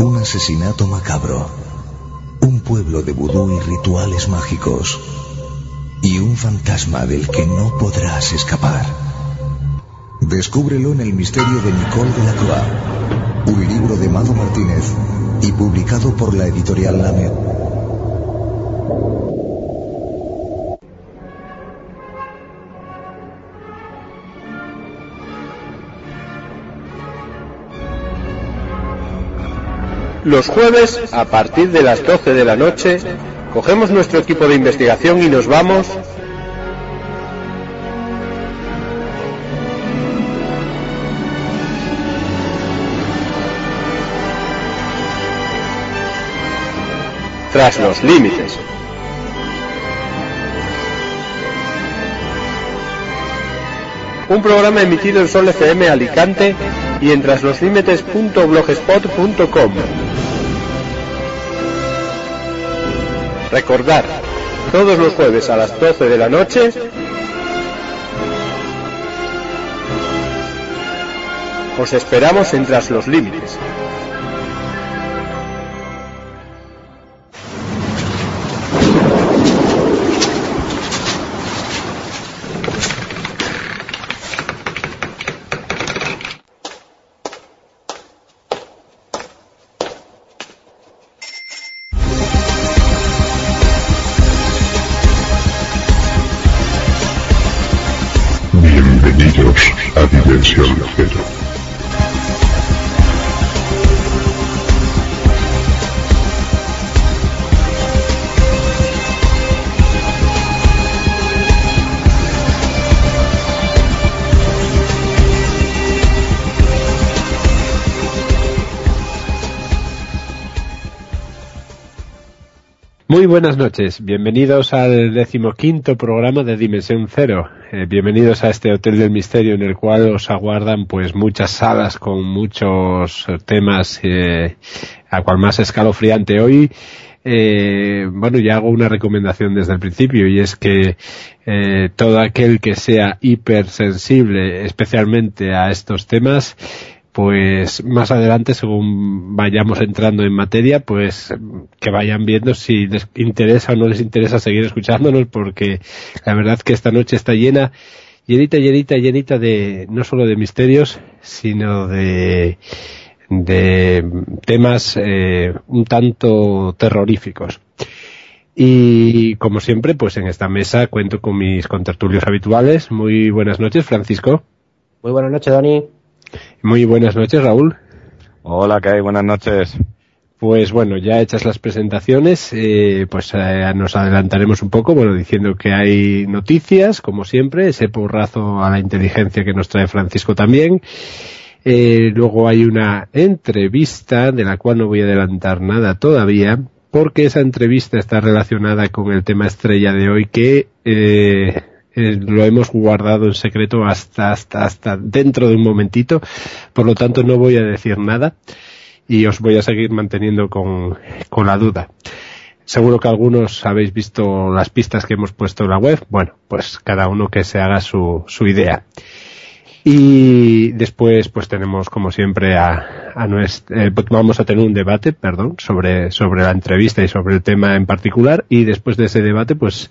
Un asesinato macabro. Un pueblo de vudú y rituales mágicos. Y un fantasma del que no podrás escapar. Descúbrelo en El misterio de Nicole de la Croix. Un libro de Mado Martínez y publicado por la editorial Lamed. Los jueves, a partir de las 12 de la noche, cogemos nuestro equipo de investigación y nos vamos tras los límites. Un programa emitido en Sol FM Alicante y en trasloslimites.blogspot.com. Recordar, todos los jueves a las 12 de la noche, os esperamos en Tras los Límites. Buenas noches, bienvenidos al decimoquinto programa de Dimensión Cero. Eh, bienvenidos a este Hotel del Misterio en el cual os aguardan pues muchas salas con muchos temas, eh, a cual más escalofriante hoy. Eh, bueno, ya hago una recomendación desde el principio y es que eh, todo aquel que sea hipersensible especialmente a estos temas pues más adelante, según vayamos entrando en materia, pues que vayan viendo si les interesa o no les interesa seguir escuchándonos, porque la verdad que esta noche está llena, llenita, llenita, llenita de, no solo de misterios, sino de, de temas eh, un tanto terroríficos. Y como siempre, pues en esta mesa cuento con mis contertulios habituales. Muy buenas noches, Francisco. Muy buenas noches, Dani. Muy buenas noches, Raúl. Hola, ¿qué hay? Buenas noches. Pues bueno, ya hechas las presentaciones, eh, pues eh, nos adelantaremos un poco, bueno, diciendo que hay noticias, como siempre, ese porrazo a la inteligencia que nos trae Francisco también. Eh, luego hay una entrevista, de la cual no voy a adelantar nada todavía, porque esa entrevista está relacionada con el tema estrella de hoy que eh, lo hemos guardado en secreto hasta, hasta, hasta dentro de un momentito, por lo tanto no voy a decir nada y os voy a seguir manteniendo con, con la duda. Seguro que algunos habéis visto las pistas que hemos puesto en la web. Bueno, pues cada uno que se haga su, su idea. Y después, pues tenemos, como siempre, a, a nuestro, eh, vamos a tener un debate, perdón, sobre, sobre la entrevista y sobre el tema en particular. Y después de ese debate, pues,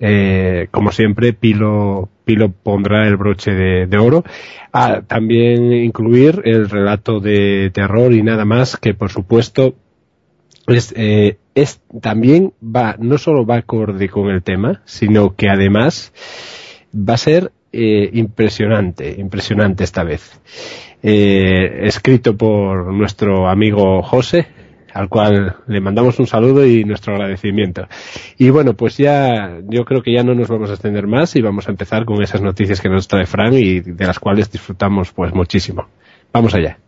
eh, como siempre, Pilo, Pilo pondrá el broche de, oro. A también incluir el relato de terror y nada más, que por supuesto, es, eh, es, también va, no solo va acorde con el tema, sino que además va a ser eh, impresionante, impresionante esta vez. Escrito por nuestro amigo José, al cual le mandamos un saludo y nuestro agradecimiento. Y bueno, pues ya, yo creo que ya no nos vamos a extender más y vamos a empezar con esas noticias que nos trae Fran y de las cuales disfrutamos pues muchísimo. Vamos allá.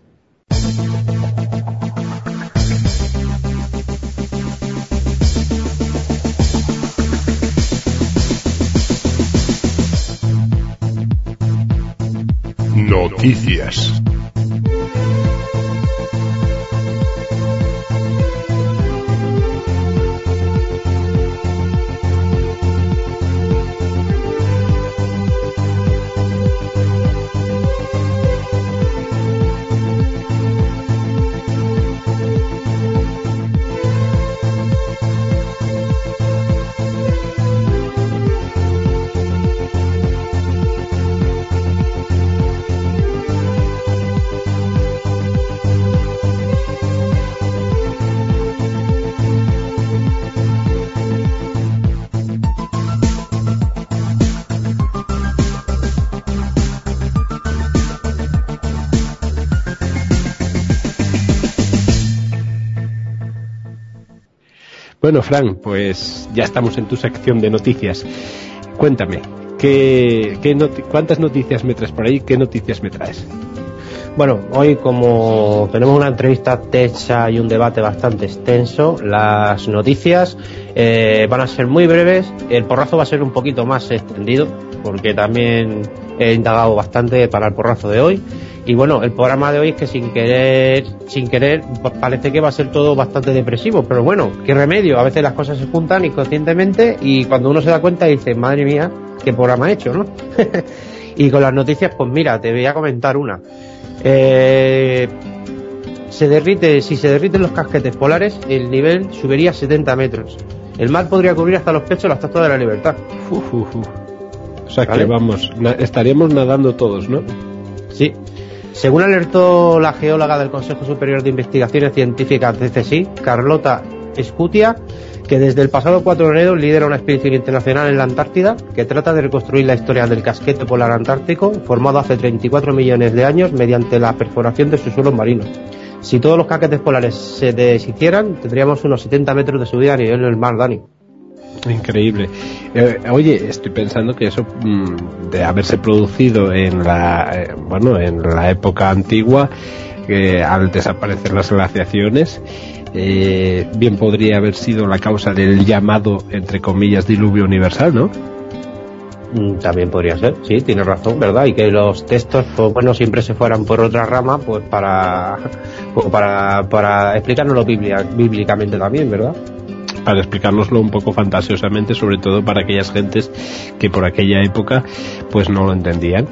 Noticias. Bueno, Fran, pues ya estamos en tu sección de noticias. Cuéntame, ¿qué, ¿cuántas noticias me traes por ahí? ¿Qué noticias me traes? Bueno, hoy como tenemos una entrevista techa y un debate bastante extenso, las noticias eh, van a ser muy breves, el porrazo va a ser un poquito más extendido, porque también he indagado bastante para el porrazo de hoy. Y bueno, el programa de hoy es que sin querer, sin querer, parece que va a ser todo bastante depresivo, pero bueno, qué remedio, a veces las cosas se juntan inconscientemente y cuando uno se da cuenta dice, madre mía, qué programa he hecho, ¿no? y con las noticias, pues mira, te voy a comentar una. Eh, se derrite, si se derriten los casquetes polares, el nivel subiría a 70 metros. El mar podría cubrir hasta los pechos la Estatua de la Libertad. O sea que vamos, estaríamos nadando todos, ¿no? Sí. Según alertó la geóloga del Consejo Superior de Investigaciones Científicas de CSI, Carlota Scutia, que desde el pasado 4 de enero lidera una expedición internacional en la Antártida que trata de reconstruir la historia del casquete polar antártico formado hace 34 millones de años mediante la perforación de su suelo marino. Si todos los casquetes polares se deshicieran, tendríamos unos 70 metros de subida a nivel del mar, Dani. Increíble. Eh, oye, estoy pensando que eso mm, de haberse producido en la eh, bueno en la época antigua, que al desaparecer las glaciaciones, eh, bien podría haber sido la causa del llamado, entre comillas, diluvio universal, ¿no? Mm, también podría ser, sí, tiene razón, ¿verdad? Y que los textos, pues bueno, siempre se fueran por otra rama, pues para, pues para, para explicárnoslo bíblicamente también, ¿verdad? Para explicárnoslo un poco fantasiosamente, sobre todo para aquellas gentes que por aquella época, pues no lo entendían.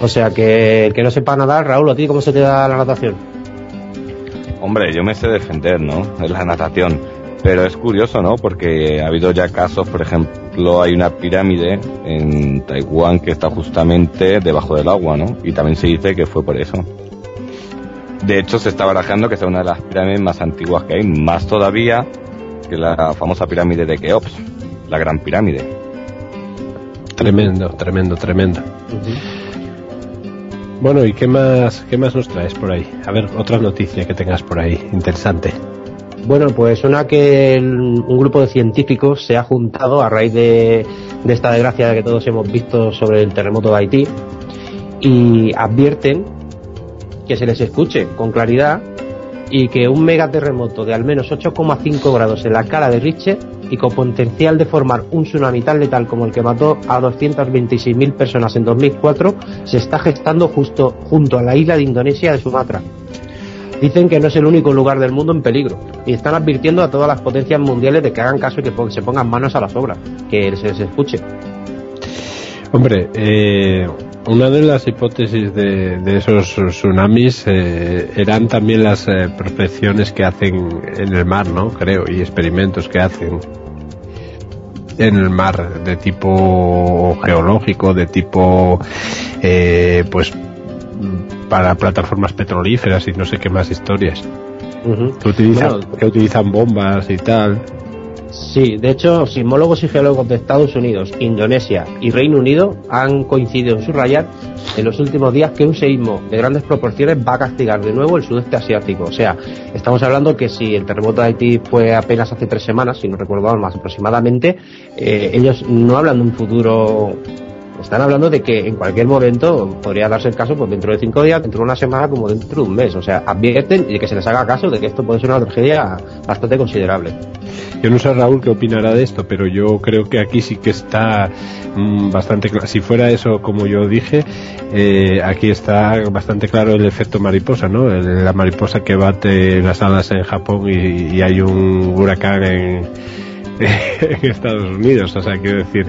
O sea, que el que no sepa nadar, Raúl, ¿a ti cómo se te da la natación? Hombre, yo me sé defender, ¿no? Es la natación. Pero es curioso, ¿no? Porque ha habido ya casos, por ejemplo, hay una pirámide en Taiwán que está justamente debajo del agua, ¿no? Y también se dice que fue por eso. De hecho, se está barajando que sea una de las pirámides más antiguas que hay, más todavía que la famosa pirámide de Keops, la gran pirámide. Tremendo, tremendo, tremendo. Bueno, ¿y qué más, qué más nos traes por ahí? A ver, otra noticia que tengas por ahí, interesante. Bueno, pues una que un grupo de científicos se ha juntado a raíz de, esta desgracia que todos hemos visto sobre el terremoto de Haití y advierten que se les escuche con claridad y que un megaterremoto de al menos 8,5 grados en la cara de Riche y con potencial de formar un tsunami tan letal como el que mató a 226.000 personas en 2004 se está gestando justo junto a la isla de Indonesia de Sumatra. Dicen que no es el único lugar del mundo en peligro y están advirtiendo a todas las potencias mundiales de que hagan caso y que se pongan manos a las obras, que se les escuche. Hombre, eh, una de las hipótesis de, esos tsunamis eh, eran también las eh, prospecciones que hacen en el mar, ¿no? Creo, y experimentos que hacen en el mar de tipo geológico, de tipo, eh, pues, para plataformas petrolíferas y no sé qué más historias. que utilizan bombas y tal. Sí, de hecho, sismólogos y geólogos de Estados Unidos, Indonesia y Reino Unido han coincidido en subrayar en los últimos días que un seísmo de grandes proporciones va a castigar de nuevo el sudeste asiático. O sea, estamos hablando que si el terremoto de Haití fue apenas hace tres semanas, si no recuerdo más aproximadamente, eh, ellos no hablan de un futuro están hablando de que en cualquier momento podría darse el caso pues dentro de cinco días, dentro de una semana, como dentro de un mes. O sea, advierten y que se les haga caso de que esto puede ser una tragedia bastante considerable. Yo no sé, Raúl, qué opinará de esto, pero yo creo que aquí sí que está mm, bastante claro. Si fuera eso, como yo dije, eh, aquí está bastante claro el efecto mariposa, ¿no? la mariposa que bate las alas en Japón y, hay un huracán en, en Estados Unidos. O sea, quiero decir.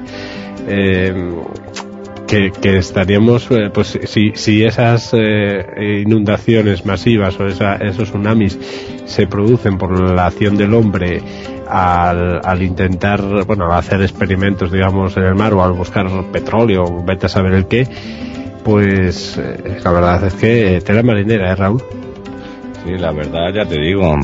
Eh, que, estaríamos, eh, pues si, si esas eh, inundaciones masivas o esos tsunamis se producen por la acción del hombre al, al intentar, bueno, hacer experimentos, digamos, en el mar o al buscar petróleo, vete a saber el qué, pues eh, la verdad es que tela marinera, ¿eh, Raúl? Sí, la verdad ya te digo,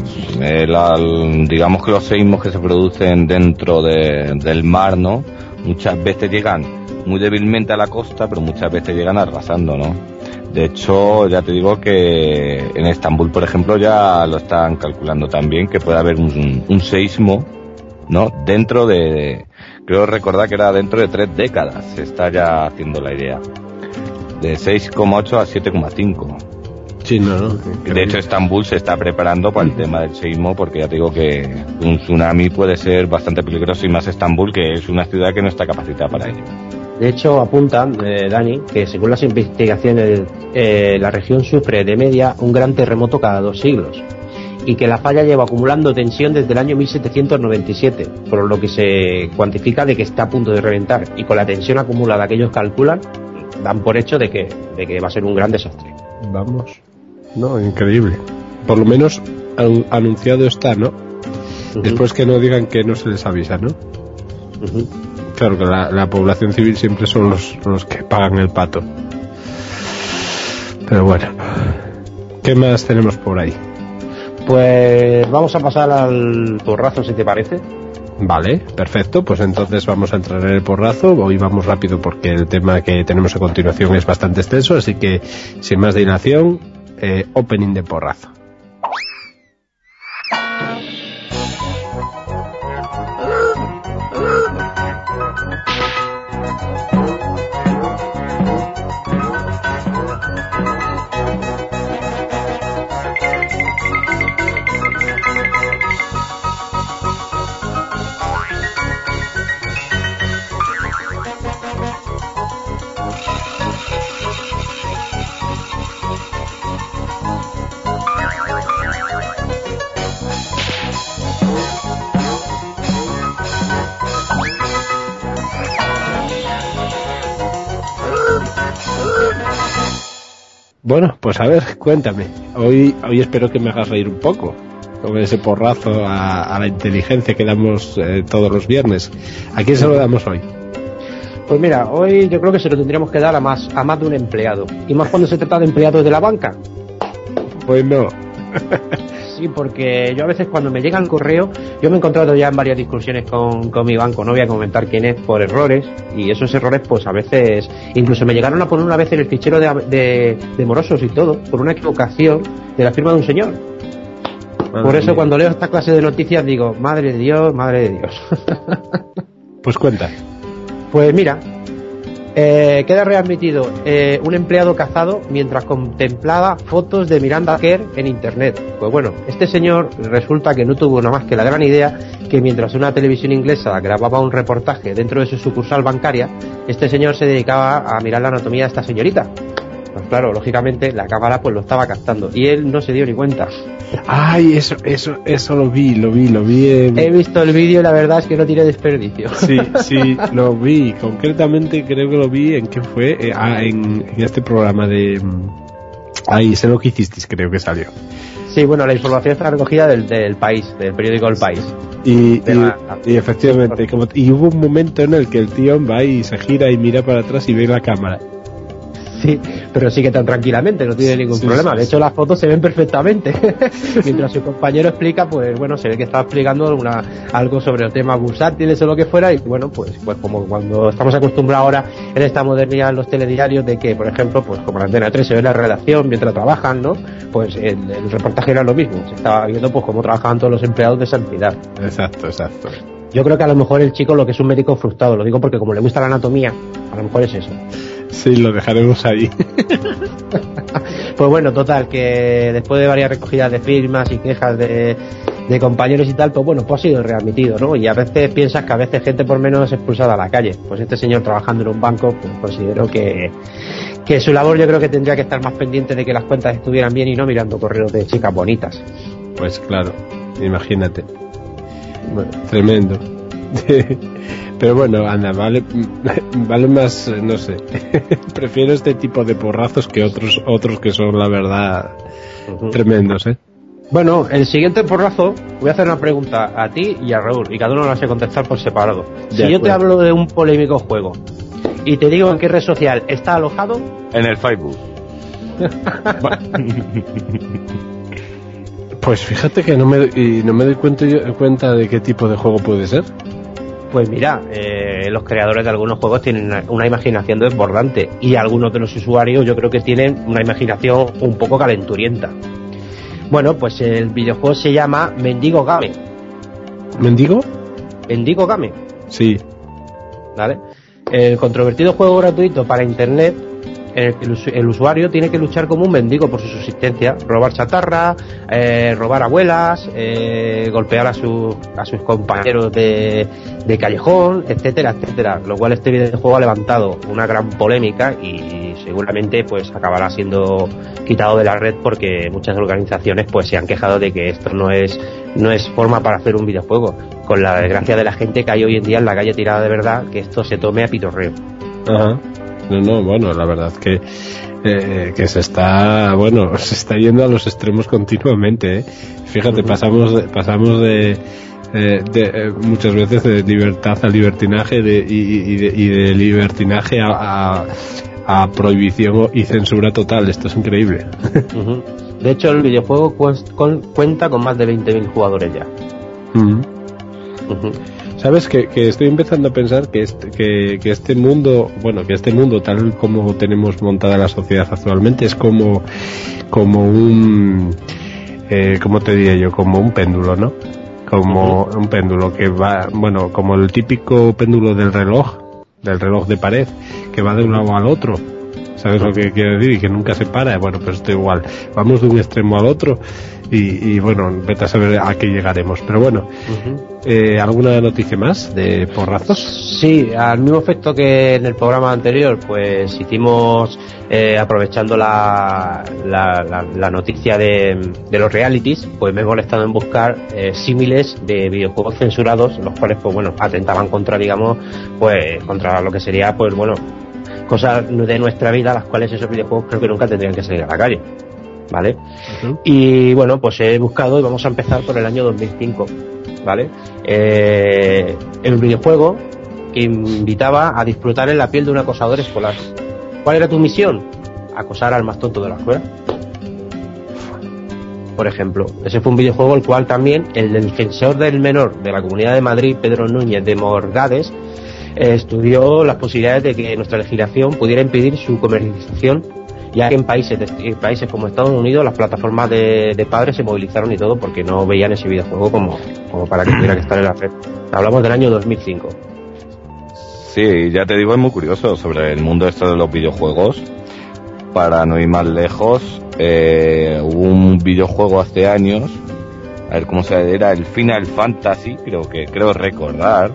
digamos que los seísmos que se producen dentro del mar, ¿no? Muchas veces llegan muy débilmente a la costa, pero muchas veces llegan arrasando, ¿no? De hecho, ya te digo que en Estambul, por ejemplo, ya lo están calculando también, que puede haber un, un seísmo, ¿no? Dentro de, creo recordar que era dentro de tres décadas, se está ya haciendo la idea. De 6,8 a 7,5. Sí, no, no. De hecho, Estambul se está preparando para el tema del seísmo porque ya te digo que un tsunami puede ser bastante peligroso y más Estambul, que es una ciudad que no está capacitada para ello. De hecho, apuntan, eh, Dani, que según las investigaciones, eh, la región sufre de media un gran terremoto cada dos siglos y que la falla lleva acumulando tensión desde el año 1797, por lo que se cuantifica de que está a punto de reventar y con la tensión acumulada que ellos calculan, dan por hecho de que, de que va a ser un gran desastre. Vamos. No, increíble. Por lo menos an- anunciado está, ¿no? Después que no digan que no se les avisa, ¿no? Claro que la, la población civil siempre son los, los que pagan el pato. Pero bueno. ¿Qué más tenemos por ahí? Pues vamos a pasar al porrazo, si te parece. Vale, perfecto. Pues entonces vamos a entrar en el porrazo. Hoy vamos rápido porque el tema que tenemos a continuación es bastante extenso, así que sin más dilación, eh, opening de porrazo. Bueno, pues a ver, cuéntame. Hoy, hoy espero que me hagas reír un poco con ese porrazo a, a la inteligencia que damos eh, todos los viernes. ¿A quién se lo damos hoy? Pues mira, hoy yo creo que se lo tendríamos que dar a más, a más de un empleado. Y más cuando se trata de empleados de la banca. Pues no. Sí, porque yo a veces cuando me llega el correo, yo me he encontrado ya en varias discusiones con, con mi banco, no voy a comentar quién es, por errores, y esos errores pues a veces, incluso me llegaron a poner una vez en el fichero de, de, de morosos y todo, por una equivocación de la firma de un señor. por eso cuando leo esta clase de noticias digo, madre de Dios, madre de Dios. Pues cuenta. Pues mira, eh, queda readmitido eh, un empleado cazado mientras contemplaba fotos de Miranda Kerr en internet. Pues bueno, este señor resulta que no tuvo nada más que la gran idea que mientras una televisión inglesa grababa un reportaje dentro de su sucursal bancaria, este señor se dedicaba a mirar la anatomía de esta señorita. Pues claro, lógicamente la cámara pues lo estaba captando y él no se dio ni cuenta. Ay, eso, eso, eso lo vi, lo vi, lo vi en... He visto el vídeo y la verdad es que no tiene desperdicio. Sí, sí, lo vi. Concretamente creo que lo vi en qué fue, Eh, ah, en, en este programa de... mm, Ahí, sé lo que hicisteis, creo que salió. Sí, bueno, la información está recogida del, del país, del periódico El País. Y, De y- la- y efectivamente, como, y hubo un momento en el que el tío va y se gira y mira para atrás y ve la cámara. Sí, pero sigue tan tranquilamente, no tiene ningún Sí, problema. De hecho, las fotos se ven perfectamente. Mientras su compañero explica, pues bueno, se ve que estaba explicando alguna, algo sobre el tema bursátiles o lo que fuera. Y bueno, pues, pues como cuando estamos acostumbrados ahora en esta modernidad en los telediarios de que, por ejemplo, pues como la Antena 3 se ve la relación mientras trabajan, ¿no? Pues el, el reportaje era lo mismo. Se estaba viendo pues cómo trabajaban todos los empleados de esa entidad. Exacto, exacto. Yo creo que a lo mejor el chico lo que es un médico frustrado, lo digo porque como le gusta la anatomía, a lo mejor es eso. Sí, lo dejaremos ahí. Pues bueno, total, que después de varias recogidas de firmas y quejas de, de compañeros y tal, pues bueno, pues ha sido readmitido, ¿no? Y a veces piensas que a veces gente por menos es expulsada a la calle. Pues este señor trabajando en un banco, pues considero que, que su labor yo creo que tendría que estar más pendiente de que las cuentas estuvieran bien y no mirando correos de chicas bonitas. Pues claro, imagínate. Bueno, tremendo. Pero bueno, anda, vale, vale más, eh, no sé. Prefiero este tipo de porrazos que otros, otros que son la verdad tremendos, ¿eh? Bueno, el siguiente porrazo, voy a hacer una pregunta a ti y a Raúl, y cada uno lo a contestar por separado. De si yo te hablo de un polémico juego y te digo en qué red social está alojado, En el Facebook. Pues fíjate que no me, y no me doy cuenta, yo- cuenta de qué tipo de juego puede ser. Pues mira, eh, los creadores de algunos juegos tienen una, una imaginación desbordante y algunos de los usuarios yo creo que tienen una imaginación un poco calenturienta. Bueno, pues el videojuego se llama Mendigo Game. ¿Mendigo? Mendigo Game, Sí. ¿vale? El controvertido juego gratuito para internet, el usuario tiene que luchar como un mendigo por su subsistencia, robar chatarra, eh, robar abuelas, eh, golpear a, a sus compañeros de, de callejón, etcétera, etcétera. Lo cual este videojuego ha levantado una gran polémica y seguramente pues acabará siendo quitado de la red porque muchas organizaciones pues se han quejado de que esto no es no es forma para hacer un videojuego con la desgracia de la gente que hay hoy en día en la calle tirada de verdad que esto se tome a pitorreo Ajá. No, no, bueno, la verdad que eh, que se está, bueno, se está yendo a los extremos continuamente. ¿eh? Fíjate, pasamos de, pasamos de, eh, de, eh, muchas veces de libertad a libertinaje de, y, y de, y de libertinaje a, a, a prohibición y censura total. Esto es increíble. De hecho el videojuego con- cuenta con más de 20.000 jugadores ya. Sabes que, que estoy empezando a pensar que este, que, que este mundo, bueno, que este mundo tal como tenemos montada la sociedad actualmente es como, como un, eh, ¿cómo te diría yo? Como un péndulo, ¿no? Como un péndulo que va, bueno, como el típico péndulo del reloj, del reloj de pared, que va de un lado al otro. ¿Sabes lo que quiero decir? Y que nunca se para. Bueno, pues esto igual. Vamos de un extremo al otro y, y bueno, vete a saber a qué llegaremos. Pero bueno, eh, ¿Alguna noticia más de porrazos? Sí, al mismo efecto que en el programa anterior, pues hicimos, eh, aprovechando la, la, la- la noticia de, de los realities, pues me he molestado en buscar eh, símiles de videojuegos censurados, los cuales, pues bueno, atentaban contra, digamos, pues contra lo que sería, pues bueno, cosas de nuestra vida, las cuales esos videojuegos creo que nunca tendrían que salir a la calle. ¿Vale? Y bueno, pues he buscado y vamos a empezar por el año 2005, ¿vale? Eh, el videojuego que invitaba a disfrutar en la piel de un acosador escolar. ¿Cuál era tu misión? Acosar al más tonto de la escuela. Por ejemplo, ese fue un videojuego el cual también el defensor del menor de la Comunidad de Madrid, Pedro Núñez de Morgades, eh, estudió las posibilidades de que nuestra legislación pudiera impedir su comercialización ya que en países, países como Estados Unidos las plataformas de, de padres se movilizaron y todo porque no veían ese videojuego como, como para que tuviera que estar en la red. Hablamos del año 2005. Sí, ya te digo, es muy curioso sobre el mundo esto de los videojuegos. Para no ir más lejos, eh, hubo un videojuego hace años, a ver cómo se era, el Final Fantasy, creo que creo recordar,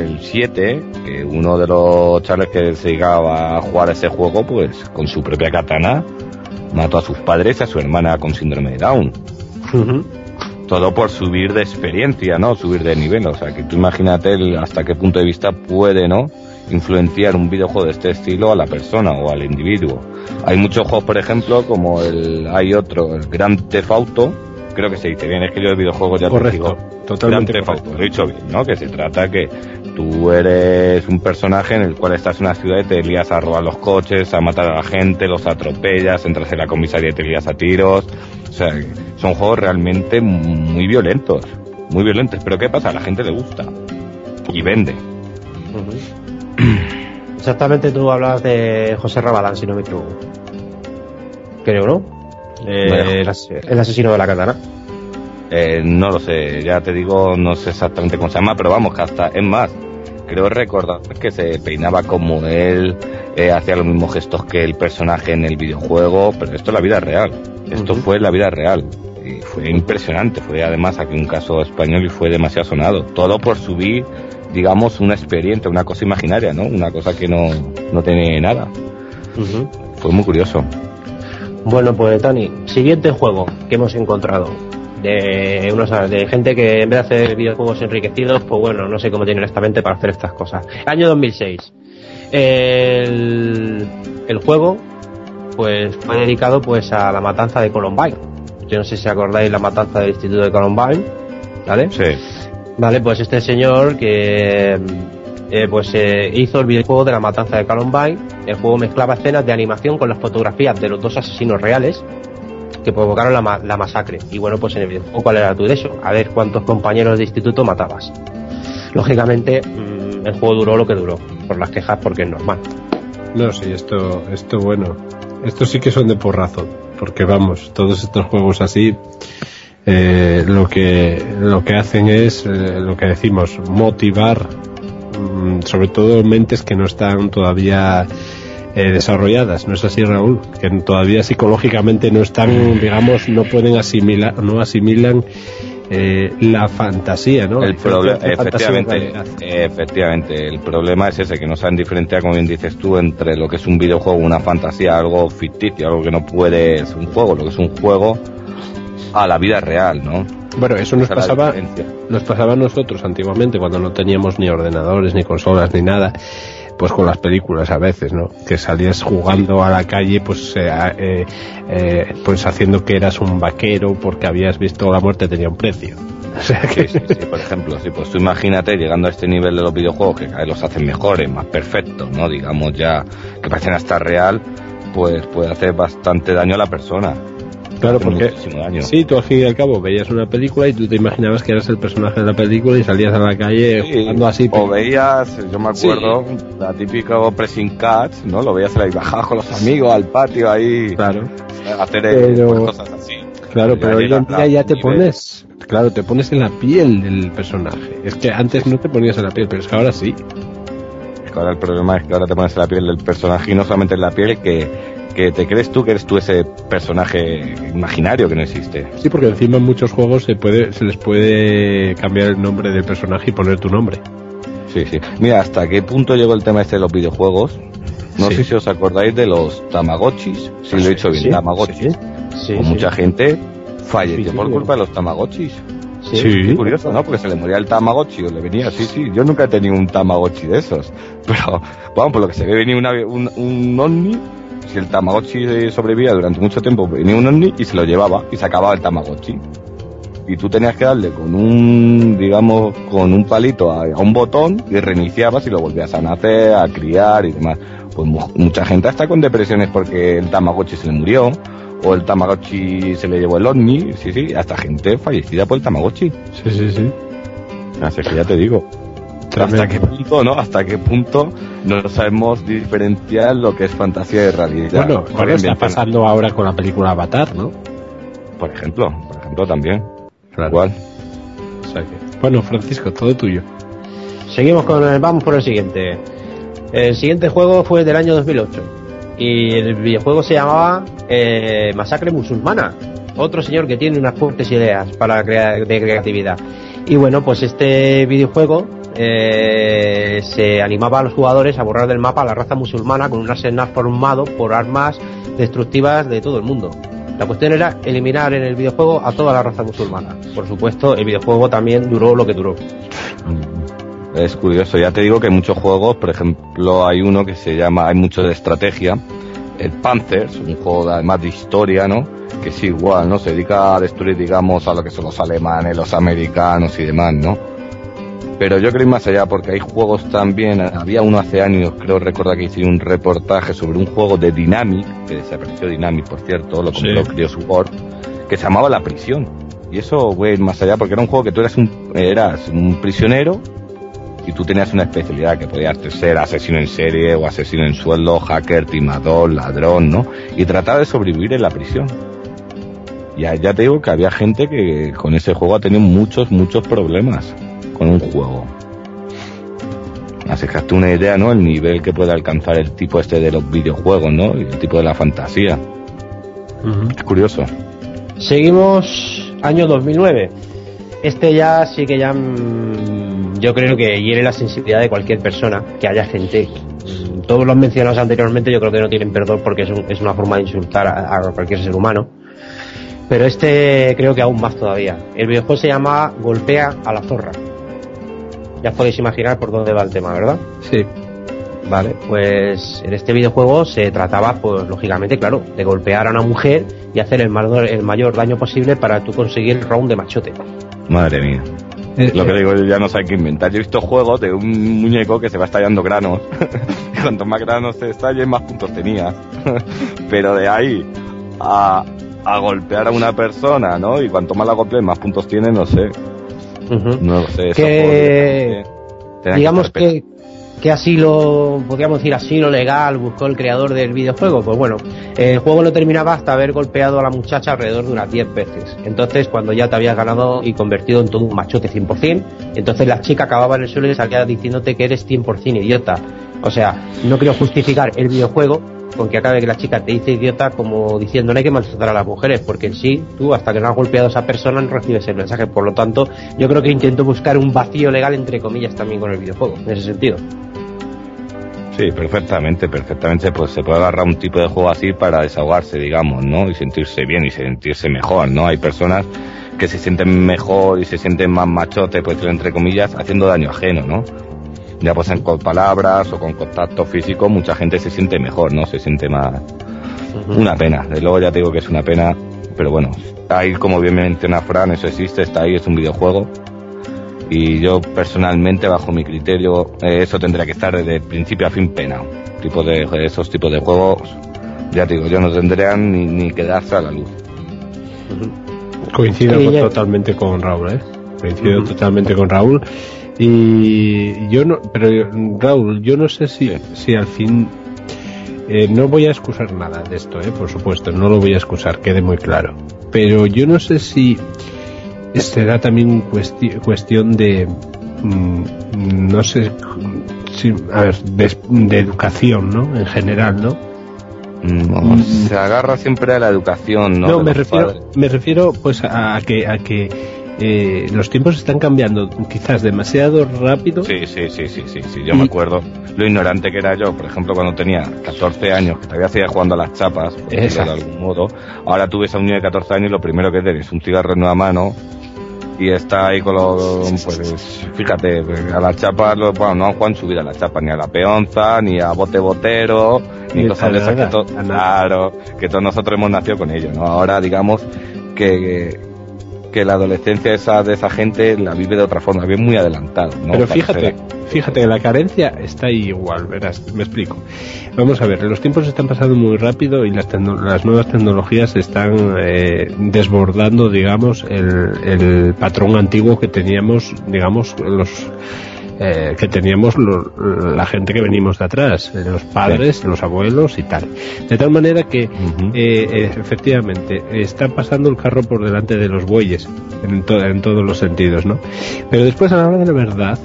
el 7, que uno de los chavales que se dedicaba a jugar ese juego, pues con su propia katana, mató a sus padres y a su hermana con síndrome de Down. Todo por subir de experiencia, ¿no? Subir de nivel. O sea, que tú imagínate el- hasta qué punto de vista puede, ¿no? Influenciar un videojuego de este estilo a la persona o al individuo. Hay muchos juegos, por ejemplo, como el, hay otro, el Grand Theft Auto, creo que se dice bien, es que yo de videojuegos ya te Correcto, digo, totalmente correcto. Lo he dicho bien, ¿no? Que se trata que tú eres un personaje en el cual estás en una ciudad y te lías a robar los coches, a matar a la gente, los atropellas, entras en la comisaría y te lías a tiros. O sea, son juegos realmente muy violentos, muy violentos. Pero ¿qué pasa? A la gente le gusta y vende. Exactamente tú hablabas de José Rabalán, si no me equivoco. Creo, ¿no? Eh, el, as- el asesino de la katana. Eh, no lo sé, ya te digo, no sé exactamente cómo se llama, pero vamos, que hasta, es más, creo recordar que se peinaba como él, eh, hacía los mismos gestos que el personaje en el videojuego, pero esto es la vida real, esto fue la vida real, y fue impresionante, fue además aquí un caso español y fue demasiado sonado, todo por subir, digamos, una experiencia, una cosa imaginaria, ¿no? Una cosa que no, no tiene nada, fue muy curioso. Bueno, pues Tony, siguiente juego que hemos encontrado. De, unos, de gente que en vez de hacer videojuegos enriquecidos, pues bueno, no sé cómo tienen esta mente para hacer estas cosas. Año 2006. El, el juego pues fue dedicado pues a la matanza de Columbine. Yo no sé si acordáis la matanza del Instituto de Columbine, ¿vale? Sí, Vale, pues este señor que eh, pues eh, hizo el videojuego de la matanza de Columbine. El juego mezclaba escenas de animación con las fotografías de los dos asesinos reales que provocaron la, ma- la masacre. Y bueno, pues en el videojuego, ¿cuál era tu eso? A ver cuántos compañeros de instituto matabas. lógicamente mm, el juego duró lo que duró, por las quejas porque es normal. No, sí, esto, esto bueno, estos sí que son de porrazo, porque vamos, todos estos juegos así, eh, lo que lo que hacen es eh, lo que decimos motivar sobre todo mentes que no están todavía eh, desarrolladas no es así Raúl que todavía psicológicamente no están digamos no pueden asimilar no asimilan eh, la fantasía, ¿no? El problema, efectivamente, efectivamente, el problema es ese, que no saben diferenciar, como bien dices tú, entre lo que es un videojuego, una fantasía, algo ficticio, algo que no puede ser un juego, lo que es un juego a la vida real, ¿no? Bueno, eso nos pasaba, nos pasaba a nosotros antiguamente, cuando no teníamos ni ordenadores, ni consolas, ni nada pues con las películas a veces, ¿no? Que salías jugando a la calle, pues, eh, eh, eh, pues haciendo que eras un vaquero porque habías visto la muerte tenía un precio. O sea que... Sí, sí, por ejemplo, sí, pues tú imagínate llegando a este nivel de los videojuegos que cada vez los hacen mejores, más perfectos, ¿no? Digamos ya que parecen hasta real, pues puede hacer bastante daño a la persona. Claro, porque sí, tú al fin y al cabo veías una película y tú te imaginabas que eras el personaje de la película y salías a la calle jugando así. O veías, yo me acuerdo, la típica pressing catch, ¿no? Lo veías ahí bajar con los amigos al patio ahí. Claro. Hacer pero, cosas así. Claro, pero hoy en día ya te pones, claro, te pones en la piel del personaje. Es que antes no te ponías en la piel, pero es que ahora sí. Es que ahora el problema es que ahora te pones en la piel del personaje y no solamente en la piel, que que te crees tú que eres tú ese personaje imaginario que no existe. Sí, porque encima en muchos juegos se puede se les puede cambiar el nombre del personaje y poner tu nombre. Sí, sí. Mira, hasta qué punto llegó el tema este de los videojuegos. No sé si os acordáis de los Tamagotchis, si lo he dicho bien, Tamagotchis. Sí, mucha gente falleció por culpa de los Tamagotchis. Sí. curioso, ¿no? Porque se le moría el Tamagotchi o le venía, sí, sí. Yo nunca he tenido un Tamagotchi de esos. Pero, vamos, por lo que se ve venía una, un, un ovni si el Tamagotchi sobrevivía durante mucho tiempo, venía un ovni y se lo llevaba y se acababa el Tamagotchi. Y tú tenías que darle con un, digamos, con un palito a, un botón y reiniciabas y lo volvías a nacer, a criar y demás. Pues mucha gente está con depresiones porque el Tamagotchi se le murió o el Tamagotchi se le llevó el ovni, sí, sí, hasta gente fallecida por el Tamagotchi. Sí, sí, sí. Así que ya te digo. ¿Hasta qué punto, no? ¿Hasta qué punto no sabemos diferenciar lo que es fantasía y realidad? Bueno, bueno está pasando ahora con la película Avatar, ¿no? Por ejemplo, por ejemplo también. Igual. bueno, Francisco, todo tuyo. Seguimos con el, vamos por el siguiente. El siguiente juego fue del año 2008 y el videojuego se llamaba eh, Masacre Musulmana. Otro señor que tiene unas fuertes ideas para crear, de creatividad. Y bueno, pues este videojuego eh, se animaba a los jugadores a borrar del mapa a la raza musulmana con un arsenal formado por armas destructivas de todo el mundo. La cuestión era eliminar en el videojuego a toda la raza musulmana. Por supuesto, el videojuego también duró lo que duró. Es curioso, ya te digo que hay muchos juegos, por ejemplo, hay uno que se llama, hay mucho de estrategia, el Panthers, un juego además de historia, ¿no? Que es igual, ¿no? Se dedica a destruir, digamos, a lo que son los alemanes, los americanos y demás, ¿no? Pero yo creo más allá porque hay juegos también, había uno hace años, creo recordar que hice un reportaje sobre un juego de Dynamic, que desapareció Dynamic por cierto, lo compró sí. su Support, que se llamaba La Prisión. Y eso fue más allá porque era un juego que tú eras un, eras un prisionero y tú tenías una especialidad que podías ser asesino en serie o asesino en sueldo, hacker, timador, ladrón, ¿no? Y tratar de sobrevivir en la prisión. Y ya te digo que había gente que con ese juego ha tenido muchos, muchos problemas con un juego. Así que hazte una idea, ¿no? El nivel que puede alcanzar el tipo este de los videojuegos, ¿no? Y el tipo de la fantasía. Es curioso. Seguimos año 2009. Este ya sí que ya mm, yo creo que hiere la sensibilidad de cualquier persona, que haya gente. Mm, todos los mencionados anteriormente yo creo que no tienen perdón porque es, es una forma de insultar a, a cualquier ser humano pero este creo que aún más todavía. El videojuego se llama Golpea a la zorra. Ya podéis imaginar por dónde va el tema, ¿verdad? Sí. Vale, pues en este videojuego se trataba, pues lógicamente, claro, de golpear a una mujer y hacer el mayor, el mayor daño posible para tú conseguir el round de machote. Madre mía. Eh, Lo que eh. digo, ya no sé qué inventar. Yo he visto juegos de un muñeco que se va estallando granos. y cuanto más granos se estallen, más puntos tenías. Pero de ahí a, a golpear a una persona, ¿no? Y cuanto más la golpees, más puntos tiene, no sé. No lo sé, eso Que- digamos que, que asilo, podríamos decir asilo legal buscó el creador del videojuego. Pues bueno, el juego no terminaba hasta haber golpeado a la muchacha alrededor de unas 10 veces. Entonces, cuando ya te habías ganado y convertido en todo un machote 100%, entonces la chica acababa en el suelo y salía diciéndote que eres 100% idiota. O sea, no quiero justificar el videojuego con que acabe que la chica te dice idiota como diciendo no hay que maltratar a las mujeres, porque en sí, tú hasta que no has golpeado a esa persona no recibes el mensaje. Por lo tanto, yo creo que intento buscar un vacío legal entre comillas también con el videojuego, en ese sentido. Sí, perfectamente, perfectamente. Pues se puede agarrar un tipo de juego así para desahogarse, digamos, ¿no? Y sentirse bien y sentirse mejor, ¿no? Hay personas que se sienten mejor y se sienten más machote, pues entre comillas, haciendo daño ajeno, ¿no? Ya pues en con palabras o con contacto físico mucha gente se siente mejor, ¿no? Se siente más... Una pena, de luego ya te digo que es una pena, pero bueno, ahí como bien menciona Fran, eso existe, está ahí, es un videojuego. Y yo personalmente, bajo mi criterio, eh, eso tendría que estar desde principio a fin penado. Tipo de, esos tipos de juegos, ya te digo, yo no tendrían ni, ni que darse a la luz. Coincido Sí, con- ya- totalmente con Raúl, ¿eh? Coincido totalmente con Raúl. Y yo no, pero Raúl, yo no sé si, si al fin, eh, no voy a excusar nada de esto, ¿eh? Por supuesto, no lo voy a excusar, quede muy claro. Pero yo no sé si será también cuesti- cuestión de, mm, no sé, si, a ver, de, de educación, ¿no? En general, ¿no? No, Mm. Se agarra siempre a la educación, ¿no? No, me refiero, padres. me refiero pues a, a que, a que eh, los tiempos están cambiando quizás demasiado rápido. Sí, sí, sí, sí, sí, sí, yo me acuerdo lo ignorante que era yo, por ejemplo, cuando tenía 14 años, que todavía seguía jugando a las chapas, por de algún modo. Ahora tú ves a un niño de 14 años y lo primero que tienes es un cigarro en una mano y está ahí con los, pues, fíjate, a las chapas, bueno, no han jugado en su vida a las chapas, ni a la peonza, ni a bote botero, ni, Ni cosas de esas que, to- claro, que todos nosotros hemos nacido con ello, ¿no? Ahora, digamos, que, que la adolescencia esa, de esa gente la vive de otra forma, bien muy adelantado, ¿no? Pero fíjate, fíjate que la carencia está ahí igual, verás, me explico. Vamos a ver, los tiempos están pasando muy rápido y las, las nuevas tecnologías están eh, desbordando, digamos, el, el patrón antiguo que teníamos, digamos, los eh, que teníamos lo- la gente que venimos de atrás, eh, los padres, los abuelos y tal. De tal manera que eh, eh, efectivamente está pasando el carro por delante de los bueyes en, to- en todos los sentidos, ¿no? Pero después a la hora de la verdad,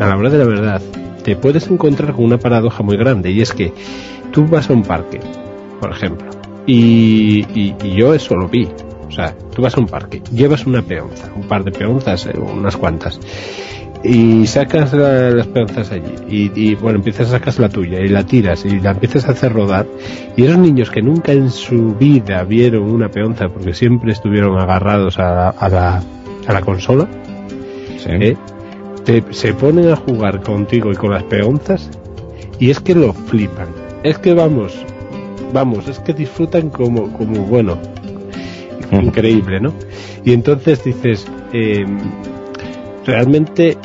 a la hora de la verdad, te puedes encontrar con una paradoja muy grande y es que tú vas a un parque, por ejemplo, y, y- y yo eso lo vi. O sea, tú vas a un parque, llevas una peonza, un par de peonzas, unas cuantas, y sacas la- las peonzas allí. Y, y, bueno empiezas a sacar la tuya y la tiras y la empiezas a hacer rodar. Y esos niños que nunca en su vida vieron una peonza porque siempre estuvieron agarrados a la, a la, a la consola Sí. ¿eh? Te- se ponen a jugar contigo y con las peonzas y es que lo flipan. Es que vamos vamos es que disfrutan como como bueno increíble no y entonces dices eh, realmente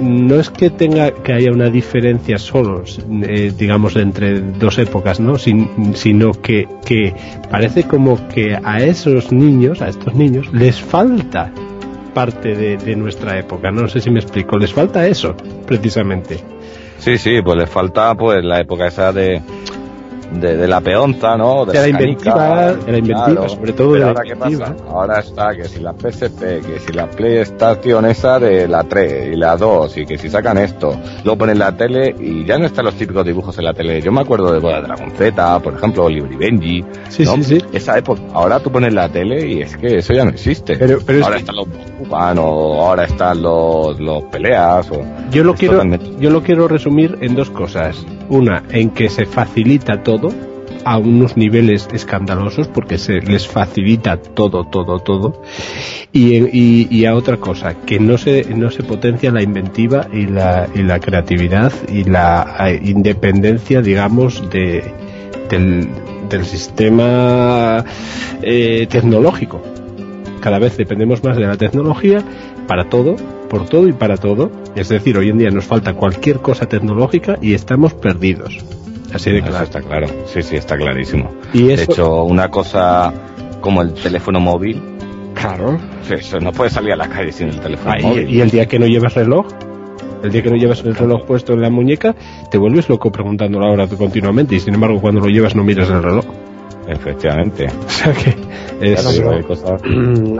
no es que tenga que haya una diferencia solo eh, digamos entre dos épocas no Sin- sino que, parece como que a esos niños a estos niños les falta parte de, de nuestra época. No sé si me explico. Les falta eso precisamente. Sí, sí, pues le falta pues la época esa de, de, de la peonza, ¿no? De la las inventiva, canicas, de la inventiva, sobre todo Pero de la ahora, ¿qué inventiva. pasa? Ahora está que si la PSP, que si la PlayStation esa de la 3 y la 2 y que si sacan esto, luego ponen la tele y ya no están los típicos dibujos en la tele. Yo me acuerdo de Boda Dragon Z, por ejemplo, y Benji. Sí, ¿no? sí, sí. Esa época. Ahora tú pones la tele y es que eso ya no existe. Pero- pero es ahora que- están los Bakugan o ahora están los, los peleas o... Yo lo quiero, totalmente- yo lo quiero resumir en dos cosas. Una, en que se facilita todo a unos niveles escandalosos porque se les facilita todo, todo, todo. Y, y, y a otra cosa, que no se, no se potencia la inventiva y la, y la creatividad y la independencia, digamos, de, del, del sistema eh, tecnológico. Cada vez dependemos más de la tecnología para todo, por todo y para todo. Es decir, hoy en día nos falta cualquier cosa tecnológica y estamos perdidos. Así de Eso claro. está claro, sí, sí, está clarísimo. Y De eso, hecho, una cosa como el teléfono móvil, Claro. Eso, no puedes salir a la calle sin el teléfono Ah, y, móvil. y el día que no llevas reloj, el día que no llevas el reloj puesto en la muñeca, te vuelves loco preguntando la hora continuamente y sin embargo cuando lo llevas no miras el reloj. Efectivamente. O sea que es... Claro, pero- hay cosas-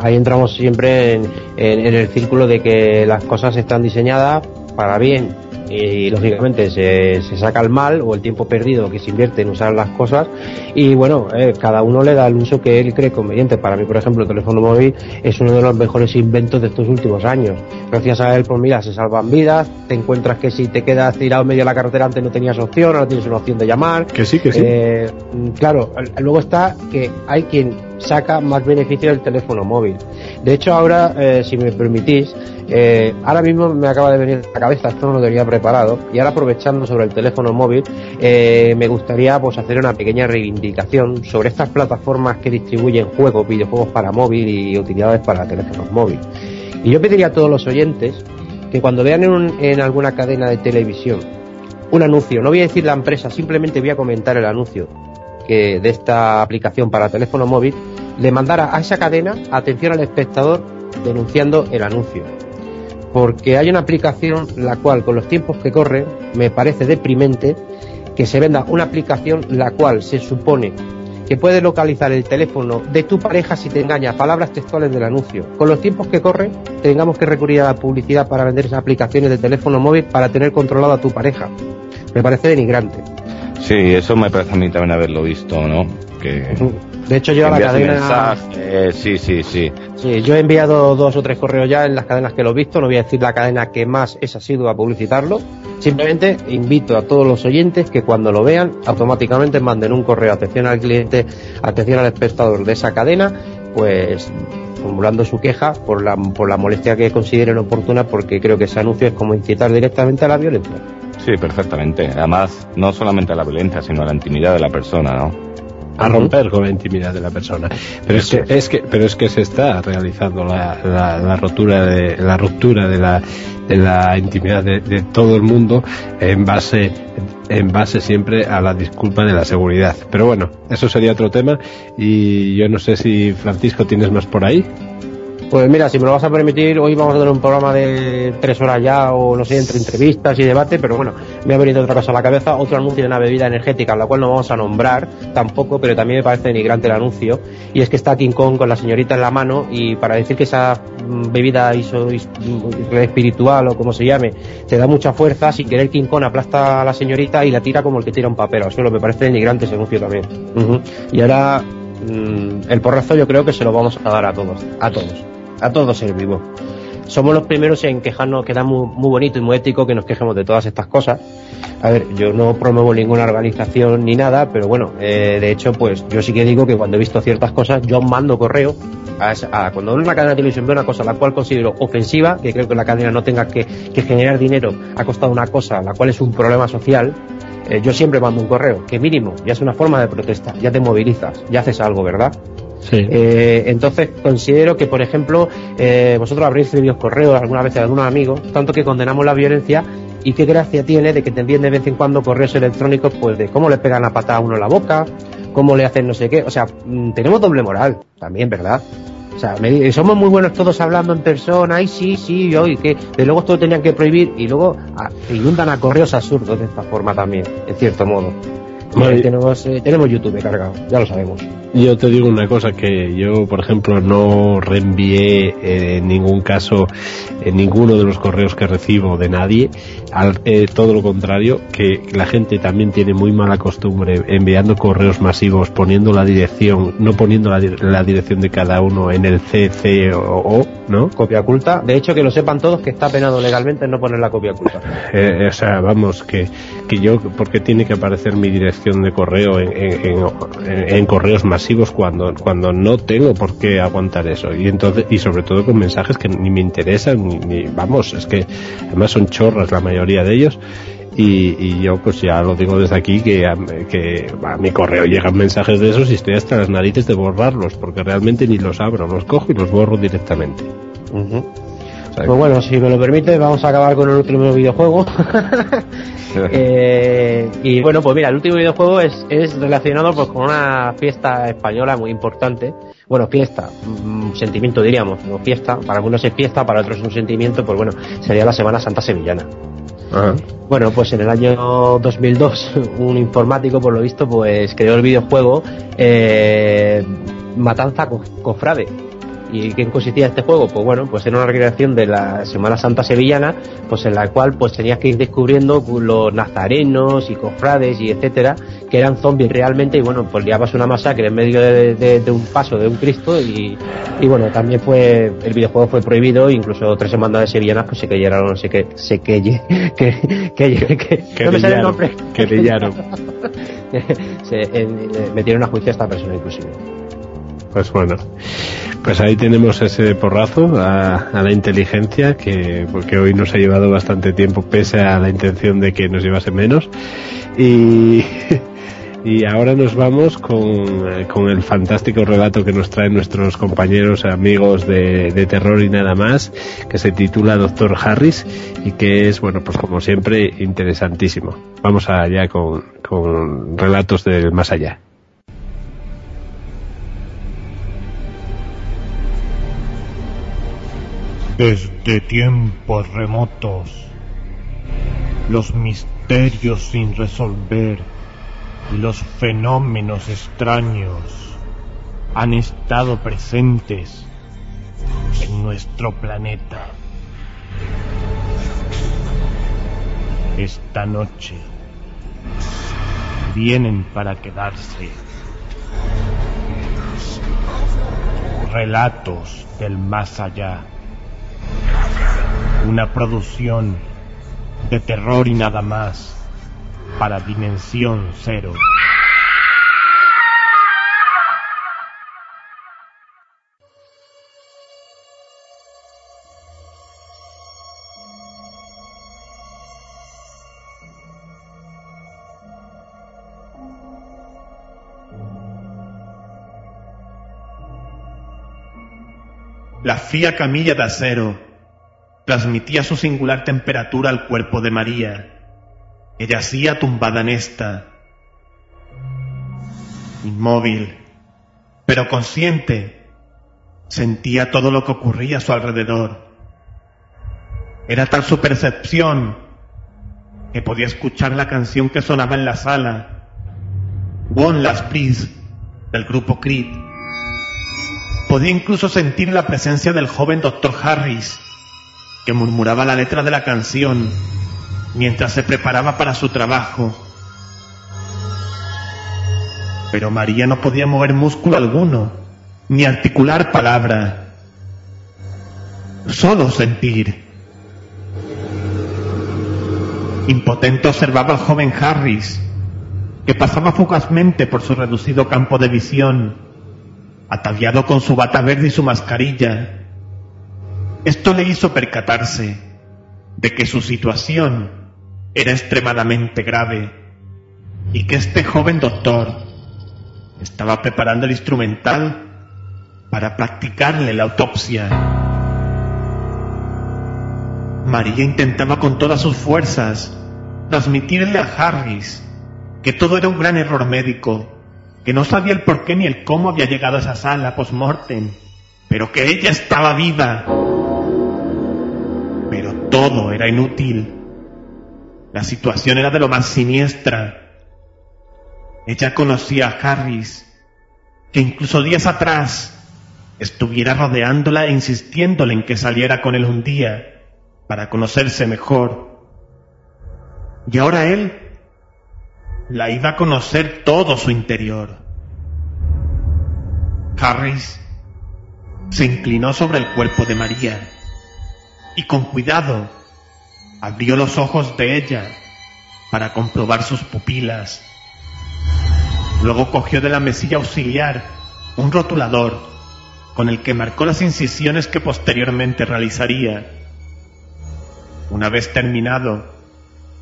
ahí entramos siempre en, en- en el círculo de que las cosas están diseñadas para bien y lógicamente se, se saca el mal o el tiempo perdido que se invierte en usar las cosas y bueno, eh, cada uno le da el uso que él cree conveniente. Para mí, por ejemplo, el teléfono móvil es uno de los mejores inventos de estos últimos años. Gracias a él, pues mira, se salvan vidas, te encuentras que si te quedas tirado en medio de la carretera antes no tenías opción, ahora tienes una opción de llamar, Que sí, que sí. eh, claro, luego está que hay quien saca más beneficio del teléfono móvil. De hecho, ahora, eh, si me permitís, eh, ahora mismo me acaba de venir a la cabeza, esto no lo tenía preparado, y ahora aprovechando sobre el teléfono móvil, eh, me gustaría pues hacer una pequeña reivindicación sobre estas plataformas que distribuyen juegos, videojuegos para móvil y utilidades para teléfonos móviles. Y yo pediría a todos los oyentes que cuando vean en, un- en alguna cadena de televisión un anuncio, no voy a decir la empresa, simplemente voy a comentar el anuncio de esta aplicación para teléfono móvil, le mandara a esa cadena atención al espectador denunciando el anuncio. Porque hay una aplicación la cual con los tiempos que corren me parece deprimente que se venda una aplicación la cual se supone que puede localizar el teléfono de tu pareja si te engaña, palabras textuales del anuncio. Con los tiempos que corren, tengamos que recurrir a la publicidad para vender esas aplicaciones de teléfono móvil para tener controlado a tu pareja. Me parece denigrante. Sí, eso me parece a mí también haberlo visto, ¿no? Que De hecho, yo a la cadena. mensaje, sí, sí, sí. Sí, yo he enviado dos o tres correos ya en las cadenas que lo he visto. No voy a decir la cadena que más es asiduo a publicitarlo. Simplemente invito a todos los oyentes que cuando lo vean, automáticamente manden un correo atención al cliente, atención al espectador de esa cadena, pues formulando su queja por la, por la molestia que consideren oportuna, porque creo que ese anuncio es como incitar directamente a la violencia. Sí, perfectamente. Además, no solamente a la violencia, sino a la intimidad de la persona, ¿no? a romper con la intimidad de la persona. Pero es que, es que, pero es que se está realizando la, la, la rotura de la ruptura de la, de la intimidad de, de, todo el mundo en base en base siempre a la disculpa de la seguridad. Pero bueno, eso sería otro tema y yo no sé si Francisco tienes más por ahí. Pues mira, si me lo vas a permitir, hoy vamos a tener un programa de tres horas ya, o no sé, entre entrevistas y debate, pero bueno, me ha venido otra cosa a la cabeza, otro anuncio de una bebida energética, la cual no vamos a nombrar tampoco, pero también me parece denigrante el anuncio, y es que está King Kong con la señorita en la mano, y para decir que esa bebida iso, is, espiritual o como se llame, te da mucha fuerza, sin querer King Kong aplasta a la señorita y la tira como el que tira un papel. Al suelo, me parece denigrante ese anuncio también. Y ahora, mm, el porrazo yo creo que se lo vamos a dar a todos, a todos a todos ser vivos. Somos los primeros en quejarnos, que da muy, muy, bonito y muy ético que nos quejemos de todas estas cosas. A ver, yo no promuevo ninguna organización ni nada, pero bueno, eh, de hecho, pues yo sí que digo que cuando he visto ciertas cosas, yo mando correo a, a cuando una cadena de televisión ve una cosa la cual considero ofensiva, que creo que la cadena no tenga que, generar dinero a costa de una cosa la cual es un problema social, eh, yo siempre mando un correo, que mínimo ya es una forma de protesta, ya te movilizas, ya haces algo, ¿verdad? Sí. Eh, entonces considero que, por ejemplo, eh, vosotros habréis recibido correos alguna vez de algunos amigos, tanto que condenamos la violencia y qué gracia tiene de que te envíen de vez en cuando correos electrónicos, pues de cómo le pegan a patada a uno en la boca, cómo le hacen no sé qué, o sea, mmm, tenemos doble moral también, ¿verdad? O sea, me, somos muy buenos todos hablando en persona, y sí, sí, yo, y que de luego esto tenían que prohibir, y luego a, inundan a correos absurdos de esta forma también, en cierto modo. Vale. Tenemos, eh, tenemos YouTube cargado, ya lo sabemos. Yo te digo una cosa que yo, por ejemplo, no reenvié eh, en ningún caso en ninguno de los correos que recibo de nadie. Al, eh, todo lo contrario, que la gente también tiene muy mala costumbre enviando correos masivos, poniendo la dirección, no poniendo la, la dirección de cada uno en el CCO, ¿no? Copia oculta. De hecho, que lo sepan todos que está penado legalmente no poner la copia oculta. Eh, o sea, vamos, que, que yo, porque tiene que aparecer mi dirección de correo en, en, en, en correos masivos cuando, cuando no tengo por qué aguantar eso? Y entonces, y sobre todo con mensajes que ni me interesan, ni, ni vamos, es que además son chorras la mayoría de ellos. Y, y, yo pues ya lo digo desde aquí que a, que a mi correo llegan mensajes de esos y estoy hasta las narices de borrarlos porque realmente ni los abro, los cojo y los borro directamente. Pues bueno, si me lo permite vamos a acabar con el último videojuego. eh, y bueno, pues mira, el último videojuego es, es relacionado pues con una fiesta española muy importante, bueno, fiesta, un sentimiento diríamos, no fiesta, para algunos es fiesta, para otros es un sentimiento, pues bueno, sería la Semana Santa Sevillana. Bueno, pues en el año 2002 un informático, por lo visto, pues creó el videojuego eh, Matanza Cofrade ¿Y qué consistía este juego? Pues bueno, pues era una recreación de la Semana Santa Sevillana, pues en la cual pues tenías que ir descubriendo los nazarenos y cofrades y etcétera, que eran zombies realmente, y bueno, pues liabas una masacre en medio de, un paso de un Cristo, y, bueno, también fue, el videojuego fue prohibido, incluso tres semanas sevillanas pues se cayeron, se que, se que, que, que, que, no me sale el nombre. Que se, metieron a juicio a esta persona inclusive. Pues bueno, pues ahí tenemos ese porrazo a, la inteligencia que porque hoy nos ha llevado bastante tiempo pese a la intención de que nos llevase menos y y ahora nos vamos con, con, el fantástico relato que nos traen nuestros compañeros amigos de, de, terror y nada más, que se titula Doctor Harris y que es, bueno, pues como siempre, interesantísimo. Vamos allá con, con relatos del más allá. Desde tiempos remotos, los misterios sin resolver y los fenómenos extraños han estado presentes en nuestro planeta. Esta noche vienen para quedarse relatos del más allá una producción de terror y nada más para Dimensión Cero. La fría camilla de acero transmitía su singular temperatura al cuerpo de María, que yacía tumbada en esta, inmóvil, pero consciente, sentía todo lo que ocurría a su alrededor. Era tal su percepción que podía escuchar la canción que sonaba en la sala, One Last Please, del grupo Creed. Podía incluso sentir la presencia del joven Dr. Harris, que murmuraba la letra de la canción mientras se preparaba para su trabajo. Pero María no podía mover músculo alguno, ni articular palabra, solo sentir. Impotente observaba al joven Harris, que pasaba fugazmente por su reducido campo de visión, ataviado con su bata verde y su mascarilla, esto le hizo percatarse de que su situación era extremadamente grave y que este joven doctor estaba preparando el instrumental para practicarle la autopsia. María intentaba con todas sus fuerzas transmitirle a Harris que todo era un gran error médico, que no sabía el por qué ni el cómo había llegado a esa sala post-mortem, pero que ella estaba viva pero todo era inútil. La situación era de lo más siniestra. Ella conocía a Harris, que incluso días atrás estuviera rodeándola e insistiéndole en que saliera con él un día para conocerse mejor. Y ahora él la iba a conocer todo su interior. Harris se inclinó sobre el cuerpo de María y con cuidado abrió los ojos de ella para comprobar sus pupilas. Luego cogió de la mesilla auxiliar un rotulador con el que marcó las incisiones que posteriormente realizaría. Una vez terminado,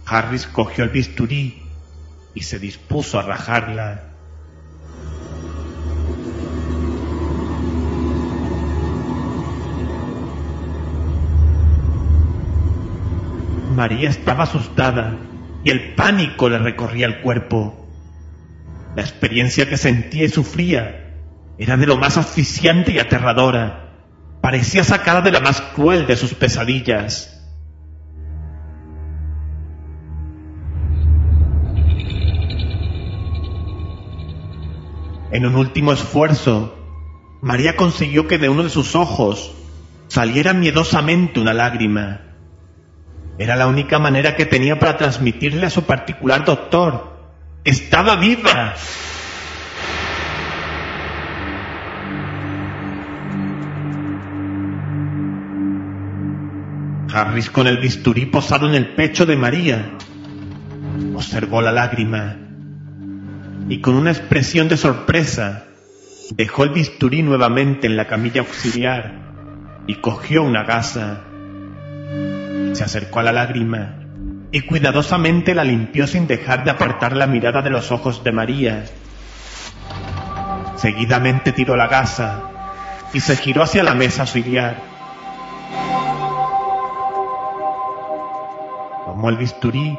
Harris cogió el bisturí y se dispuso a rajarla. María estaba asustada y el pánico le recorría el cuerpo. La experiencia que sentía y sufría Era de lo más asfixiante y aterradora. Parecía sacada de la más cruel de sus pesadillas. En un último esfuerzo, María consiguió que de uno de sus ojos saliera miedosamente una lágrima. Era la única manera que tenía para transmitirle a su particular doctor. ¡Estaba viva! Harris con el bisturí posado en el pecho de María observó la lágrima y con una expresión de sorpresa dejó el bisturí nuevamente en la camilla auxiliar y cogió una gasa. Se acercó a la lágrima y cuidadosamente la limpió sin dejar de apartar la mirada de los ojos de María. Seguidamente tiró la gasa y se giró hacia la mesa auxiliar. Tomó el bisturí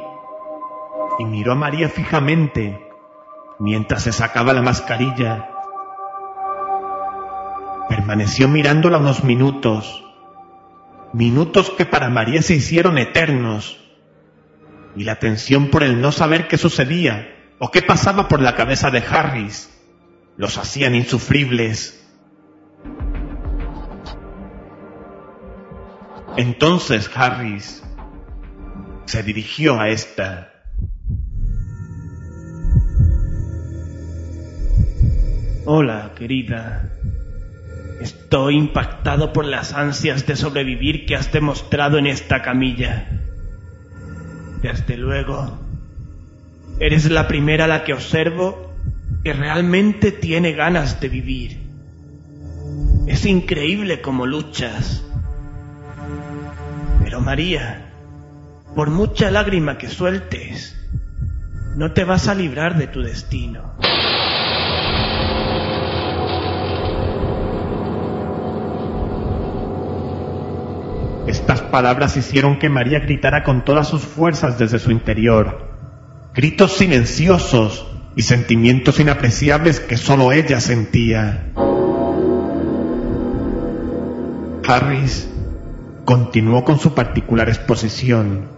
y miró a María fijamente mientras se sacaba la mascarilla. Permaneció mirándola unos minutos, minutos que para María se hicieron eternos, y la tensión por el no saber qué sucedía o qué pasaba por la cabeza de Harris los hacían insufribles. Entonces Harris se dirigió a esta. Hola, querida. Estoy impactado por las ansias de sobrevivir que has demostrado en esta camilla. Desde luego, eres la primera a la que observo que realmente tiene ganas de vivir. Es increíble cómo luchas. Pero María, por mucha lágrima que sueltes, no te vas a librar de tu destino. Estas palabras hicieron que María gritara con todas sus fuerzas desde su interior. Gritos silenciosos y sentimientos inapreciables que solo ella sentía. Harris continuó con su particular exposición.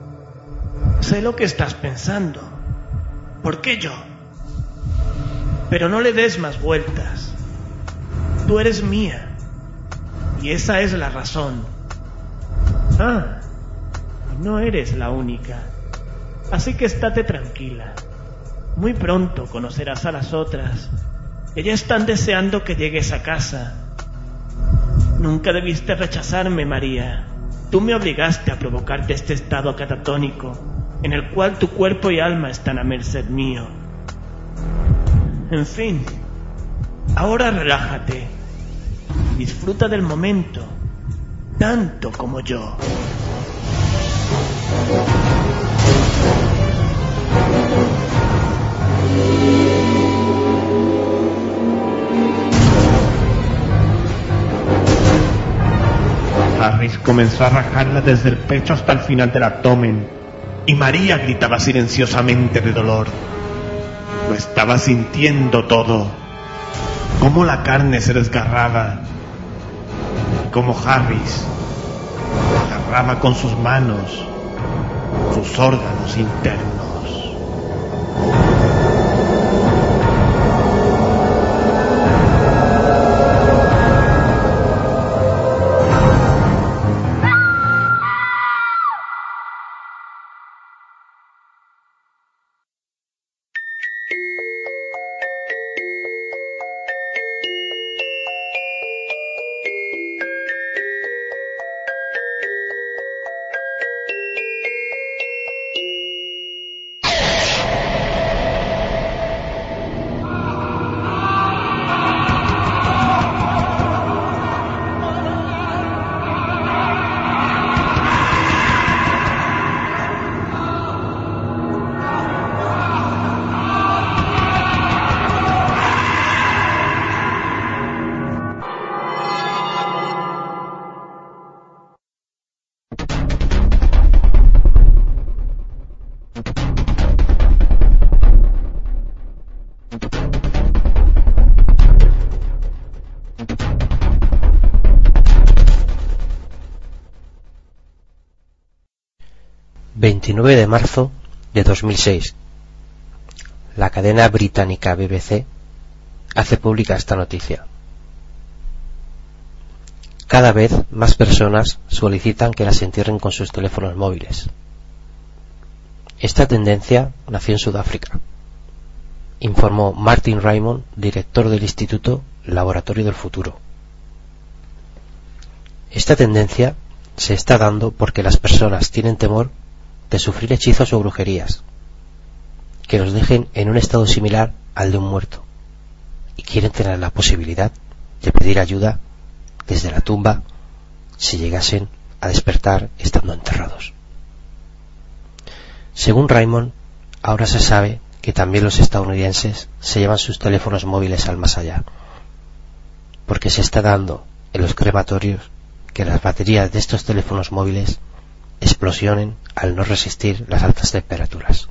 Sé lo que estás pensando. ¿Por qué yo? Pero no le des más vueltas. Tú eres mía. Y esa es la razón. Ah, no eres la única. Así que estate tranquila. Muy pronto conocerás a las otras, que ya están deseando que llegues a casa. Nunca debiste rechazarme, María. Tú me obligaste a provocarte este estado catatónico, en el cual tu cuerpo y alma están a merced mío. En fin, ahora relájate. Disfruta del momento tanto como yo. Harris comenzó a rajarla desde el pecho hasta el final del abdomen y María gritaba silenciosamente de dolor. Lo estaba sintiendo todo, cómo la carne se desgarraba, como Harris agarraba con sus manos sus órganos internos. 29 de marzo de 2006. La cadena británica BBC hace pública esta noticia. Cada vez más personas solicitan que las entierren con sus teléfonos móviles. Esta tendencia nació en Sudáfrica, informó Martin Raymond, director del Instituto Laboratorio del Futuro. Esta tendencia se está dando porque las personas tienen temor de sufrir hechizos o brujerías que los dejen en un estado similar al de un muerto y quieren tener la posibilidad de pedir ayuda desde la tumba si llegasen a despertar estando enterrados. Según Raymond, ahora se sabe que también los estadounidenses se llevan sus teléfonos móviles al más allá, porque se está dando en los crematorios que las baterías de estos teléfonos móviles explosionen al no resistir las altas temperaturas.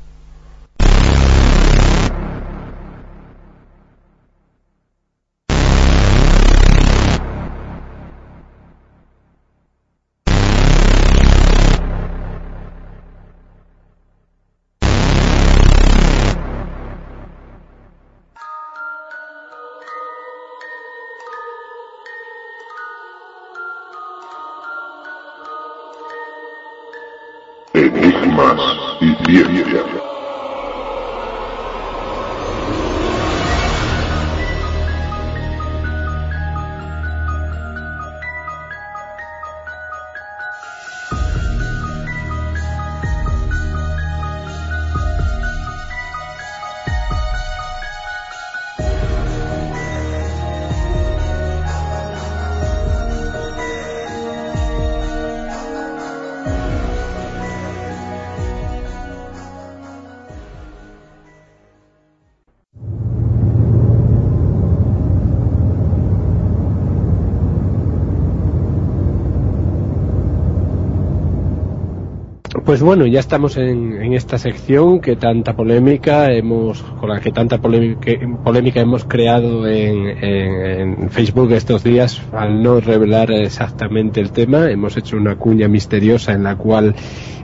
Pues bueno, ya estamos en, en, esta sección que tanta polémica hemos, con la que tanta polémica, polémica hemos creado en, Facebook estos días al no revelar exactamente el tema. Hemos hecho una cuña misteriosa en la cual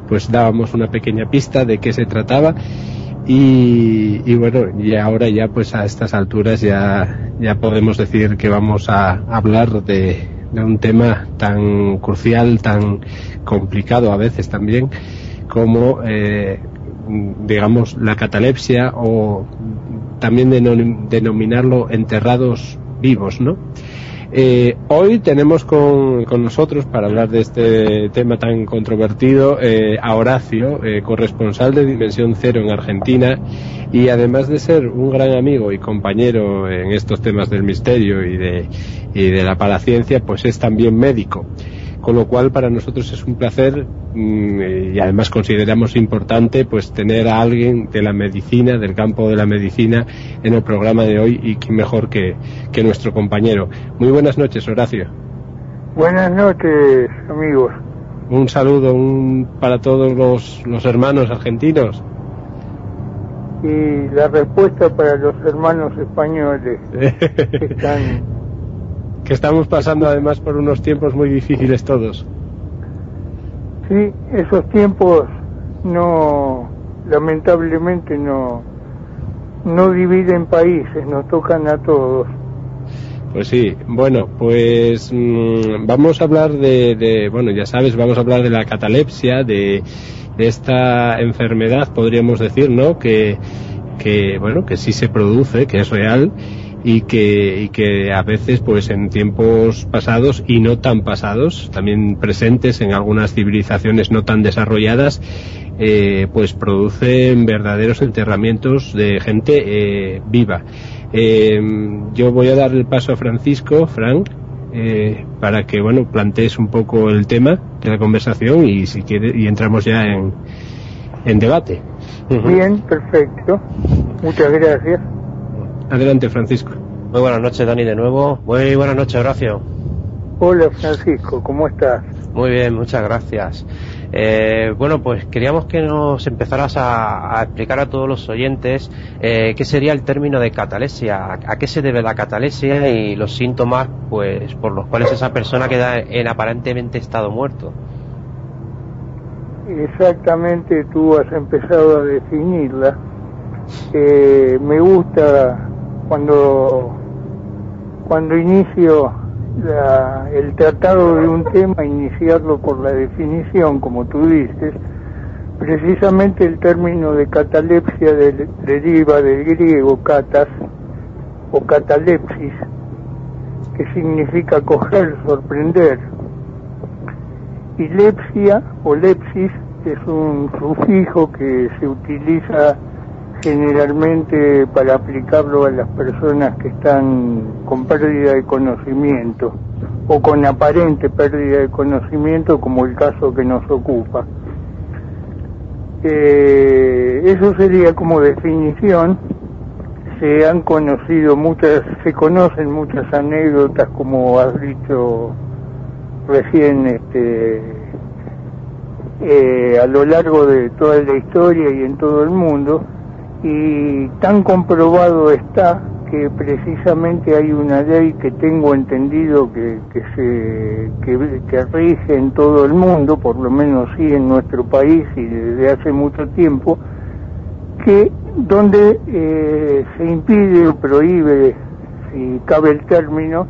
pues dábamos una pequeña pista de qué se trataba. Y, y bueno, y ahora ya pues a estas alturas ya, ya podemos decir que vamos a hablar de un tema tan crucial, tan complicado a veces también, como eh, digamos la catalepsia o también denominarlo enterrados vivos, ¿no? Eh, hoy tenemos con, con, nosotros, para hablar de este tema tan controvertido, eh, a Horacio, eh, corresponsal de Dimensión Cero en Argentina, y además de ser un gran amigo y compañero en estos temas del misterio y de, la paraciencia, pues es también médico con lo cual para nosotros es un placer mmm, y además consideramos importante pues tener a alguien de la medicina, del campo de la medicina en el programa de hoy y que mejor que, que nuestro compañero. Muy buenas noches, Horacio. Buenas noches, amigos. Un saludo un, para todos los, los hermanos argentinos. Y la respuesta para los hermanos españoles que están que estamos pasando además por unos tiempos muy difíciles todos. Sí, esos tiempos no, lamentablemente no, no dividen países, nos tocan a todos. Pues sí, bueno, pues mmm, vamos a hablar de, de, bueno, ya sabes, vamos a hablar de la catalepsia, de, de esta enfermedad, podríamos decir, ¿no? Que, que, bueno, que sí se produce, que es real y que, y que a veces pues en tiempos pasados y no tan pasados, también presentes en algunas civilizaciones no tan desarrolladas, eh, pues producen verdaderos enterramientos de gente eh, viva. Eh, yo voy a dar el paso a Francisco, Frank, eh, para que bueno plantees un poco el tema de la conversación y si quiere y entramos ya en, en debate. Bien, perfecto. Muchas gracias. Adelante, Francisco. Muy buenas noches, Dani, de nuevo. Muy buenas noches, Horacio. Hola, Francisco, ¿cómo estás? Muy bien, muchas gracias. Eh, bueno, pues queríamos que nos empezaras a, a explicar a todos los oyentes eh, qué sería el término de catalepsia, a, a, qué se debe la catalepsia y los síntomas pues por los cuales esa persona queda en aparentemente estado muerto. exactamente tú has empezado a definirla. Eh, me gusta cuando, cuando inicio la- el tratado de un tema, iniciarlo por la definición, como tú dices. Precisamente el término de catalepsia del- deriva del griego catas o catalepsis, que significa coger, sorprender. Y lepsia o lepsis es un sufijo que se utiliza generalmente para aplicarlo a las personas que están con pérdida de conocimiento o con aparente pérdida de conocimiento como el caso que nos ocupa. Eh, eso sería como definición. Se han conocido muchas, se conocen muchas anécdotas como has dicho recién este, eh, a lo largo de toda la historia y en todo el mundo y tan comprobado está que precisamente hay una ley que tengo entendido que, se que, rige en todo el mundo por lo menos sí en nuestro país y desde hace mucho tiempo que donde eh, se impide o prohíbe si cabe el término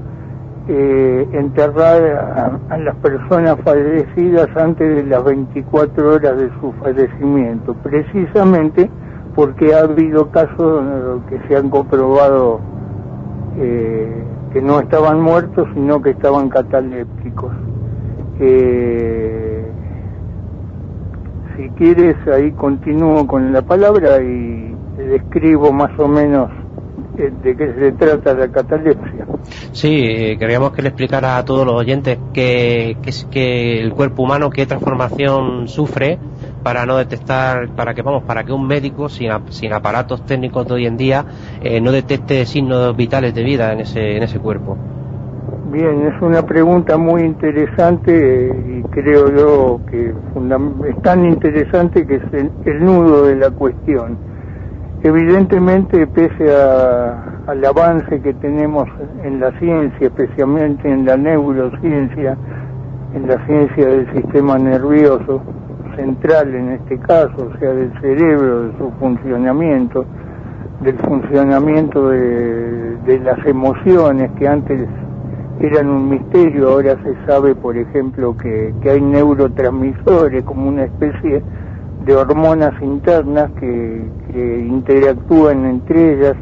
eh, enterrar a las personas fallecidas antes de las 24 horas de su fallecimiento. Precisamente porque ha habido casos eh, que se han comprobado eh, que no estaban muertos, sino que estaban catalépticos. Eh, si quieres, ahí continúo con la palabra y describo más o menos de qué se trata la catalepsia. Sí, eh, queríamos que le explicara a todos los oyentes que, que, es- que el cuerpo humano qué transformación sufre para no detectar, para que vamos, para que un médico sin, sin aparatos técnicos de hoy en día eh, no detecte signos vitales de vida en ese, en ese cuerpo. Bien, es una pregunta muy interesante eh, y creo yo que es tan interesante que es el, el nudo de la cuestión. Evidentemente, pese a- al avance que tenemos en la ciencia, especialmente en la neurociencia, en la ciencia del sistema nervioso central en este caso, o sea, del cerebro, de su funcionamiento, del funcionamiento de, las emociones que antes eran un misterio, ahora se sabe, por ejemplo, que, hay neurotransmisores como una especie hormonas internas que, que interactúan entre ellas.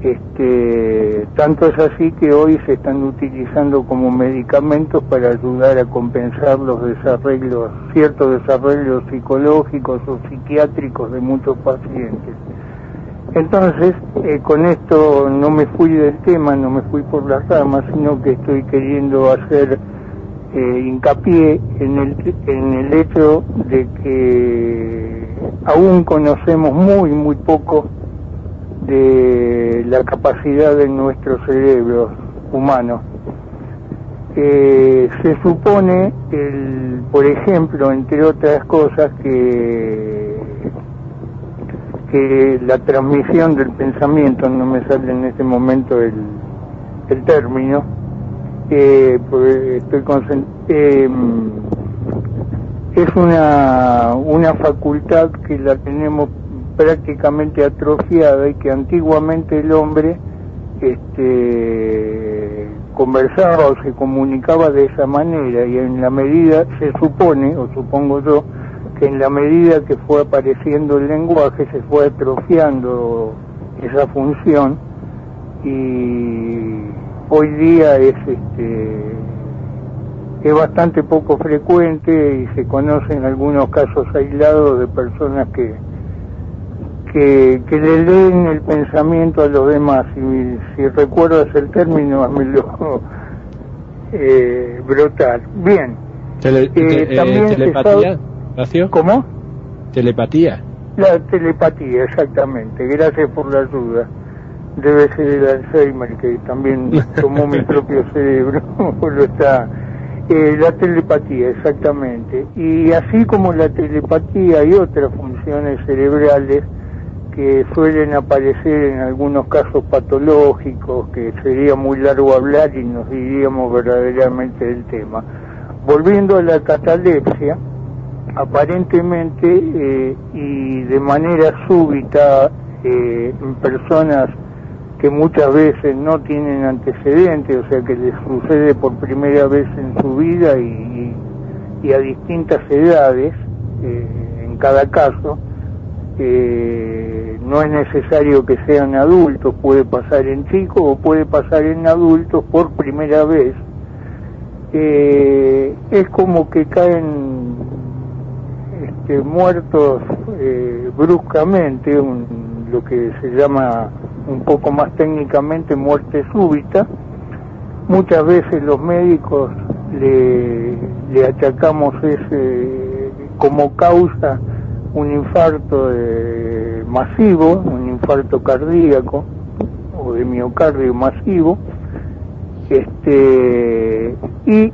Este, tanto es así que hoy se están utilizando como medicamentos para ayudar a compensar los desarreglos, ciertos desarreglos psicológicos o psiquiátricos de muchos pacientes. Entonces, eh, con esto no me fui del tema, no me fui por las ramas, sino que estoy queriendo hacer eh, hincapié en el, en el hecho de que aún conocemos muy, muy poco de la capacidad de nuestro cerebro humano. Eh, se supone, el, por ejemplo, entre otras cosas, que que la transmisión del pensamiento, no me sale en este momento el, el término, eh, estoy eh, es una, una facultad que la tenemos prácticamente atrofiada y que antiguamente el hombre este, conversaba o se comunicaba de esa manera y en la medida, se supone, o supongo yo, que en la medida que fue apareciendo el lenguaje se fue atrofiando esa función y hoy día es este es bastante poco frecuente y se conocen algunos casos aislados de personas que que, que le leen el pensamiento a los demás y si recuerdas el término házmelo eh, brotar bien Tele- Eh, te- eh, también telepatía. ¿cómo? Telepatía. La telepatía, exactamente. Gracias por la ayuda. Debe ser el Alzheimer que también tomó mi propio cerebro. lo está. Eh, la telepatía, exactamente. Y así como la telepatía hay otras funciones cerebrales que suelen aparecer en algunos casos patológicos, que sería muy largo hablar y nos diríamos verdaderamente del tema. Volviendo a la catalepsia, aparentemente eh, y de manera súbita eh, en personas que muchas veces no tienen antecedentes, o sea que les sucede por primera vez en su vida y, a distintas edades, eh, en cada caso, no es necesario que sean adultos, puede pasar en chicos o puede pasar en adultos por primera vez. Eh, es como que caen este, muertos eh, bruscamente, lo que se llama un poco más técnicamente muerte súbita. Muchas veces los médicos le, le achacamos ese como causa un infarto masivo, un infarto cardíaco o de miocardio masivo, este, y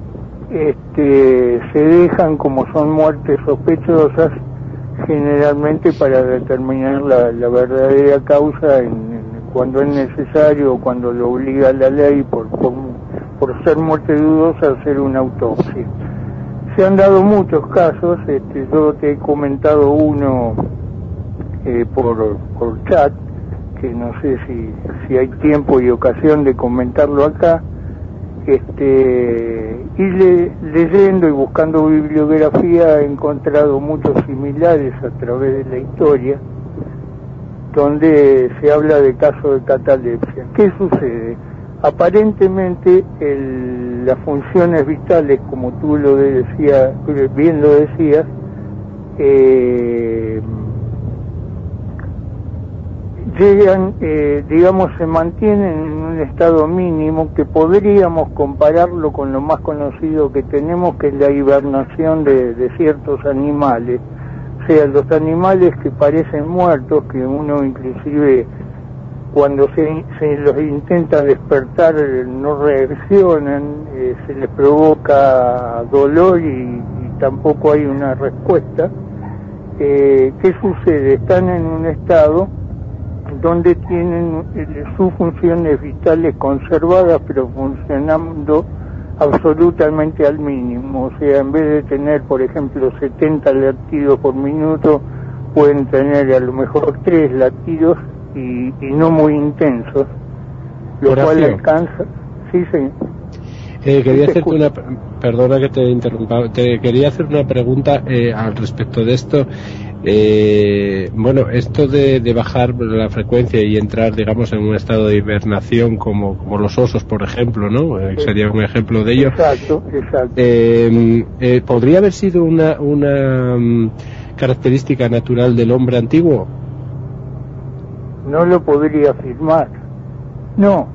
este, se dejan como son muertes sospechosas generalmente para determinar la, verdadera causa cuando es necesario cuando lo obliga la ley por, por, ser muerte dudosa hacer una autopsia. Se han dado muchos casos, este, yo te he comentado uno eh, por, por chat, que no sé si, si hay tiempo y ocasión de comentarlo acá, este, y leyendo y buscando bibliografía he encontrado muchos similares a través de la historia, donde se habla de casos de catalepsia. ¿Qué sucede? Aparentemente las funciones vitales, como tú lo decías, bien lo decías, eh, llegan, eh, digamos, se mantienen en un estado mínimo que podríamos compararlo con lo más conocido que tenemos, que es la hibernación de, ciertos animales. Sea, los animales que parecen muertos, que uno inclusive cuando se, se los intenta despertar no reaccionan, eh, se les provoca dolor y, tampoco hay una respuesta. Eh, ¿Qué sucede? Están en un estado donde tienen eh, sus funciones vitales conservadas pero funcionando absolutamente al mínimo. O sea, en vez de tener, por ejemplo, 70 latidos por minuto, pueden tener a lo mejor 3 latidos y, no muy intensos, lo cual alcanza. Sí, sí. Eh, quería hacerte una, perdona que te interrumpa, te quería hacer una pregunta eh, al respecto de esto. Eh, bueno, esto de, bajar la frecuencia y entrar, digamos, en un estado de hibernación como, como los osos, por ejemplo, ¿no? Eh, sería un ejemplo de ello. Exacto, exacto. Eh, ¿Podría haber sido una, una mm, característica natural del hombre antiguo? No lo podría afirmar. No,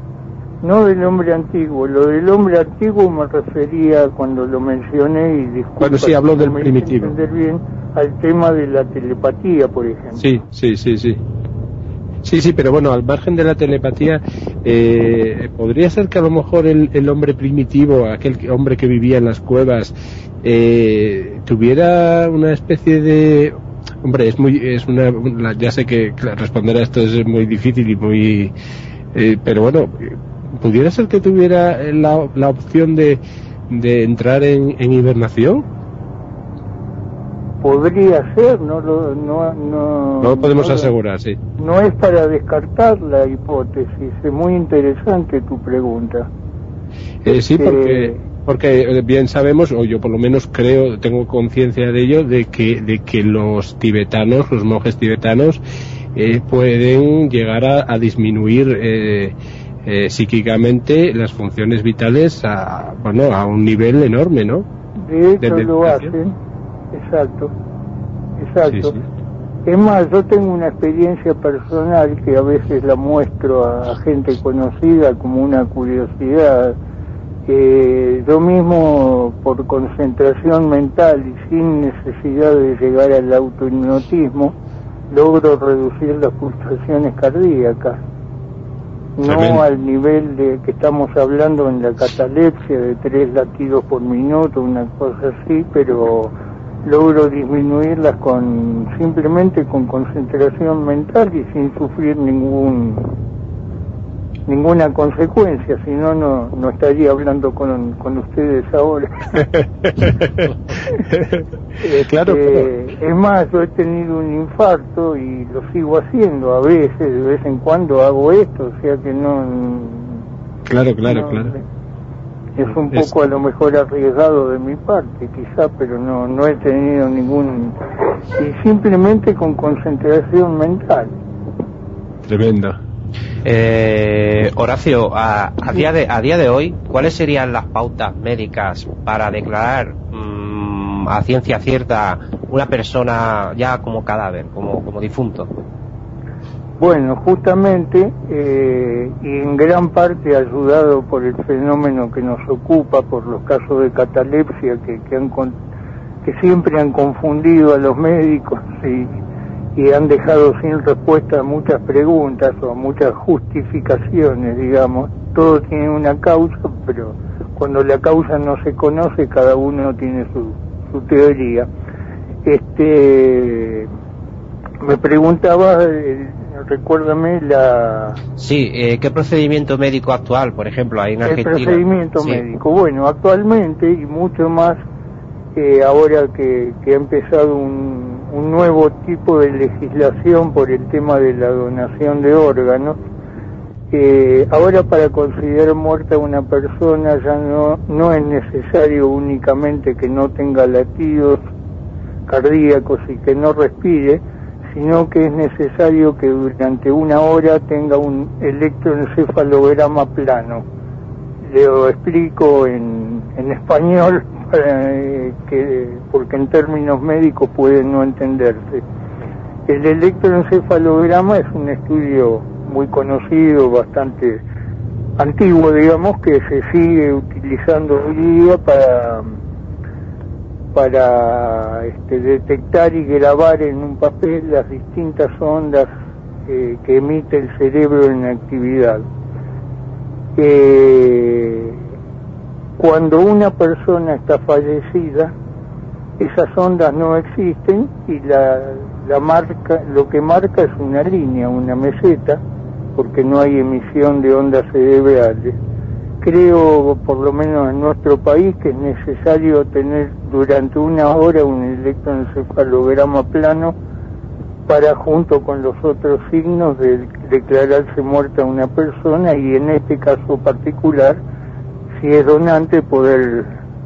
no del hombre antiguo. Lo del hombre antiguo me refería cuando lo mencioné y disculpa. Cuando sí habló del primitivo. Bien, al tema de la telepatía, por ejemplo. Sí, sí, sí, sí. Sí, sí, pero bueno, al margen de la telepatía, eh, podría ser que a lo mejor el, hombre primitivo, aquel hombre que vivía en las cuevas, eh, tuviera una especie de hombre es muy es una ya sé que responder a esto es muy difícil y muy eh, pero bueno pudiera ser que tuviera la, la opción de, de entrar en, en hibernación podría ser, no lo, no, no, no podemos asegurar, sí. No es para descartar la hipótesis, es muy interesante tu pregunta. Eh, sí, porque, porque eh, bien sabemos, o yo por lo menos creo, tengo conciencia de ello, de que, de que los tibetanos, los monjes tibetanos, eh, pueden llegar a, disminuir eh, eh, psíquicamente las funciones vitales a, bueno, a un nivel enorme, ¿no? De hecho lo hacen Exacto, exacto. Es más, yo tengo una experiencia personal que a veces la muestro a, gente conocida como una curiosidad. que yo mismo, por concentración mental y sin necesidad de llegar al autohipnotismo, logro reducir las pulsaciones cardíacas. No al nivel de que estamos hablando en la catalepsia de tres latidos por minuto, una cosa así, pero logro disminuirlas con simplemente con concentración mental y sin sufrir ningún ninguna consecuencia, si no, no, estaría hablando con, con ustedes ahora. claro, Este, Es más, yo he tenido un infarto y lo sigo haciendo a veces, de vez en cuando hago esto, o sea que no... Claro, claro, no, claro. Es un Es- poco a lo mejor arriesgado de mi parte, quizá, pero no, no he tenido ningún... Y simplemente con concentración mental. Tremendo. Eh, Horacio, a, a día de, a día de hoy, ¿cuáles serían las pautas médicas para declarar mm, a ciencia cierta una persona ya como cadáver, como, como difunto? Bueno, justamente, eh, y en gran parte ayudado por el fenómeno que nos ocupa, por los casos de catalepsia que, que, han que siempre han confundido a los médicos y, y han dejado sin respuesta muchas preguntas o muchas justificaciones, digamos. Todo tiene una causa, pero cuando la causa no se conoce, cada uno tiene su, su teoría. Este, me preguntaba, eh, recuérdame la, Sí, eh, ¿qué procedimiento médico actual, por ejemplo, hay en el Argentina? procedimiento Sí. médico. Bueno, actualmente y mucho más eh, ahora que, que ha empezado un, un nuevo tipo de legislación por el tema de la donación de órganos, eh, ahora para considerar muerta a una persona ya no, no es necesario únicamente que no tenga latidos cardíacos y que no respire, sino que es necesario que durante una hora tenga un electroencefalograma plano. Lo explico en, en español para, eh, que, porque en términos médicos puede no entenderse. El electroencefalograma es un estudio muy conocido, bastante antiguo, digamos, que se sigue utilizando hoy día para para este, detectar y grabar en un papel las distintas ondas eh, que emite el cerebro en actividad. Eh, cuando una persona está fallecida, esas ondas no existen y la, la marca, lo que marca es una línea, una meseta, porque no hay emisión de ondas cerebrales. Creo, por lo menos en nuestro país, que es necesario tener durante una hora un electroencefalograma plano para, junto con los otros signos, de declararse muerta una persona y en este caso particular, si es donante, poder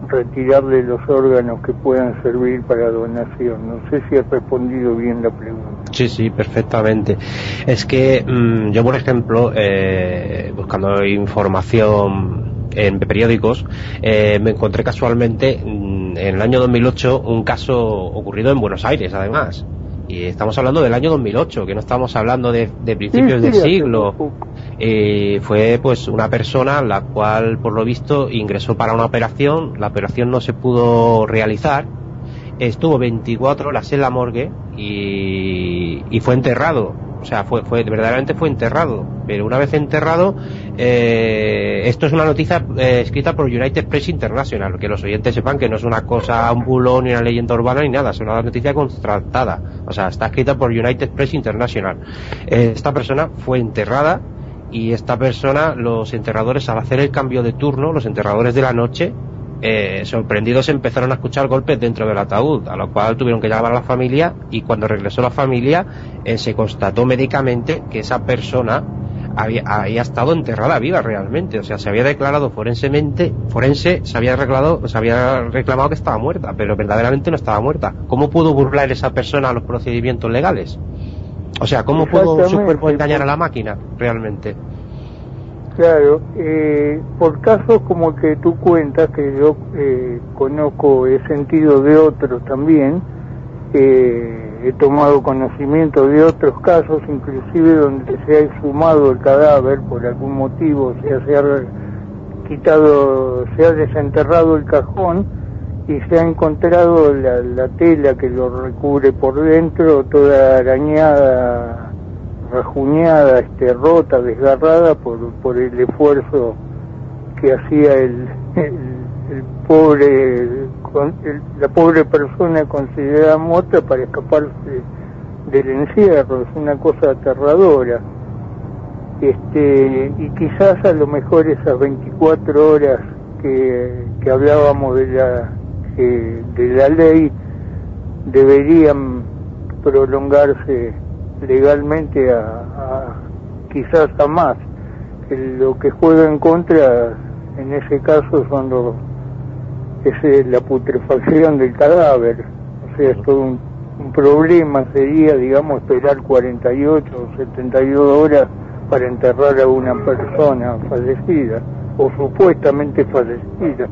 retirarle los órganos que puedan servir para donación. No sé si he respondido bien la pregunta. Sí, sí, perfectamente. Es que mm, yo, por ejemplo, eh, buscando información en periódicos, eh, me encontré casualmente mm, en el año 2008 un caso ocurrido en Buenos Aires, además. Y estamos hablando del año 2008, que no estamos hablando de, de principios Sí, hace siglo. Eh, fue pues una persona la cual por lo visto ingresó para una operación, la operación no se pudo realizar, estuvo 24 horas en la morgue y, y fue enterrado, o sea, fue, fue verdaderamente fue enterrado, pero una vez enterrado, eh, esto es una noticia eh, escrita por United Press International, que los oyentes sepan que no es una cosa, un bulo ni una leyenda urbana ni nada, es una noticia contratada, o sea, está escrita por United Press International. Eh, esta persona fue enterrada y esta persona, los enterradores, al hacer el cambio de turno, los enterradores de la noche, eh, sorprendidos empezaron a escuchar golpes dentro del ataúd, a lo cual tuvieron que llamar a la familia y cuando regresó la familia eh, se constató médicamente que esa persona había, había estado enterrada viva realmente, o sea, se había declarado forensemente, forense, se había reclamado, se había reclamado que estaba muerta, pero verdaderamente no estaba muerta. ¿Cómo pudo burlar esa persona a los procedimientos legales? O sea, ¿cómo pudo su cuerpo engañar a la máquina realmente? Claro, eh, por casos como el que tú cuentas, que yo eh, conozco, he sentido de otros también, eh, he tomado conocimiento de otros casos, inclusive donde se ha exhumado el cadáver por algún motivo, o sea, se ha quitado, se ha desenterrado el cajón y se ha encontrado la, la tela que lo recubre por dentro, toda arañada, rajuñada, este, rota, desgarrada por, por el esfuerzo que hacía el, el, pobre, la pobre persona considerada muerta para escaparse del encierro. Es una cosa aterradora. este y quizás a lo mejor esas 24 horas que, que hablábamos de la de la ley deberían prolongarse legalmente a, a quizás a más lo que juega en contra en ese caso son los es eh, la putrefacción del cadáver o sea es todo un, un problema sería digamos esperar 48 o 72 horas para enterrar a una persona fallecida o supuestamente fallecida.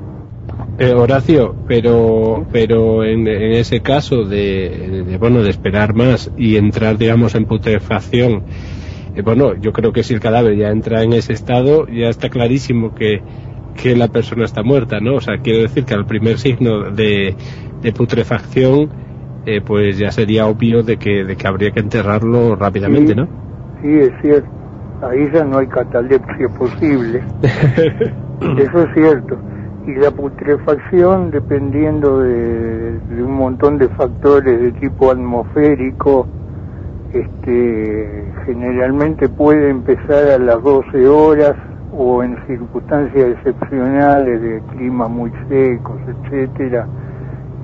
Eh, Horacio, pero pero en, en ese caso de, de, bueno de esperar más y entrar digamos en putrefacción, eh, bueno yo creo que si el cadáver ya entra en ese estado ya está clarísimo que que la persona está muerta, ¿no? O sea quiero decir que al primer signo de, de putrefacción eh, pues ya sería obvio de que de que habría que enterrarlo rápidamente, Sí. ¿no? Sí, es cierto. Ahí ya no hay catalepsia posible. Eso es cierto. Y la putrefacción, dependiendo de, un montón de factores de tipo atmosférico, este, generalmente puede empezar a las 12 horas o en circunstancias excepcionales de climas muy secos, etcétera,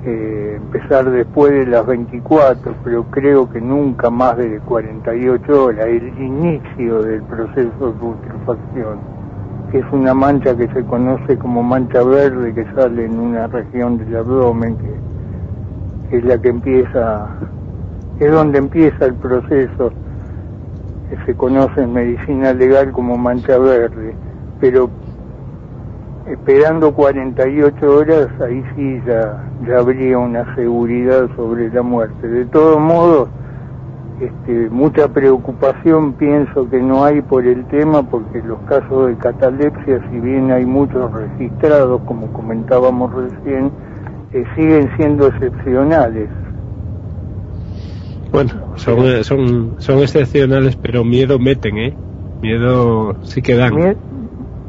eh, empezar después de las 24, pero creo que nunca más de 48 horas, el inicio del proceso de putrefacción, que es una mancha que se conoce como mancha verde que sale en una región del abdomen, que, es la que empieza, es donde empieza el proceso, que se conoce en medicina legal como mancha verde, pero esperando 48 horas, ahí sí ya, ya habría una seguridad sobre la muerte. De todos modos, este, mucha preocupación pienso que no hay por el tema, porque los casos de catalepsia, si bien hay muchos registrados, como comentábamos recién, eh, siguen siendo excepcionales. Bueno, son, eh, son, son excepcionales, pero miedo meten, ¿eh? Miedo sí que dan. Mie-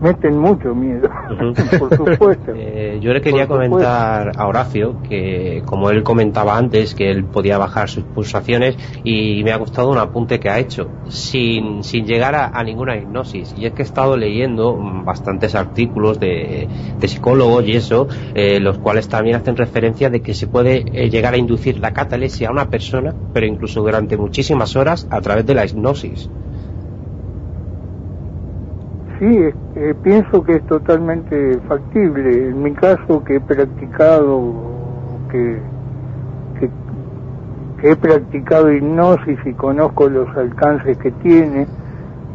meten mucho miedo, por supuesto. Eh, yo le quería Por supuesto. comentar a Horacio que, como él comentaba antes, que él podía bajar sus pulsaciones y me ha gustado un apunte que ha hecho, sin, sin llegar a, a ninguna hipnosis. Y es que he estado leyendo bastantes artículos de, de psicólogos y eso, eh, los cuales también hacen referencia de que se puede eh, llegar a inducir la catalepsia a una persona, pero incluso durante muchísimas horas a través de la hipnosis. Sí, eh, pienso que es totalmente factible. En mi caso, que he practicado, que, he practicado hipnosis y conozco los alcances que tiene,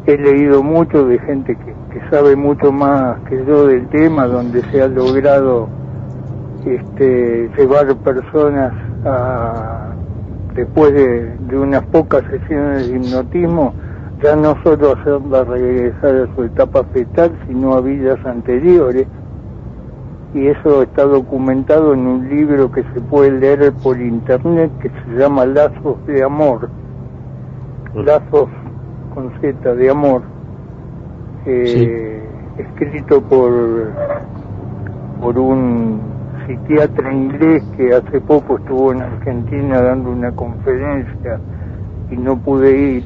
he leído mucho de gente que, sabe mucho más que yo del tema, donde se ha logrado este, llevar personas a, después de, de unas pocas sesiones de hipnotismo, ya no solo hacerla regresar a su etapa fetal, sino a vidas anteriores. Y eso está documentado en un libro que se puede leer por internet que se llama Lazos de Amor. Lazos con Z de Amor. Eh, Escrito por, por un psiquiatra inglés que hace poco estuvo en Argentina dando una conferencia y no pude ir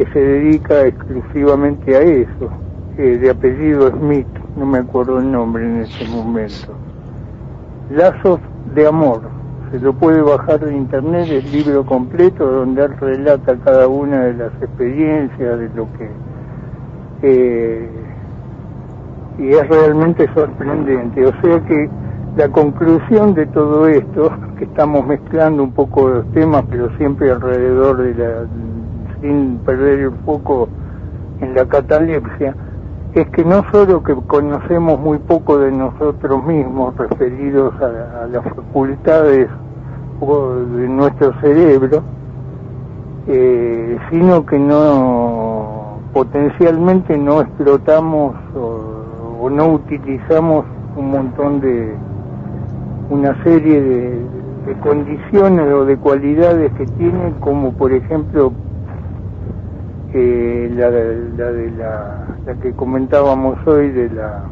que se dedica exclusivamente a eso, de apellido Smith, no me acuerdo el nombre en este momento. Lazos de Amor, se lo puede bajar de internet, el libro completo donde él relata cada una de las experiencias, de lo que... eh, y es realmente sorprendente, o sea que la conclusión de todo esto, que estamos mezclando un poco los temas, pero siempre alrededor de la, sin perder el foco en la catalepsia, es que no solo que conocemos muy poco de nosotros mismos referidos a, las facultades de nuestro cerebro, eh, sino que no potencialmente no explotamos o, no utilizamos un montón de una serie de, de condiciones o de cualidades que tiene como por ejemplo eh, la, la de la, la que comentábamos hoy de la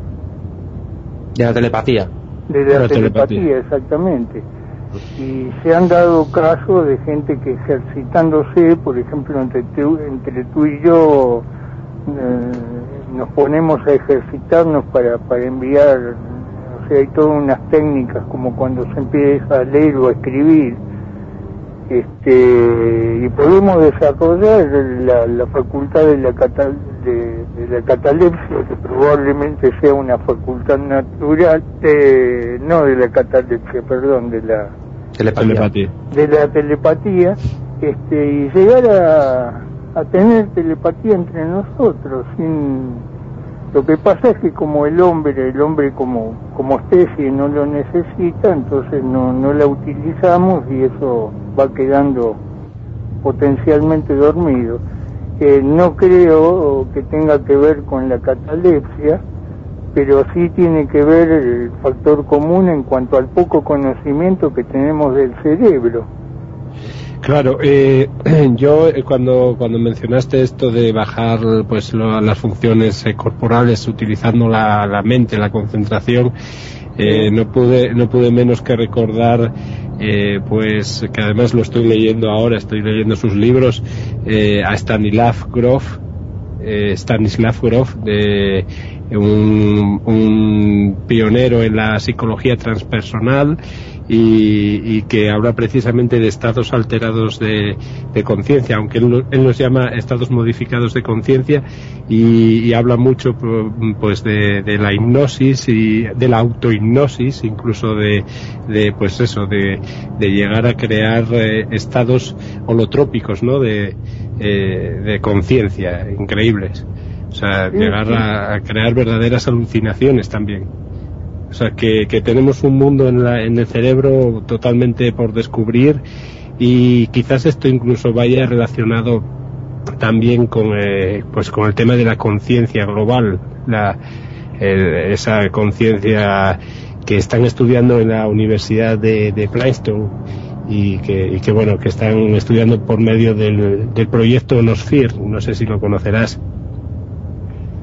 De la telepatía. de la, telepatía. exactamente y se han dado casos de gente que ejercitándose por ejemplo entre tú, entre tú y yo eh, nos ponemos a ejercitarnos para, para enviar, o sea, hay todas unas técnicas como cuando se empieza a leer o a escribir, este, y podemos desarrollar la, la facultad de la, catal, de, de la catalepsia, que probablemente sea una facultad natural, eh, no de la catalepsia, perdón, de la Telepatía. de la telepatía este, y llegar a, a tener telepatía entre nosotros sin lo que pasa es que como el hombre el hombre como como especie no lo necesita entonces no no la utilizamos y eso va quedando potencialmente dormido Eh, no creo que tenga que ver con la catalepsia pero sí tiene que ver el factor común en cuanto al poco conocimiento que tenemos del cerebro. Claro, eh, yo eh, cuando cuando mencionaste esto de bajar pues lo- las funciones eh, corporales utilizando la, la mente, la concentración, eh, no pude no pude menos que recordar eh, pues que además lo estoy leyendo ahora, estoy leyendo sus libros a Stanislav Grof, eh, Stanislav Grof de un, un pionero en la psicología transpersonal y, y que habla precisamente de estados alterados de, de conciencia, aunque él, él los llama estados modificados de conciencia y, y habla mucho pu- pues de, de la hipnosis y de la autohipnosis, incluso de, de pues eso, de, de llegar a crear eh, estados holotrópicos, ¿no? De, eh, de conciencia increíbles. O sea, llegar a, a crear verdaderas alucinaciones también. O sea, que, que tenemos un mundo en, la, en el cerebro totalmente por descubrir y quizás esto incluso vaya relacionado también con, eh, pues con el tema de la conciencia global, la, el- esa conciencia que están estudiando en la Universidad de, de Princeton y que, y que bueno que están estudiando por medio del, del proyecto Nosphere, no sé si lo conocerás.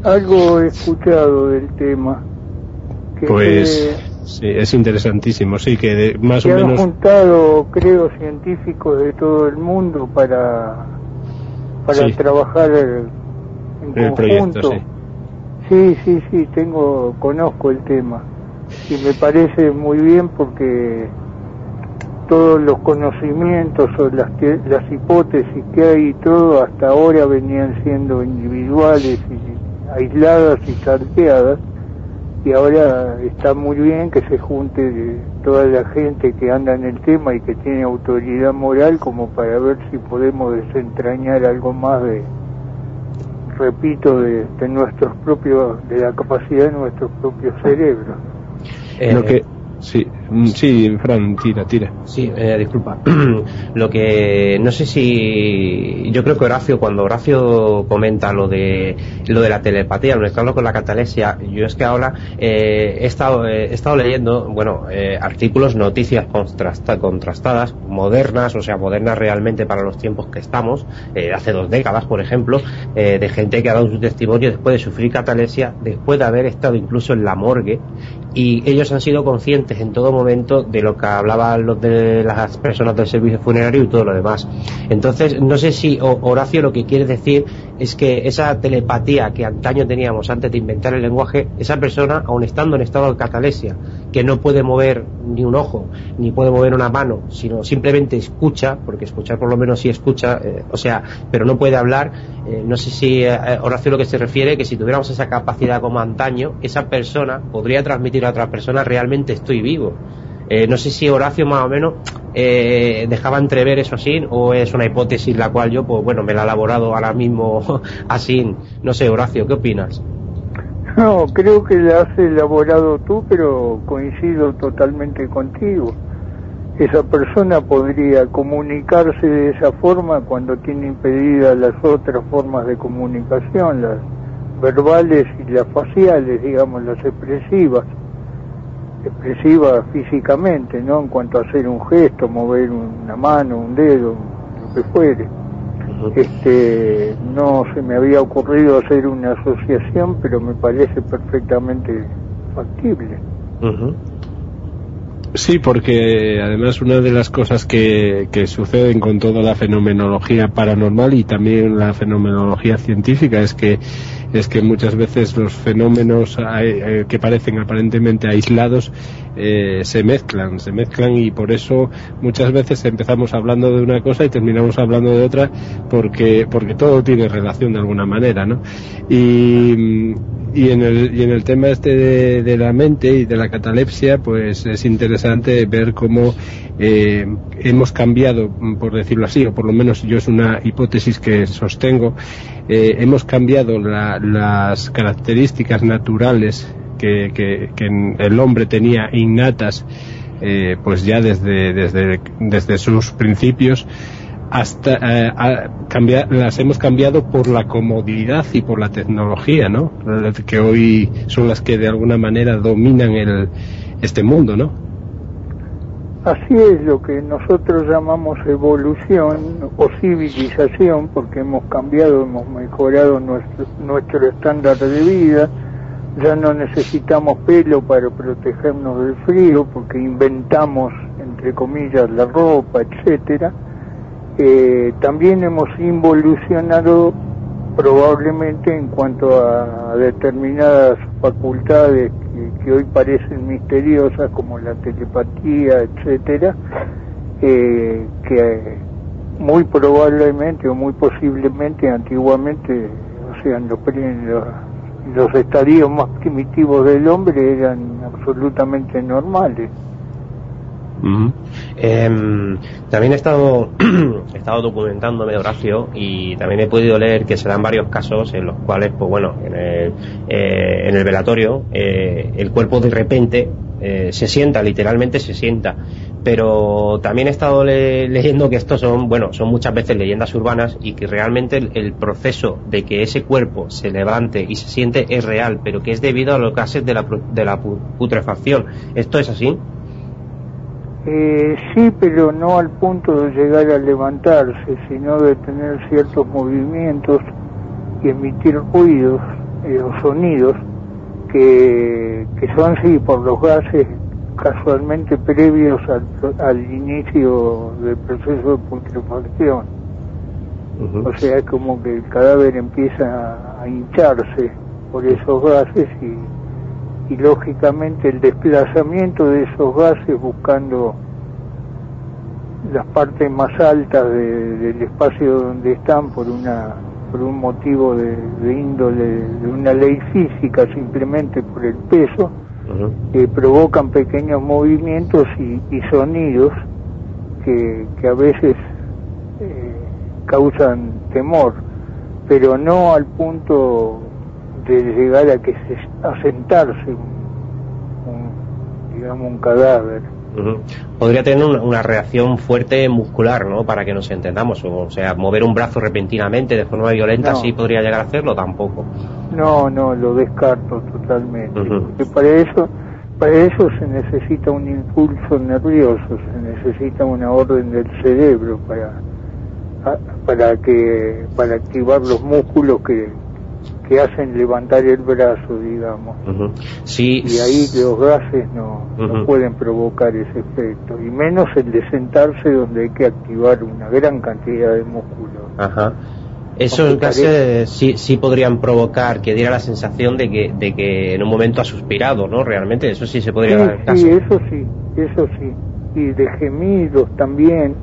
Algo he escuchado del tema. Que Pues sí, es interesantísimo, sí, que de- más o han menos juntado, creo, científicos de todo el mundo para, para Sí. trabajar en el proyecto, conjunto. sí. Sí, sí, sí, tengo, conozco el tema. Y me parece muy bien porque todos los conocimientos o las, que- las hipótesis que hay y todo hasta ahora venían siendo individuales y aisladas y salteadas y ahora está muy bien que se junte de toda la gente que anda en el tema y que tiene autoridad moral como para ver si podemos desentrañar algo más de repito de, de nuestros propios de la capacidad de nuestros propios cerebros. Eh, Lo que sí, sí, Fran, tira, tira. Sí, eh, disculpa. lo que no sé si yo creo que Horacio cuando Horacio comenta lo de lo de la telepatía, mezclarlo con la catalepsia, yo es que ahora eh, he estado eh, he estado leyendo, bueno, eh, artículos, noticias contrasta- contrastadas, modernas, o sea, modernas realmente para los tiempos que estamos, eh, hace dos décadas, por ejemplo, de gente que ha dado su testimonio después de sufrir catalepsia, después de haber estado incluso en la morgue y ellos han sido conscientes en todo momento de lo que hablaban los de las personas del servicio funerario y todo lo demás. Entonces, no sé si Horacio lo que quiere decir es que esa telepatía que antaño teníamos antes de inventar el lenguaje, esa persona, aun estando en estado de catalepsia, que no puede mover ni un ojo, ni puede mover una mano, sino simplemente escucha, porque escuchar por lo menos sí escucha, eh, o sea, pero no puede hablar, eh, no sé si eh, Horacio lo que se refiere, que si tuviéramos esa capacidad como antaño, esa persona podría transmitir a otra persona realmente estoy vivo. Eh, no sé si Horacio más o menos eh, dejaba entrever eso así o es una hipótesis la cual yo, pues bueno, me la he elaborado ahora mismo así. No sé, Horacio, ¿qué opinas? no creo que la has elaborado tú pero coincido totalmente contigo esa persona podría comunicarse de esa forma cuando tiene impedidas las otras formas de comunicación las verbales y las faciales digamos las expresivas expresiva físicamente, ¿no? En cuanto a hacer un gesto, mover una mano, un dedo, lo que fuere. Este, no se me había ocurrido hacer una asociación, pero me parece perfectamente factible. Sí, porque además una de las cosas que, que, suceden con toda la fenomenología paranormal y también la fenomenología científica es que es que muchas veces los fenómenos eh, que parecen aparentemente aislados eh, se mezclan, se mezclan y por eso muchas veces empezamos hablando de una cosa y terminamos hablando de otra porque, porque todo tiene relación de alguna manera, ¿no? Y, y en el, y en el tema este de, la mente y de la catalepsia, pues es interesante ver cómo eh, hemos cambiado, por decirlo así, o por lo menos yo es una hipótesis que sostengo, eh, hemos cambiado las características naturales que, que, el hombre tenía innatas, eh, pues ya desde, desde, desde sus principios, hasta eh, cambiar, las hemos cambiado por la comodidad y por la tecnología, ¿no? Que hoy son las que de alguna manera dominan el, este mundo, ¿no? Así es lo que nosotros llamamos evolución o civilización, porque hemos cambiado, hemos mejorado nuestro, estándar de vida, ya no necesitamos pelo para protegernos del frío, porque inventamos, entre comillas, la ropa, etcétera. Eh, también hemos involucionado probablemente en cuanto a, determinadas facultades que, hoy parecen misteriosas como la telepatía, etcétera, eh, que muy probablemente o muy posiblemente antiguamente, o sea, los, los estadios más primitivos del hombre eran absolutamente normales. Em, también he estado, he estado documentándome, Horacio, y también he podido leer que se dan varios casos en los cuales, pues bueno, en el, eh, en el velatorio, eh, el cuerpo de repente eh, se sienta, literalmente se sienta. Pero también he estado leyendo que estos son, bueno, son muchas veces leyendas urbanas y que realmente el, proceso de que ese cuerpo se levante y se siente es real, pero que es debido a los gases de la, de la putrefacción. ¿Esto es así? Eh, sí, pero no al punto de llegar a levantarse, sino de tener ciertos movimientos y emitir ruidos eh, o sonidos que, que son, sí, por los gases casualmente previos al, inicio del proceso de putrefacción. O sea, es como que el cadáver empieza a hincharse por esos gases y y lógicamente el desplazamiento de esos gases buscando las partes más altas del espacio donde están por una por un motivo de, índole de una ley física simplemente por el peso que provocan pequeños movimientos y, sonidos que, que, a veces eh, causan temor pero no al punto de llegar a que se a sentarse un, digamos un cadáver. Podría tener una, reacción fuerte muscular no para que nos entendamos. O, sea mover un brazo repentinamente de forma violenta sí podría llegar a hacerlo tampoco. No no lo descarto totalmente. Porque para eso para eso se necesita un impulso nervioso se necesita una orden del cerebro para para que para activar los músculos que que hacen levantar el brazo, digamos. sí. Y ahí los gases no, pueden provocar ese efecto, y menos el de sentarse donde hay que activar una gran cantidad de músculos. Ajá. Esos gases sí, sí podrían provocar que diera la sensación de que, de que en un momento ha suspirado, ¿no? Realmente, eso sí se podría dar Sí, eso sí, eso sí. Y de gemidos también,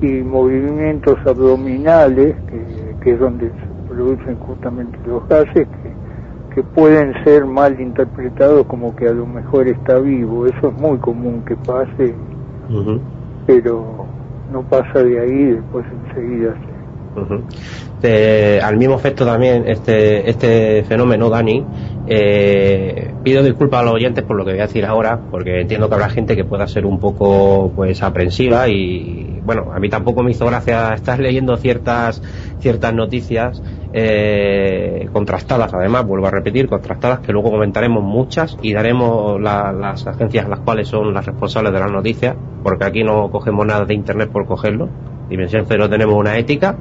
y movimientos abdominales, que, que es donde producen justamente los gases que, que pueden ser mal interpretados como que a lo mejor está vivo. Eso es muy común que pase, pero no pasa de ahí después enseguida. al mismo efecto también este este fenómeno Dani eh, pido disculpas a los oyentes por lo que voy a decir ahora porque entiendo que habrá gente que pueda ser un poco pues aprensiva y bueno a mí tampoco me hizo gracia estar leyendo ciertas ciertas noticias eh, contrastadas, además, vuelvo a repetir, contrastadas, que luego comentaremos muchas y daremos las agencias las cuales son las responsables de las noticias, porque aquí no cogemos nada de Internet por cogerlo. Dimensión Cero tenemos una ética.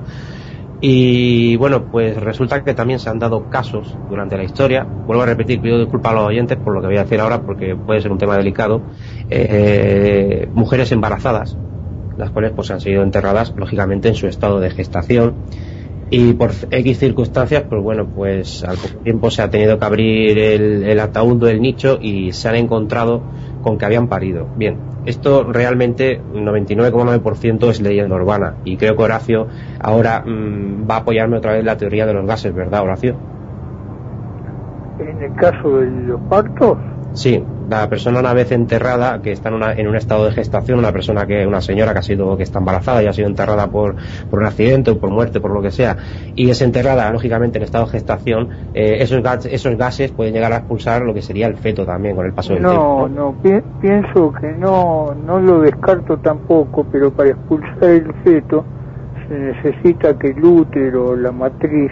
Y bueno, pues resulta que también se han dado casos durante la historia. Vuelvo a repetir, pido disculpas a los oyentes por lo que voy a decir ahora porque puede ser un tema delicado. Eh, mujeres embarazadas, las cuales pues han sido enterradas lógicamente en su estado de gestación y por X circunstancias, pues bueno, pues al poco tiempo se ha tenido que abrir el, el ataúd del nicho y se han encontrado con que habían parido. Bien, esto realmente 99,9% es leyenda urbana y creo que Horacio ahora mmm, va a apoyarme otra vez la teoría de los gases, ¿verdad, Horacio? En el caso de los partos, Sí, la persona una vez enterrada, que está en, una- en un estado de gestación, una persona que, una señora que ha sido, que está embarazada y ha sido enterrada por, por un accidente o por muerte, por lo que sea, y es enterrada, lógicamente, en estado de gestación, eh, esos, gas- esos gases pueden llegar a expulsar lo que sería el feto también con el paso del no, tiempo. no, pi- pienso que no, no lo descarto tampoco, pero para expulsar el feto se necesita que el útero, la matriz,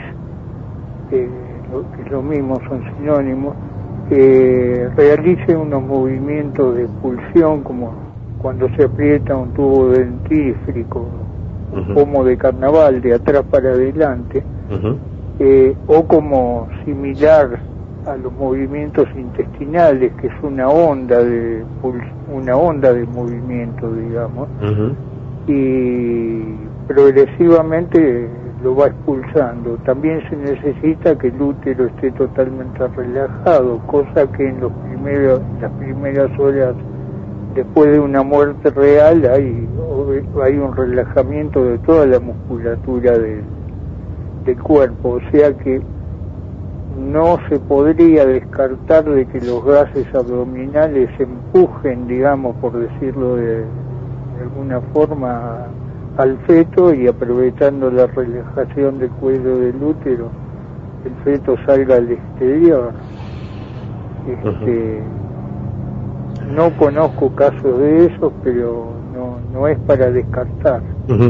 eh, lo, que es lo mismo, son sinónimos, eh, realice unos movimientos de expulsión como cuando se aprieta un tubo dentífrico, como de carnaval, de atrás para adelante, eh, o como similar a los movimientos intestinales, que es una onda de una onda de movimiento, digamos, y progresivamente lo va expulsando. También se necesita que el útero esté totalmente relajado, cosa que en los primeros, las primeras horas después de una muerte real hay, hay un relajamiento de toda la musculatura del, cuerpo, o sea que no se podría descartar de que los gases abdominales empujen, digamos, por decirlo de, de alguna forma, al feto y aprovechando la relajación del cuello del útero, el feto salga al exterior. Este, No conozco casos de esos, pero no, no es para descartar.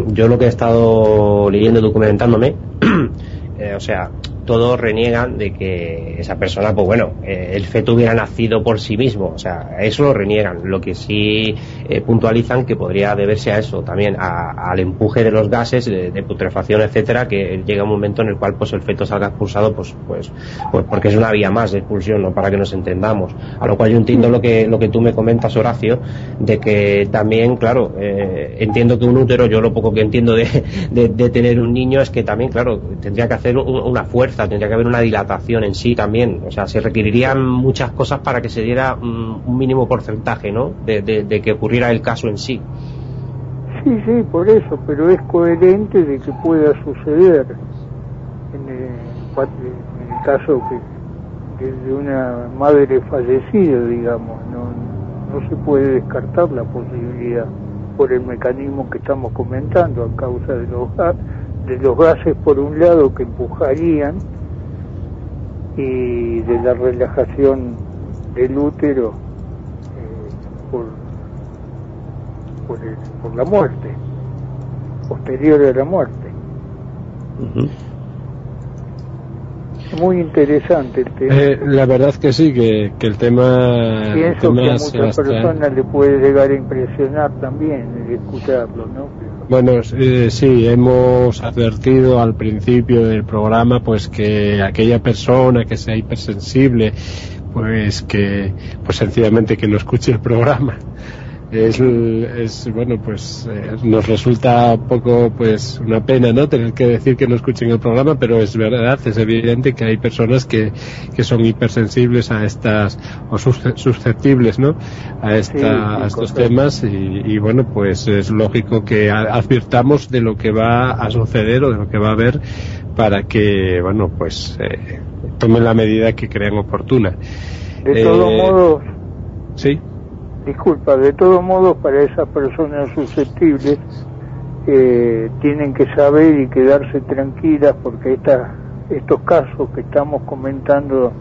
Yo lo que he estado leyendo y documentándome, eh, o sea, todos reniegan de que esa persona, pues bueno, eh, el feto hubiera nacido por sí mismo, o sea, eso lo reniegan. Lo que sí eh, puntualizan que podría deberse a eso también, a- al empuje de los gases, de, putrefacción, etcétera, que llega un momento en el cual pues el feto salga expulsado, pues, pues, pues porque es una vía más de expulsión, ¿no? Para que nos entendamos. A lo cual yo entiendo lo que, lo que tú me comentas, Horacio, de que también, claro, eh, entiendo que un útero, yo lo poco que entiendo de, de, de tener un niño es que también, claro, tendría que hacer un- una fuerza, tendría que haber una dilatación en sí también. O sea, se requerirían muchas cosas para que se diera un mínimo porcentaje, ¿no? De, que ocurriera el caso en sí. Sí, sí, por eso, pero es coherente de que pueda suceder en el, en el caso que de- una madre fallecida, digamos, no, no se puede descartar la posibilidad por el mecanismo que estamos comentando a causa de los, de los gases por un lado que empujarían y de la relajación del útero eh, por, por, el- por la muerte, posterior a la muerte. Muy interesante el tema. Eh, la verdad que sí, que, que el tema, el Pienso que a muchas personas le puede llegar a impresionar también el escucharlo, ¿no? Bueno, eh, sí, hemos advertido al principio del programa pues que aquella persona que sea hipersensible, pues que pues sencillamente que no escuche el programa. Es, es bueno, pues eh, nos resulta poco pues una pena, ¿no? Tener que decir que no escuchen el programa, pero es verdad, es evidente que hay personas que, que son hipersensibles a estas o sus- susceptibles, ¿no? A, esta, Sí, sí, a estos temas y, y, bueno, pues es lógico que advirtamos de lo que va a suceder o de lo que va a haber para que, bueno, pues eh, tomen la medida que crean oportuna. De Eh, todos modos, Sí. Disculpa, de todos modos para esas personas susceptibles eh, tienen que saber y quedarse tranquilas porque esta, estos casos que estamos comentando,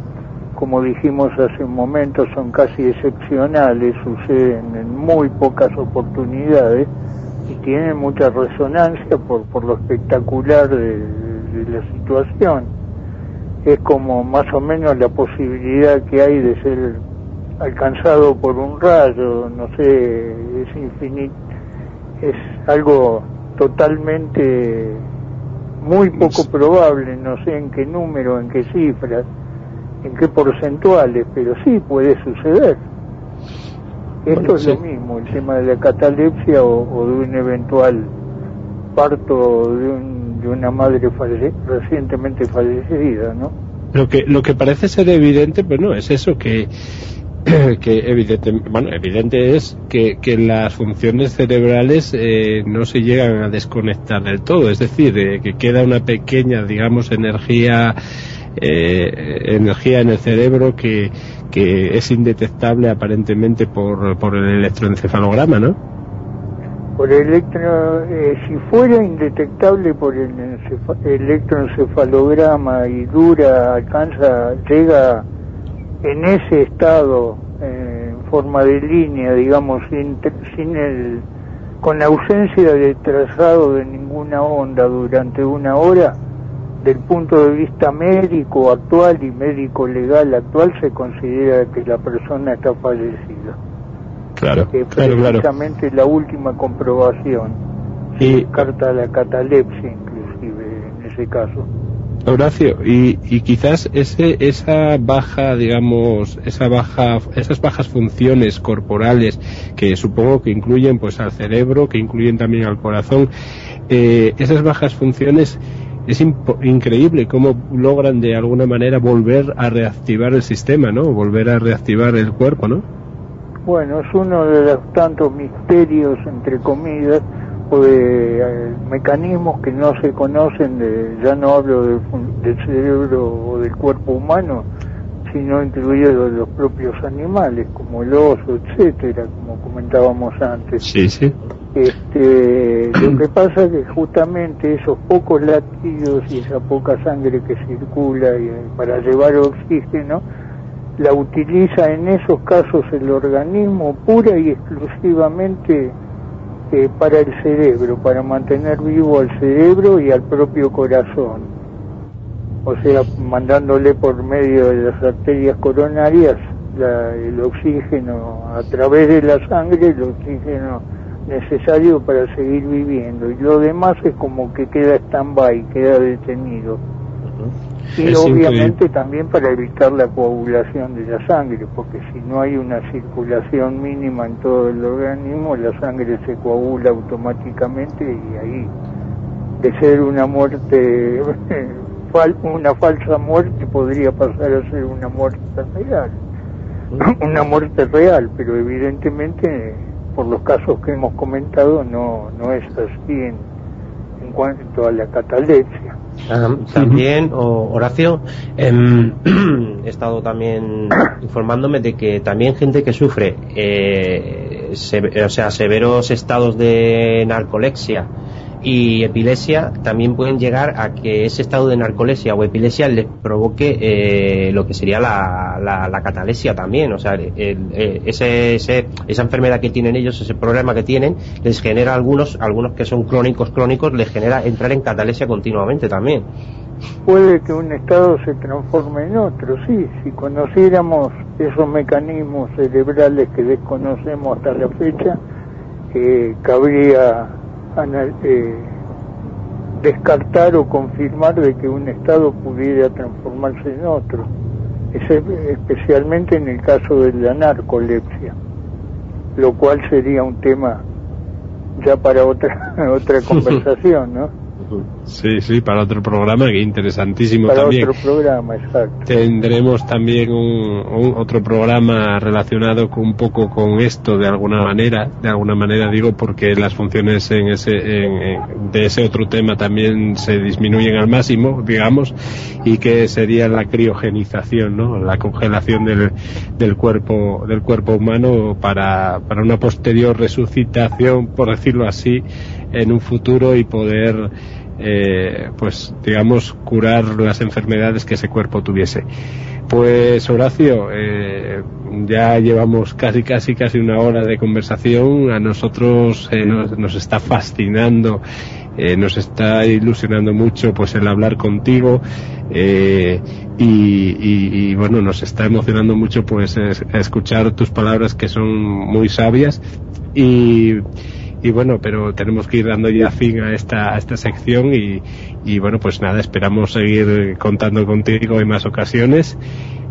como dijimos hace un momento, son casi excepcionales, suceden en muy pocas oportunidades y tienen mucha resonancia por, por lo espectacular de, de la situación. Es como más o menos la posibilidad que hay de ser alcanzado por un rayo, no sé, es infinito, es algo totalmente muy poco probable, no sé en qué número, en qué cifras, en qué porcentuales, pero sí puede suceder. Esto Bueno, es sí. lo mismo, el tema de la catalepsia o, o de un eventual parto de, un- de una madre falle- recientemente fallecida, ¿no? Lo que, lo que parece ser evidente, pues no, es eso que, que evidente, bueno, evidente es que, que las funciones cerebrales eh, no se llegan a desconectar del todo, es decir, eh, que queda una pequeña, digamos, energía, eh, energía en el cerebro que, que es indetectable aparentemente por, por el electroencefalograma, ¿no? Por electro, eh, si fuera indetectable por el encefa- electroencefalograma y dura, alcanza, llega en ese estado eh, en forma de línea, digamos, sin, sin el, con ausencia de trazado de ninguna onda durante una hora, del punto de vista médico actual y médico legal actual, se considera que la persona está fallecida Claro, que claro, claro. precisamente la última comprobación se descarta la catalepsia inclusive en ese caso Horacio, y, y quizás ese, esa baja, digamos, esa baja, esas bajas funciones corporales que supongo que incluyen pues al cerebro, que incluyen también al corazón, eh, esas bajas funciones es increíble cómo logran de alguna manera volver a reactivar el sistema, ¿no? Volver a reactivar el cuerpo, ¿no? bueno es uno de los tantos misterios entre comillas de eh, mecanismos que no se conocen de ya no hablo del, del cerebro o del cuerpo humano sino incluidos los propios animales como el oso etcétera como comentábamos antes Sí, sí. Este, lo que pasa es que justamente esos pocos latidos y esa poca sangre que circula y, eh, para llevar oxígeno la utiliza en esos casos el organismo pura y exclusivamente eh, para el cerebro, para mantener vivo al cerebro y al propio corazón. O sea, mandándole por medio de las arterias coronarias el oxígeno a través de la sangre, el oxígeno necesario para seguir viviendo. Y lo demás es como que queda stand-by, queda detenido. Y Es obviamente también para evitar la coagulación de la sangre, porque si no hay una circulación mínima en todo el organismo, la sangre se coagula automáticamente y ahí, de ser una muerte, una falsa muerte, podría pasar a ser una muerte real. Una muerte real, pero evidentemente, por los casos que hemos comentado, no, no es así en, en cuanto a la catalepsia. También, o- Horacio, em, he estado también informándome de que también gente que sufre, eh, se- o sea, severos estados de narcolepsia y epilepsia, también pueden llegar a que ese estado de narcolepsia o epilepsia les provoque eh, lo que sería la, la, la también, o sea, el- el- ese, ese- esa enfermedad que tienen ellos, ese problema que tienen, les genera a algunos, algunos que son crónicos, crónicos, les genera entrar en catalepsia continuamente también. puede que un estado se transforme en otro, sí, si conociéramos esos mecanismos cerebrales que desconocemos hasta la fecha, eh, cabría anal- eh, descartar o confirmar de que un estado pudiera transformarse en otro, especialmente en el caso de la narcolepsia, lo cual sería un tema ya para otra otra conversación, ¿no? Sí, sí, para otro programa que interesantísimo Para también. otro programa, exacto. Tendremos también un, un otro programa relacionado con un poco con esto de alguna manera, de alguna manera digo porque las funciones en ese, en- en- de ese otro tema también se disminuyen al máximo, digamos, y que sería la criogenización, ¿no? La congelación del, del cuerpo, del cuerpo humano para, para una posterior resucitación, por decirlo así, en un futuro y poder eh, pues digamos curar las enfermedades que ese cuerpo tuviese. Pues Horacio eh, ya llevamos casi casi casi una hora de conversación. A nosotros eh, nos, está fascinando eh, nos está ilusionando mucho pues el hablar contigo y, bueno nos está emocionando mucho pues es- escuchar tus palabras que son muy sabias. Y y bueno, pero tenemos que ir dando ya fin a esta, a esta sección y, y bueno, pues nada, esperamos seguir contando contigo en más ocasiones.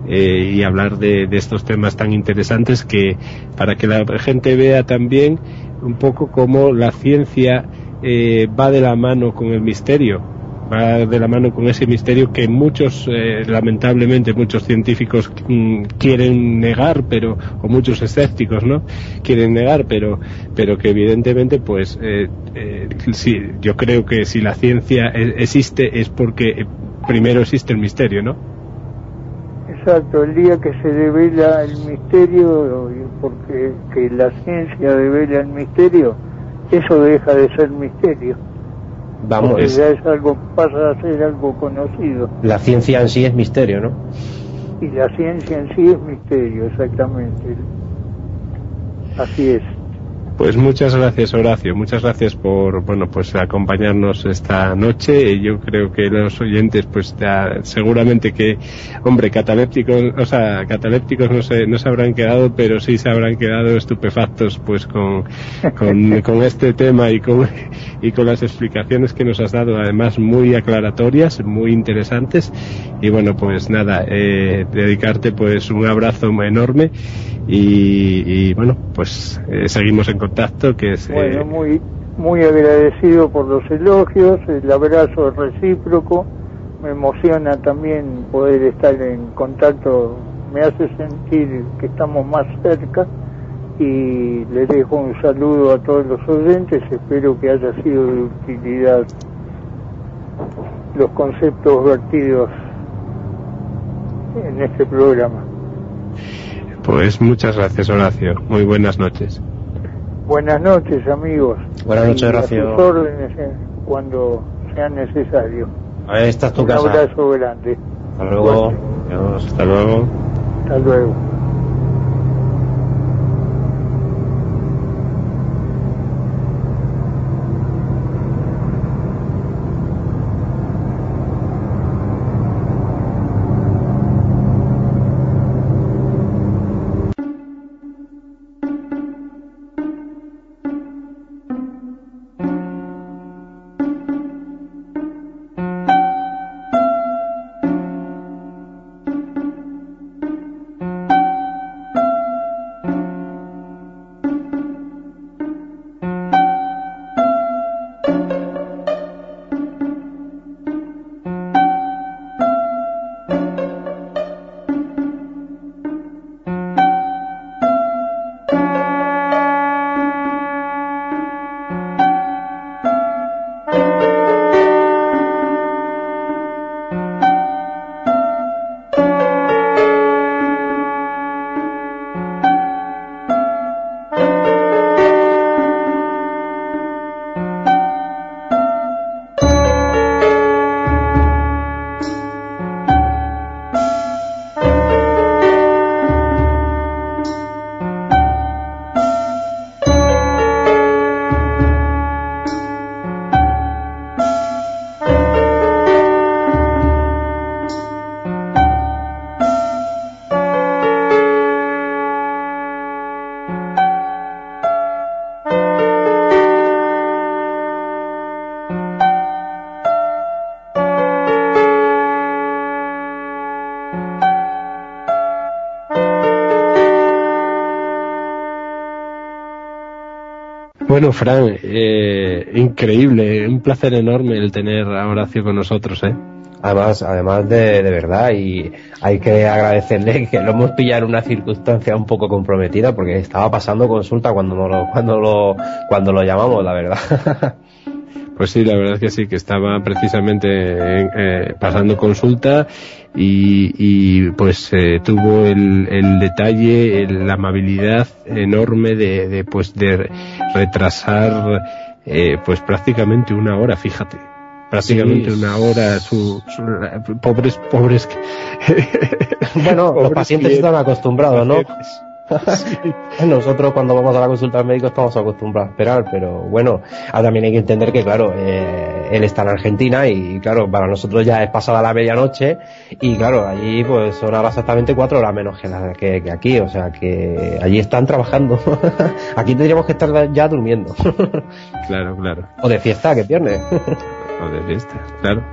Eh, y hablar de, de, estos temas tan interesantes que para que la gente vea también un poco cómo la ciencia eh, va de la mano con el misterio va de la mano con ese misterio que muchos, eh, lamentablemente, muchos científicos mm, quieren negar, pero, o muchos escépticos, ¿no? Quieren negar, pero, pero que evidentemente, pues, eh, eh, yo creo que si la ciencia e, existe es porque primero existe el misterio, ¿no? Exacto, el día que se devela el misterio, porque que la ciencia devela el misterio, eso deja de ser misterio. Vamos, Porque es- ya es algo, pasa a ser algo conocido. la ciencia en sí es misterio, ¿no? Y la ciencia en sí es misterio, exactamente. Así es. Pues muchas gracias Horacio, muchas gracias por bueno pues acompañarnos esta noche. Yo creo que los oyentes pues ya, seguramente que hombre catalépticos, o sea catalépticos no se no se habrán quedado, pero sí se habrán quedado estupefactos pues con con, con este tema y con y con las explicaciones que nos has dado, además muy aclaratorias, muy interesantes. Y bueno pues nada eh, dedicarte pues un abrazo enorme y, y, bueno pues eh, seguimos en contacto que es eh, Bueno, muy, muy agradecido por los elogios, el abrazo es recíproco. Me emociona también poder estar en contacto, me hace sentir que estamos más cerca y les dejo un saludo a todos los oyentes. Espero que haya sido de utilidad los conceptos vertidos en este programa. pues muchas gracias Horacio muy buenas noches Buenas noches, amigos. Buenas noches, Y a sus órdenes eh, cuando sea necesario. Esta es tu Un casa. abrazo grande. Hasta luego. Adiós. hasta luego Hasta luego. Fran eh, increíble un placer enorme el tener a Horacio con nosotros eh Además, además de, de verdad, y hay que agradecerle que lo hemos pillado en una circunstancia un poco comprometida porque estaba pasando consulta cuando lo, cuando lo, cuando lo llamamos, la verdad. Pues sí, la verdad es que sí, que estaba precisamente eh, pasando consulta y, y pues eh, tuvo el, el detalle, el- la amabilidad enorme de, de, pues de retrasar eh, pues prácticamente una hora, fíjate. Prácticamente Sí. una hora, su, su- pobres, pobres. bueno, los pacientes clientes. están acostumbrados, ¿no? Sí. Nosotros cuando vamos a la consulta al médico estamos acostumbrados a esperar, pero bueno, también hay que entender que claro, eh, él está en Argentina y claro, para nosotros ya es pasada la medianoche y claro, allí pues son ahora exactamente cuatro horas menos que, que, aquí, o sea que allí están trabajando. aquí tendríamos que estar ya durmiendo. claro, claro. O de fiesta, que pierde. o de fiesta, claro.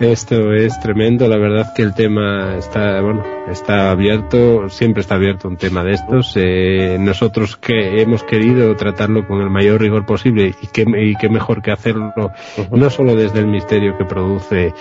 Esto es tremendo, la verdad que el tema está, bueno, está abierto, siempre está abierto un tema de estos. Eh, nosotros que hemos querido tratarlo con el mayor rigor posible y qué, y qué mejor que hacerlo, no solo desde el misterio que produce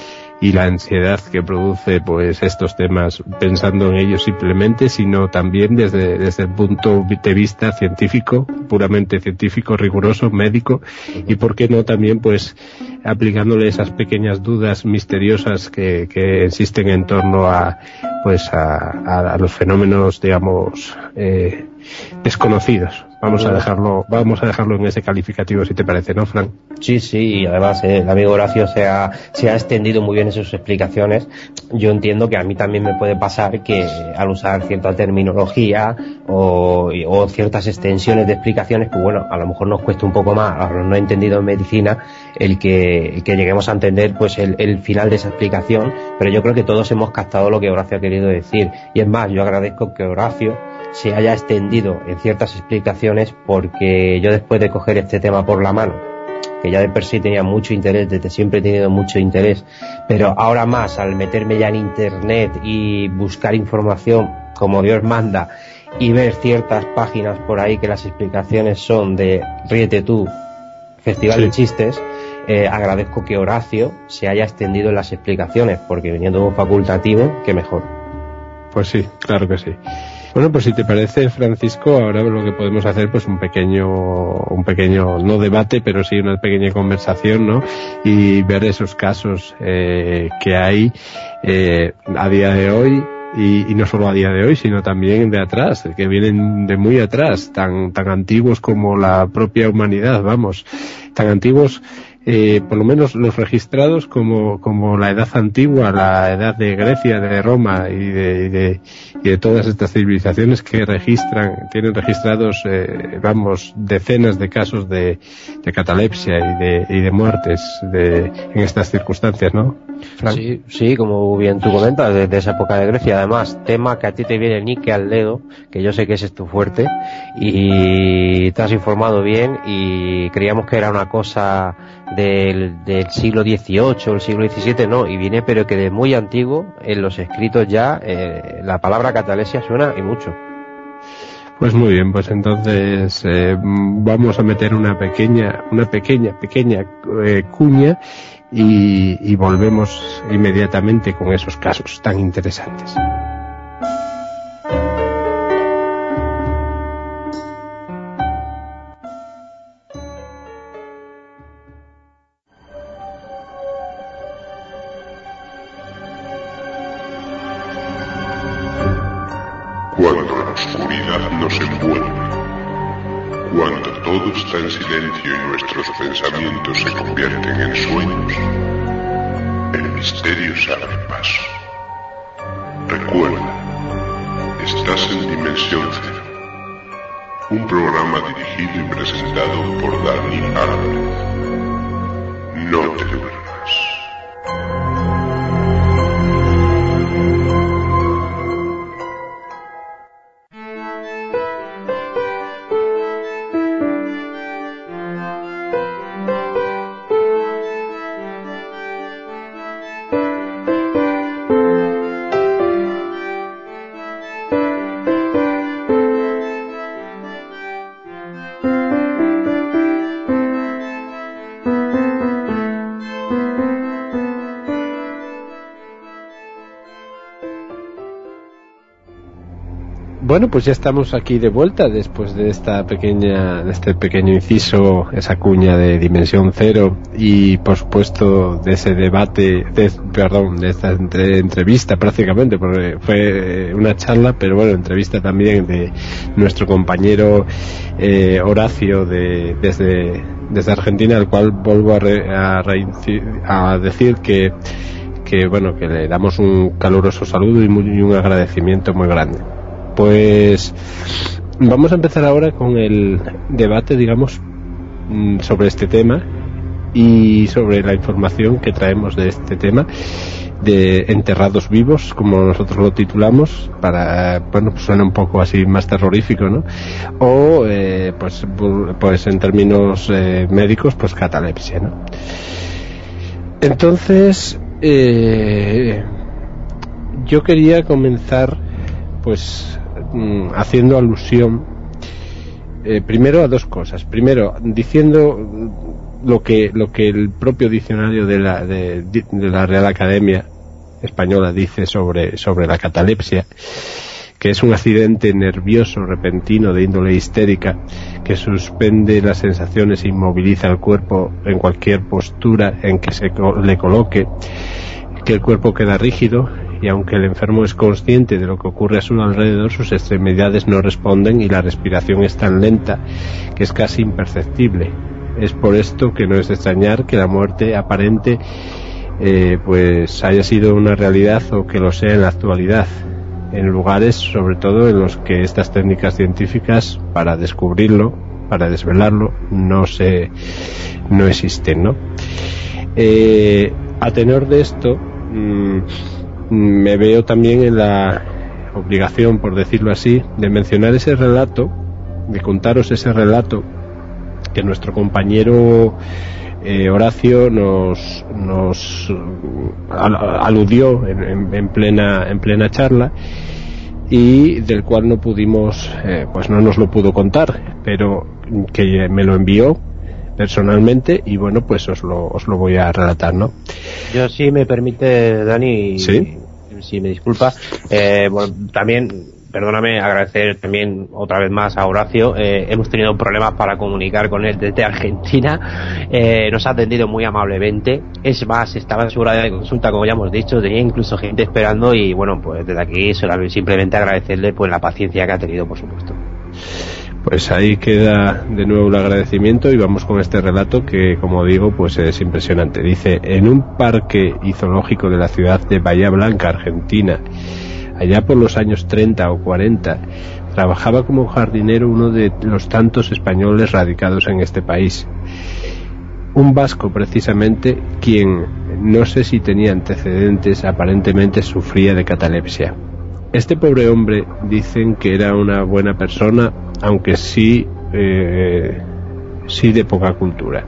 y la ansiedad que produce pues estos temas pensando en ellos simplemente, sino también desde, desde el punto de vista científico, puramente científico, riguroso, médico, y por qué no también pues aplicándole esas pequeñas dudas misteriosas que, que existen en torno a pues a, a, los fenómenos digamos eh, desconocidos Vamos a dejarlo, vamos a dejarlo en ese calificativo si te parece, ¿no, Frank? Sí, sí, y además eh, el amigo Horacio se ha, se ha extendido muy bien en sus explicaciones. Yo entiendo que a mí también me puede pasar que al usar cierta terminología o, o ciertas extensiones de explicaciones, pues bueno, a lo mejor nos cuesta un poco más, a los no entendido en medicina, el que, el que lleguemos a entender pues el, el final de esa explicación, pero yo creo que todos hemos captado lo que Horacio ha querido decir. Y es más, yo agradezco que Horacio se haya extendido en ciertas explicaciones porque yo después de coger este tema por la mano, que ya de per sí tenía mucho interés, desde siempre he tenido mucho interés, pero ahora más al meterme ya en internet y buscar información como Dios manda y ver ciertas páginas por ahí que las explicaciones son de Ríete tú, Festival de Chistes, eh, agradezco que Horacio se haya extendido en las explicaciones, porque viniendo de un facultativo, que mejor. Pues sí, claro que sí. Bueno, pues si te parece, Francisco, ahora lo que podemos hacer, pues un pequeño, un pequeño, no debate, pero sí una pequeña conversación, ¿no? Y ver esos casos eh, que hay eh, a día de hoy y, y, no solo a día de hoy, sino también de atrás, que vienen de muy atrás, tan, tan antiguos como la propia humanidad, vamos, tan antiguos eh, por lo menos los registrados como, como la edad antigua, la edad de Grecia, de Roma y de, y de, y de todas estas civilizaciones que registran, tienen registrados, eh, vamos, decenas de casos de, de catalepsia y de, y de muertes de, en estas circunstancias, ¿no? Sí, sí, como bien tú comentas, desde esa época de Grecia, además, tema que a ti te viene ni que al dedo, que yo sé que ese es tu fuerte, y te has informado bien y creíamos que era una cosa del, del siglo XVIII, el siglo XVII, no, y viene pero que de muy antiguo, en los escritos ya, eh, la palabra catalesia suena y mucho. Pues muy bien, pues entonces eh, vamos a meter una pequeña, una pequeña, pequeña eh, cuña y, y volvemos inmediatamente con esos casos tan interesantes. Programa dirigido y presentado por Dani Álvarez. No te Bueno, pues ya estamos aquí de vuelta después de esta pequeña, de este pequeño inciso, esa cuña de dimensión cero y por supuesto de ese debate, de, perdón, de esta entre, entrevista prácticamente, porque fue una charla, pero bueno, entrevista también de nuestro compañero eh, Horacio de, desde, desde Argentina, al cual vuelvo a, re, a, a decir que que bueno que le damos un caluroso saludo y, muy, y un agradecimiento muy grande pues vamos a empezar ahora con el debate, digamos, sobre este tema y sobre la información que traemos de este tema de enterrados vivos, como nosotros lo titulamos, para, bueno, pues suena un poco así más terrorífico, ¿no? O, eh, pues, pues en términos eh, médicos, pues catalepsia, ¿no? Entonces, eh, yo quería comenzar, pues, mm, haciendo alusión, primero a dos cosas. Primero, diciendo lo que lo que el propio diccionario de la de, la Real Academia española dice sobre sobre la catalepsia que es un accidente nervioso repentino de índole histérica que suspende las sensaciones e inmoviliza el cuerpo en cualquier postura en que se le coloque, que el cuerpo queda rígido y aunque el enfermo es consciente de lo que ocurre a su alrededor, sus extremidades no responden y la respiración es tan lenta que es casi imperceptible. Es por esto que no es de extrañar que la muerte aparente eh, pues haya sido una realidad o que lo sea en la actualidad, en lugares sobre todo en los que estas técnicas científicas para descubrirlo, para desvelarlo, no se no existen, ¿no? Eh, a tenor de esto, mm, me veo también en la obligación, por decirlo así, de mencionar ese relato, de contaros ese relato que nuestro compañero eh, Horacio nos, nos aludió en, plena en plena charla y del cual no pudimos eh, pues no nos lo pudo contar pero que me lo envió personalmente y bueno pues os lo, os lo voy a relatar no yo sí me permite Dani ¿Sí? Si me disculpa eh, bueno, también perdóname, agradecer también otra vez más a Horacio. Eh, hemos tenido problemas para comunicar con él desde Argentina. Eh, nos ha atendido muy amablemente. Es más, estaba en su de consulta, como ya hemos dicho. Tenía incluso gente esperando y bueno, pues desde aquí simplemente agradecerle pues la paciencia que ha tenido, por supuesto. Pues ahí queda de nuevo el agradecimiento y vamos con este relato que, como digo, pues es impresionante. Dice, en un parque zoológico de la ciudad de Bahía Blanca, Argentina, allá por los años 30 o 40, trabajaba como jardinero uno de los tantos españoles radicados en este país. Un vasco precisamente quien no sé si tenía antecedentes, aparentemente sufría de catalepsia. Este pobre hombre dicen que era una buena persona, aunque sí, eh, sí de poca cultura.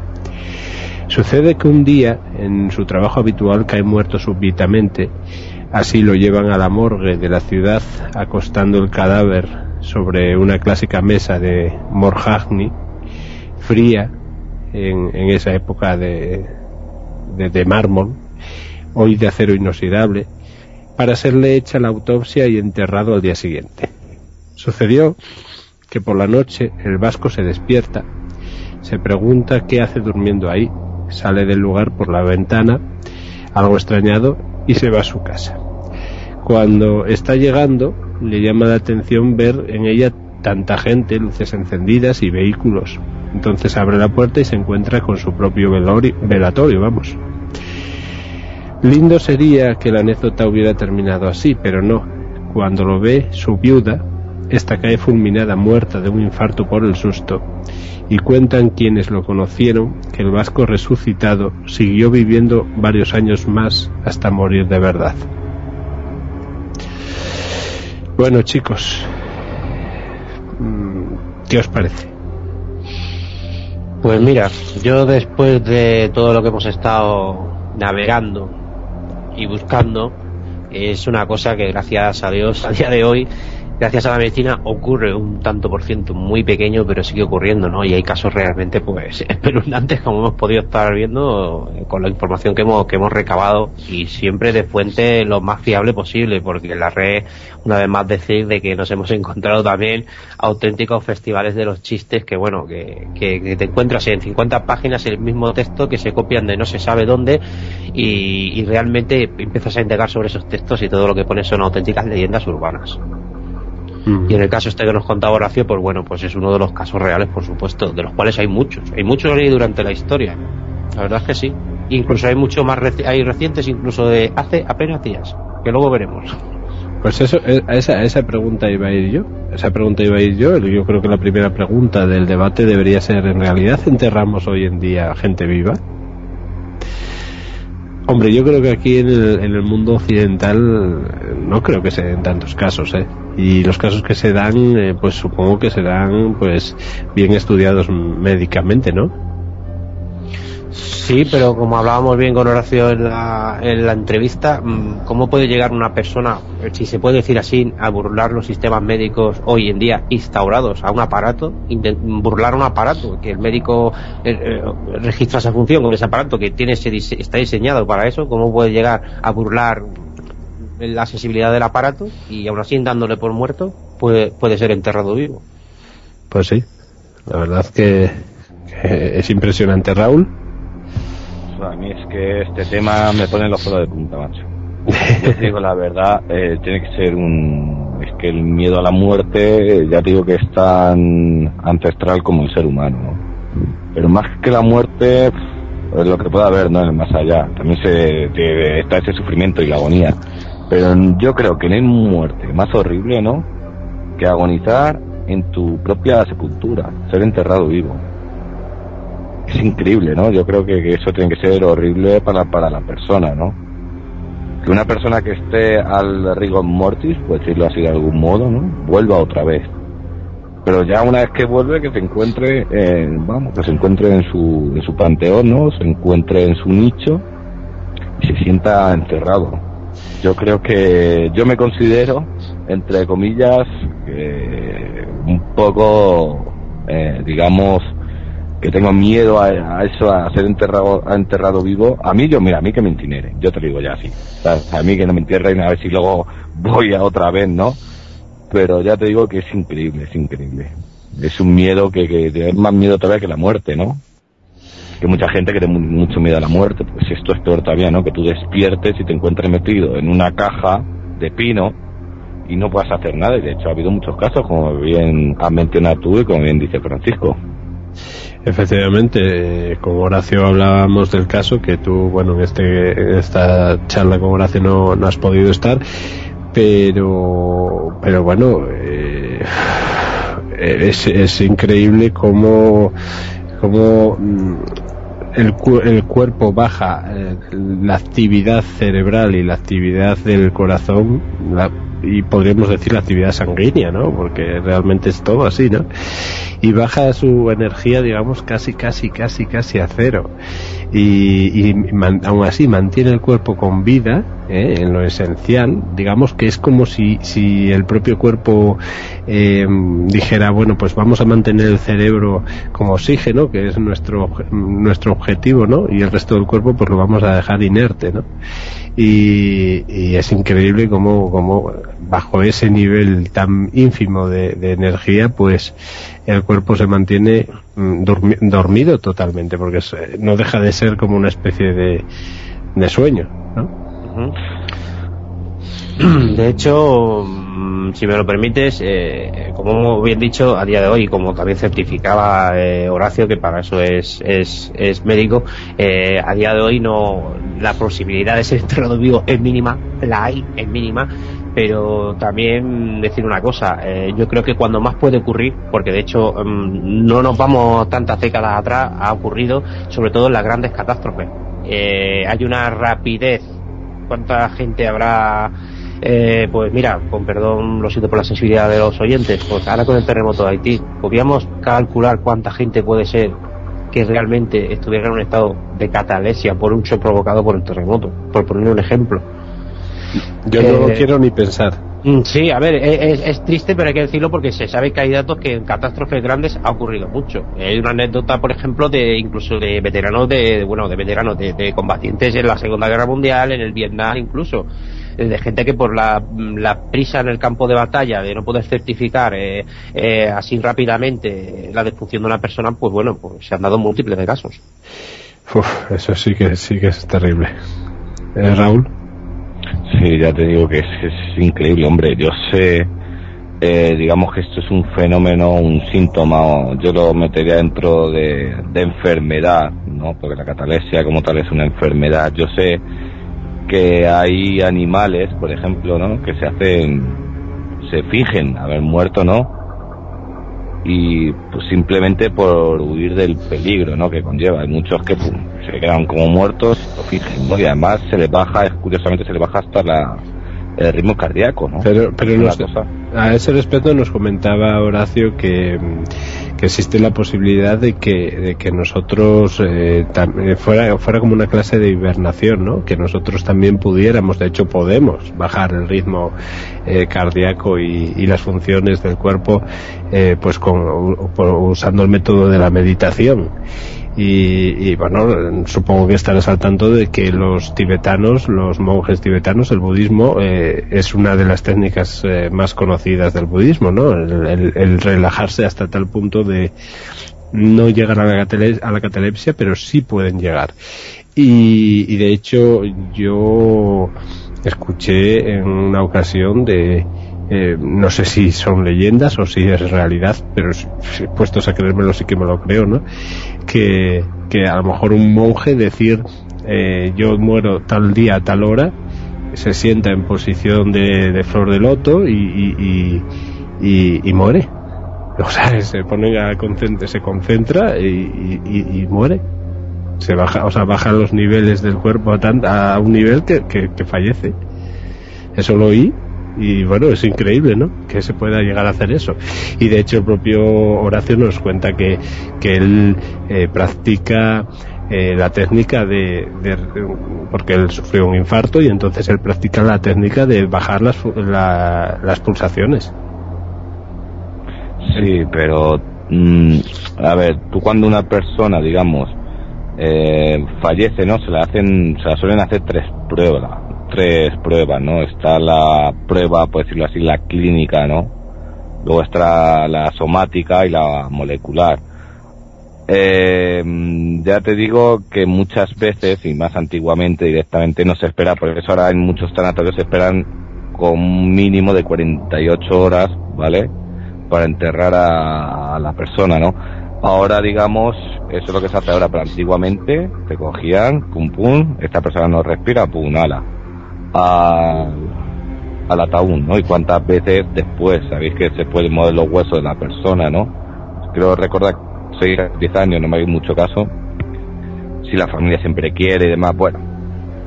Sucede que un día, en su trabajo habitual, cae muerto súbitamente Así lo llevan a la morgue de la ciudad, acostando el cadáver sobre una clásica mesa de morjagni, fría, en, esa época de, de, mármol, hoy de acero inoxidable, para serle hecha la autopsia y enterrado al día siguiente. Sucedió que por la noche el vasco se despierta, se pregunta qué hace durmiendo ahí, sale del lugar por la ventana, algo extrañado, y se va a su casa. Cuando está llegando, le llama la atención ver en ella tanta gente, luces encendidas y vehículos. Entonces abre la puerta y se encuentra con su propio velatorio, vamos. Lindo sería que la anécdota hubiera terminado así, pero no. Cuando lo ve su viuda, esta cae fulminada muerta de un infarto por el susto, y cuentan quienes lo conocieron que el vasco resucitado siguió viviendo varios años más hasta morir de verdad. Bueno chicos, mm, ¿qué os parece? Pues mira, yo después de todo lo que hemos estado navegando y buscando, es una cosa que gracias a Dios a día de hoy gracias a la medicina ocurre un tanto por ciento muy pequeño, pero sigue ocurriendo, ¿no? Y hay casos realmente, pues, espeluznantes, como hemos podido estar viendo eh, con la información que hemos, que hemos recabado y siempre de fuente lo más fiable posible, porque la red, una vez más decir de que nos hemos encontrado también auténticos festivales de los chistes que, bueno, que, que, te encuentras en 50 páginas el mismo texto que se copian de no se sabe dónde y, y realmente empiezas a indagar sobre esos textos y todo lo que pones son auténticas leyendas urbanas. Y en el caso este que nos contaba Horacio, pues bueno, pues es uno de los casos reales, por supuesto, de los cuales hay muchos. Hay muchos ahí durante la historia. La verdad es que sí. Incluso hay mucho más hay recientes, incluso de hace apenas días, que luego veremos. Pues eso, eh, a esa, esa pregunta iba a ir yo. Esa pregunta iba a ir yo. Yo creo que la primera pregunta del debate debería ser, ¿en realidad enterramos hoy en día gente viva? Hombre, yo creo que aquí en el, en el mundo occidental eh, no creo que se den tantos casos, ¿eh? Y los casos que se dan, eh, pues supongo que serán, pues, bien estudiados médicamente, ¿no? Sí, pero como hablábamos bien con Horacio en la, en la entrevista, mm, ¿cómo puede llegar una persona, si se puede decir así, a burlar los sistemas médicos hoy en día instaurados a un aparato, burlar un aparato, que el médico eh, eh, registra esa función con ese aparato que tiene ese está diseñado para eso, ¿cómo puede llegar a burlar la sensibilidad del aparato y aún así dándole por muerto puede, puede ser enterrado vivo? Pues sí, la verdad que, que es impresionante, Raúl. A mí es que este tema me pone los pelos de punta, macho. Yo te digo la verdad, eh, tiene que ser un... Es que el miedo a la muerte, ya te digo que es tan ancestral como el ser humano, ¿no? Pero más que la muerte, pff, es lo que pueda haber, ¿no? En el más allá. También se, te- está ese sufrimiento y la agonía. Pero yo creo que no hay muerte más horrible, ¿no? Que agonizar en tu propia sepultura, ser enterrado vivo es increíble, ¿no? Yo creo que, eso tiene que ser horrible para, para la persona, ¿no? Que una persona que esté al rigor mortis, por decirlo así de algún modo, ¿no? Vuelva otra vez. Pero ya una vez que vuelve, que se encuentre, vamos, que se encuentre en su, en su panteón, ¿no? Se encuentre en su nicho y se sienta encerrado. Yo creo que yo me considero, entre comillas, eh, un poco, eh, digamos, que tengo miedo a, eso, a ser enterrado, a enterrado vivo, a mí yo, mira, a mí que me incinere, yo te lo digo ya así, a mí que no me entierren a ver si luego voy a otra vez, ¿no? Pero ya te digo que es increíble, es increíble. Es un miedo que, que es más miedo todavía que la muerte, ¿no? Que mucha gente que tiene mu- mucho miedo a la muerte, pues esto es peor todavía, ¿no? Que tú despiertes y te encuentres metido en una caja de pino y no puedas hacer nada. Y de hecho ha habido muchos casos, como bien has mencionado tú y como bien dice Francisco. Efectivamente, con Horacio hablábamos del caso que tú, bueno, en, este, esta charla con Horacio no, no has podido estar, pero, pero bueno, eh, es, es increíble cómo, cómo mm, el, el cuerpo baja eh, la actividad cerebral y la actividad del corazón la- y podríamos decir la actividad sanguínea, ¿no? Porque realmente es todo así, ¿no? Y baja su energía, digamos, casi, casi, casi, casi a cero. Y, y man- aún así mantiene el cuerpo con vida, ¿eh? en lo esencial, digamos que es como si, si el propio cuerpo eh, dijera, bueno, pues vamos a mantener el cerebro como oxígeno, que es nuestro, nuestro objetivo, ¿no? Y el resto del cuerpo pues lo vamos a dejar inerte, ¿no? Y, y es increíble como, como bajo ese nivel tan ínfimo de, de energía, pues el cuerpo se mantiene mm, dormi- dormido totalmente, porque eh, no deja de ser como una especie de, de sueño. De hecho, mm, si me lo permites, eh, como bien dicho, a día de hoy, como también certificaba eh, Horacio, que para eso es, es, es médico, eh, a día de hoy no la posibilidad de ser enterrado vivo es mínima, la hay, es mínima, pero también decir una cosa, eh, yo creo que cuando más puede ocurrir, porque de hecho mm, no nos vamos tantas décadas atrás, ha ocurrido sobre todo en las grandes catástrofes. Eh, hay una rapidez cuánta gente habrá eh, pues mira, con perdón, lo siento por la sensibilidad de los oyentes, pues ahora con el terremoto de Haití, podríamos calcular cuánta gente puede ser que realmente estuviera en un estado de catalepsia por un shock provocado por el terremoto, por poner un ejemplo. Yo no lo quiero ni pensar. Mm, Sí, a ver, es, es- es triste, pero hay que decirlo porque se sabe que hay datos que en catástrofes grandes ha ocurrido mucho. Hay una anécdota, por ejemplo, de incluso de veteranos de, bueno, de veteranos, de, de combatientes en la Segunda Guerra Mundial, en el Vietnam incluso, eh, de gente que por la, la prisa en el campo de batalla, de no poder certificar eh, eh, así rápidamente la defunción de una persona, pues bueno, pues se han dado múltiples de casos. Uf, eso sí que sí que es terrible. Eh, Raúl. Sí, ya te digo que es, increíble, hombre. Yo sé, eh, digamos que esto es un fenómeno, un síntoma, yo lo metería dentro de, enfermedad, ¿no? Porque la catalepsia como tal es una enfermedad. Yo sé que hay animales, por ejemplo, ¿no? Que se hacen, se fingen haber muerto, ¿no? Y pues simplemente por huir del peligro ¿no? que conlleva. Hay muchos que pum, se quedan como muertos, lo fingen, ¿no? y además se les baja, curiosamente se les baja hasta la, el ritmo cardíaco. ¿no? Pero, pero nos- a ese respecto nos comentaba Horacio que, mm, que existe la posibilidad de que, de que nosotros eh, tam- eh, fuera, fuera como una clase de hibernación, ¿no? Que nosotros también pudiéramos, de hecho podemos bajar el ritmo eh, cardíaco y, y las funciones del cuerpo eh, pues con, usando el método de la meditación. Y, y, bueno, supongo que estarás al tanto de que los tibetanos, los monjes tibetanos, el budismo eh, es una de las técnicas eh, más conocidas del budismo, ¿no? El, el- el relajarse hasta tal punto de no llegar a la, a la catalepsia, pero sí pueden llegar. Y, y de hecho yo escuché en una ocasión de eh, no sé si son leyendas o si es realidad, pero puestos a creérmelo sí que me lo creo, ¿no? Que, que a lo mejor un monje decir eh, yo muero tal día, tal hora, se sienta en posición de, flor de loto y, y, y, muere. O sea, se pone a concent- se concentra y, muere. Se baja, o sea, baja los niveles del cuerpo a, tan- a un nivel que, que, que fallece. Eso lo oí y bueno, es increíble, ¿no? Que se pueda llegar a hacer eso. Y de hecho el propio Horacio nos cuenta que, que él eh, practica eh, la técnica de, de- porque él sufrió un infarto y entonces él practica la técnica de bajar las, la- las pulsaciones. Sí, pero mm, a ver, tú cuando una persona, digamos, eh, fallece, ¿no? Se la hacen, se la suelen hacer tres pruebas, tres pruebas, ¿no? Está la prueba, por decirlo así, la clínica, ¿no? Luego está la somática y la molecular. Eh, ya te digo que muchas veces, y más antiguamente directamente, no se espera, por eso ahora en muchos tanatorios se esperan con un mínimo de 48 horas, ¿vale? Para enterrar a, a la persona, ¿no? Ahora, digamos, eso es lo que se hace ahora, pero antiguamente te cogían, pum pum, esta persona no respira, pum, ala, al, al ataúd, ¿no? Y cuántas veces después, sabéis que se pueden mover los huesos de la persona, ¿no? Creo recordar 6 a 10 años, no me hagáis mucho caso, si la familia siempre quiere y demás, bueno,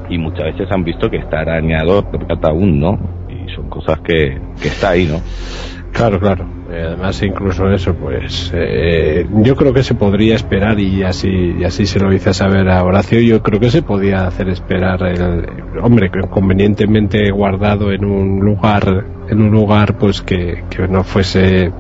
y muchas veces han visto que está arañado el ataúd, ¿no? Y son cosas que, que está ahí, ¿no? Claro, claro. Eh, Además, incluso eso, pues eh, yo creo que se podría esperar y así y así se lo hice saber a Horacio. Yo creo que se podía hacer esperar el hombre convenientemente guardado en un lugar en un lugar pues que, que no fuese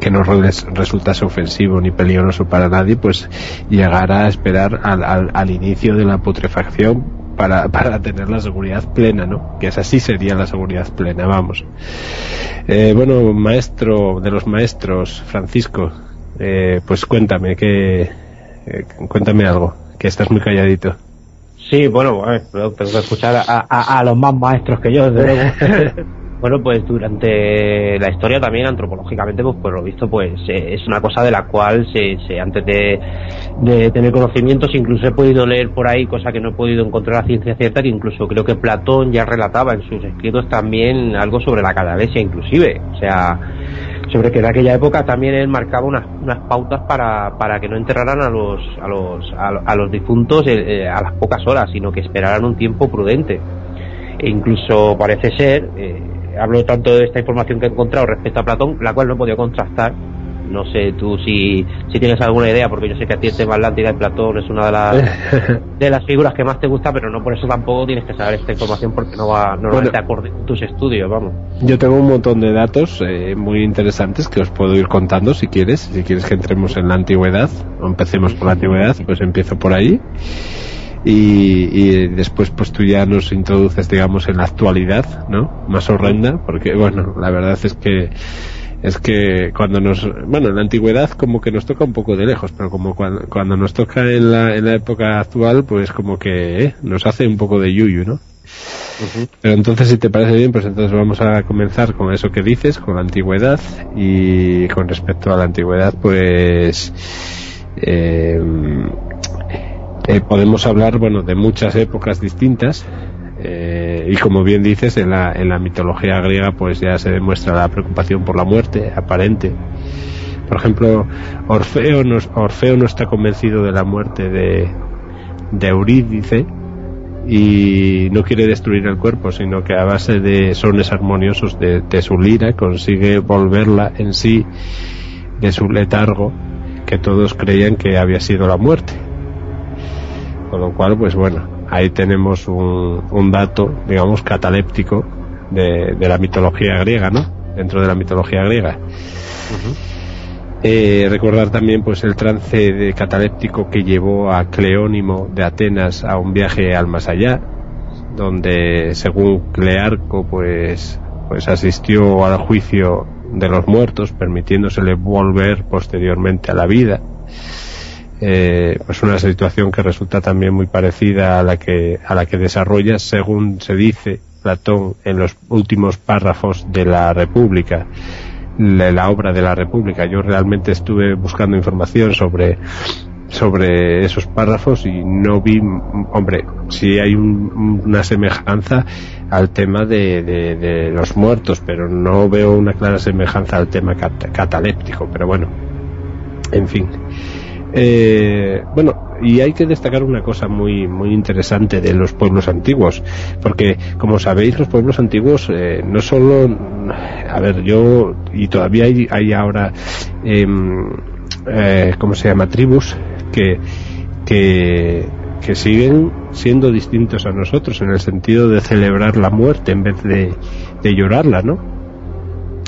que no res- resultase ofensivo ni peligroso para nadie, pues llegar a esperar al, al, al inicio de la putrefacción para, para tener la seguridad plena, ¿no? Que esa sí sería la seguridad plena, vamos. Eh, bueno, maestro de los maestros, Francisco, eh, pues cuéntame, que, eh, cuéntame algo, que estás muy calladito. Sí, bueno, tengo que escuchar a, a- a los más maestros que yo, desde luego. Bueno, pues durante la historia también, antropológicamente, pues por lo visto, pues eh, es una cosa de la cual se, se antes de, de tener conocimientos, incluso he podido leer por ahí, cosa que no he podido encontrar a ciencia cierta, que incluso creo que Platón ya relataba en sus escritos también algo sobre la catalepsia, inclusive. O sea, sobre que en aquella época también él marcaba unas, unas pautas para, para que no enterraran a los a los a, lo- a los difuntos eh, eh, a las pocas horas sino que esperaran un tiempo prudente e incluso parece ser eh, hablo tanto de esta información que he encontrado respecto a Platón la cual no he podido contrastar no sé tú si, si tienes alguna idea porque yo sé que a ti el tema Atlántida y Platón es una de las de las figuras que más te gusta pero no por eso tampoco tienes que saber esta información porque no va normalmente Bueno. acorde con tus estudios vamos Yo tengo un montón de datos eh, muy interesantes que os puedo ir contando si quieres. Si quieres que entremos en la antigüedad o empecemos por la antigüedad, pues empiezo por ahí. Y, y después pues tú ya nos introduces digamos en la actualidad, ¿no? Más horrenda, porque bueno, la verdad es que es que cuando nos bueno en la antigüedad como que nos toca un poco de lejos pero como cuando, cuando nos toca en la, en la época actual pues como que eh, nos hace un poco de yuyu ¿no? Pero entonces, si te parece bien, pues entonces vamos a comenzar con eso que dices, con la antigüedad. Y con respecto a la antigüedad, pues eh, eh, podemos hablar, bueno, de muchas épocas distintas. eh, y como bien dices, en la, en la mitología griega, pues ya se demuestra la preocupación por la muerte aparente por ejemplo, Orfeo no, está convencido de la muerte de, de Eurídice y no quiere destruir el cuerpo, sino que a base de sones armoniosos de su lira consigue volverla en sí de su letargo que todos creían que había sido la muerte. Con lo cual, pues bueno, ahí tenemos un, un dato, digamos, cataléptico de, de, la mitología griega, ¿no? Dentro de la mitología griega. eh, recordar también pues el trance de cataléptico que llevó a Cleónimo de Atenas a un viaje al más allá, donde según Clearco pues pues asistió al juicio de los muertos, permitiéndosele volver posteriormente a la vida. Eh, pues una situación que resulta también muy parecida a la que a la que desarrolla según se dice Platón en los últimos párrafos de la República la, obra de la República. Yo realmente estuve buscando información sobre sobre esos párrafos y no vi hombre sí hay un, una semejanza al tema de, de, de, los muertos pero no veo una clara semejanza al tema cat cataléptico pero bueno en fin eh, bueno, y hay que destacar una cosa muy muy interesante de los pueblos antiguos, porque como sabéis los pueblos antiguos eh, no solo, a ver, yo y todavía hay, hay ahora, eh, eh, ¿cómo se llama? Tribus que que que siguen siendo distintos a nosotros en el sentido de celebrar la muerte en vez de, de llorarla, ¿no?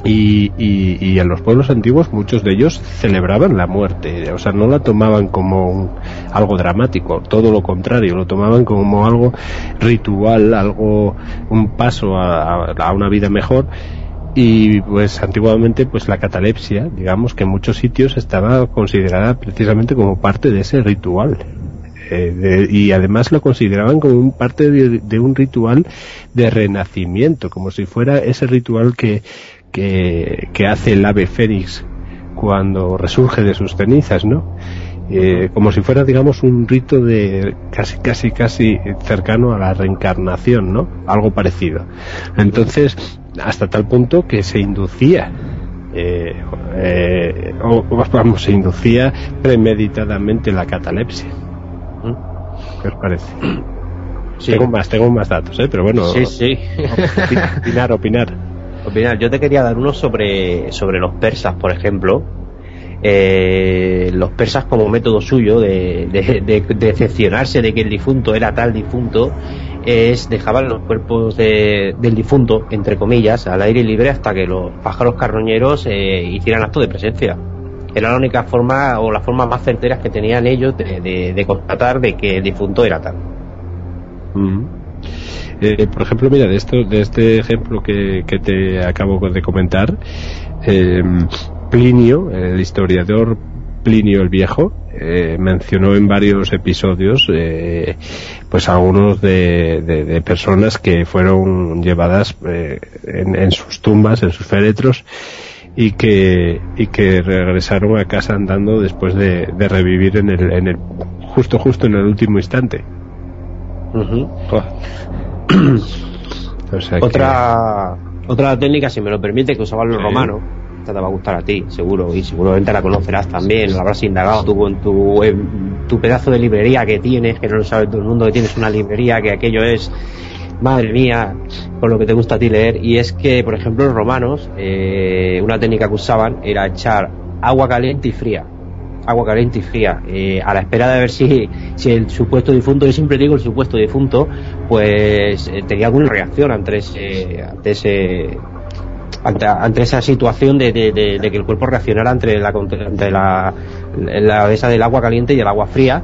Y, y, y, en los pueblos antiguos muchos de ellos celebraban la muerte, o sea, no la tomaban como un, algo dramático, todo lo contrario, lo tomaban como algo ritual, algo, un paso a, una vida mejor y pues antiguamente pues la catalepsia, digamos que en muchos sitios estaba considerada precisamente como parte de ese ritual. Eh, de, y además lo consideraban como un parte de un ritual de renacimiento, como si fuera ese ritual que que, que hace el ave fénix cuando resurge de sus cenizas, ¿no? Eh, como si fuera, digamos, un rito de casi, casi, casi cercano a la reencarnación, ¿no? Algo parecido. Entonces, hasta tal punto que se inducía, eh, eh, o vamos, se inducía premeditadamente la catalepsia. ¿Qué os parece? Sí. Tengo más, tengo más datos, ¿eh? Pero bueno, sí, sí. opinar, opinar. Opinar, yo te quería dar uno sobre, sobre los persas, por ejemplo. Eh, los persas como método suyo de, de, de, decepcionarse de que el difunto era tal difunto es dejaban los cuerpos de, del difunto entre comillas al aire libre hasta que los pájaros carroñeros eh, hicieran acto de presencia era la única forma o la forma más certeras que tenían ellos de, constatar de que el difunto era tal. Eh, por ejemplo, mira, de esto, de este ejemplo que, que te acabo de comentar, eh, Plinio, el historiador Plinio el Viejo, eh, mencionó en varios episodios, eh, pues algunos de, de, personas que fueron llevadas eh, en, en, sus tumbas, en sus féretros, y que, y que regresaron a casa andando después de, de revivir en el, en el, justo, justo en el último instante. Uh -huh. o sea otra que... otra técnica si me lo permite que usaban los sí. romanos esta te va a gustar a ti seguro y seguramente la conocerás también la habrás indagado tú tu, en tu pedazo de librería que tienes que no lo sabe todo el mundo que tienes una librería que aquello es madre mía con lo que te gusta a ti leer y es que por ejemplo los romanos eh, una técnica que usaban era echar agua caliente y fría agua caliente y fría, eh, a la espera de ver si, si el supuesto difunto, yo siempre digo el supuesto difunto, pues eh, tenía alguna reacción ante ese, ante ese esa situación de, de, de, que el cuerpo reaccionara entre la entre la, la esa del agua caliente y el agua fría.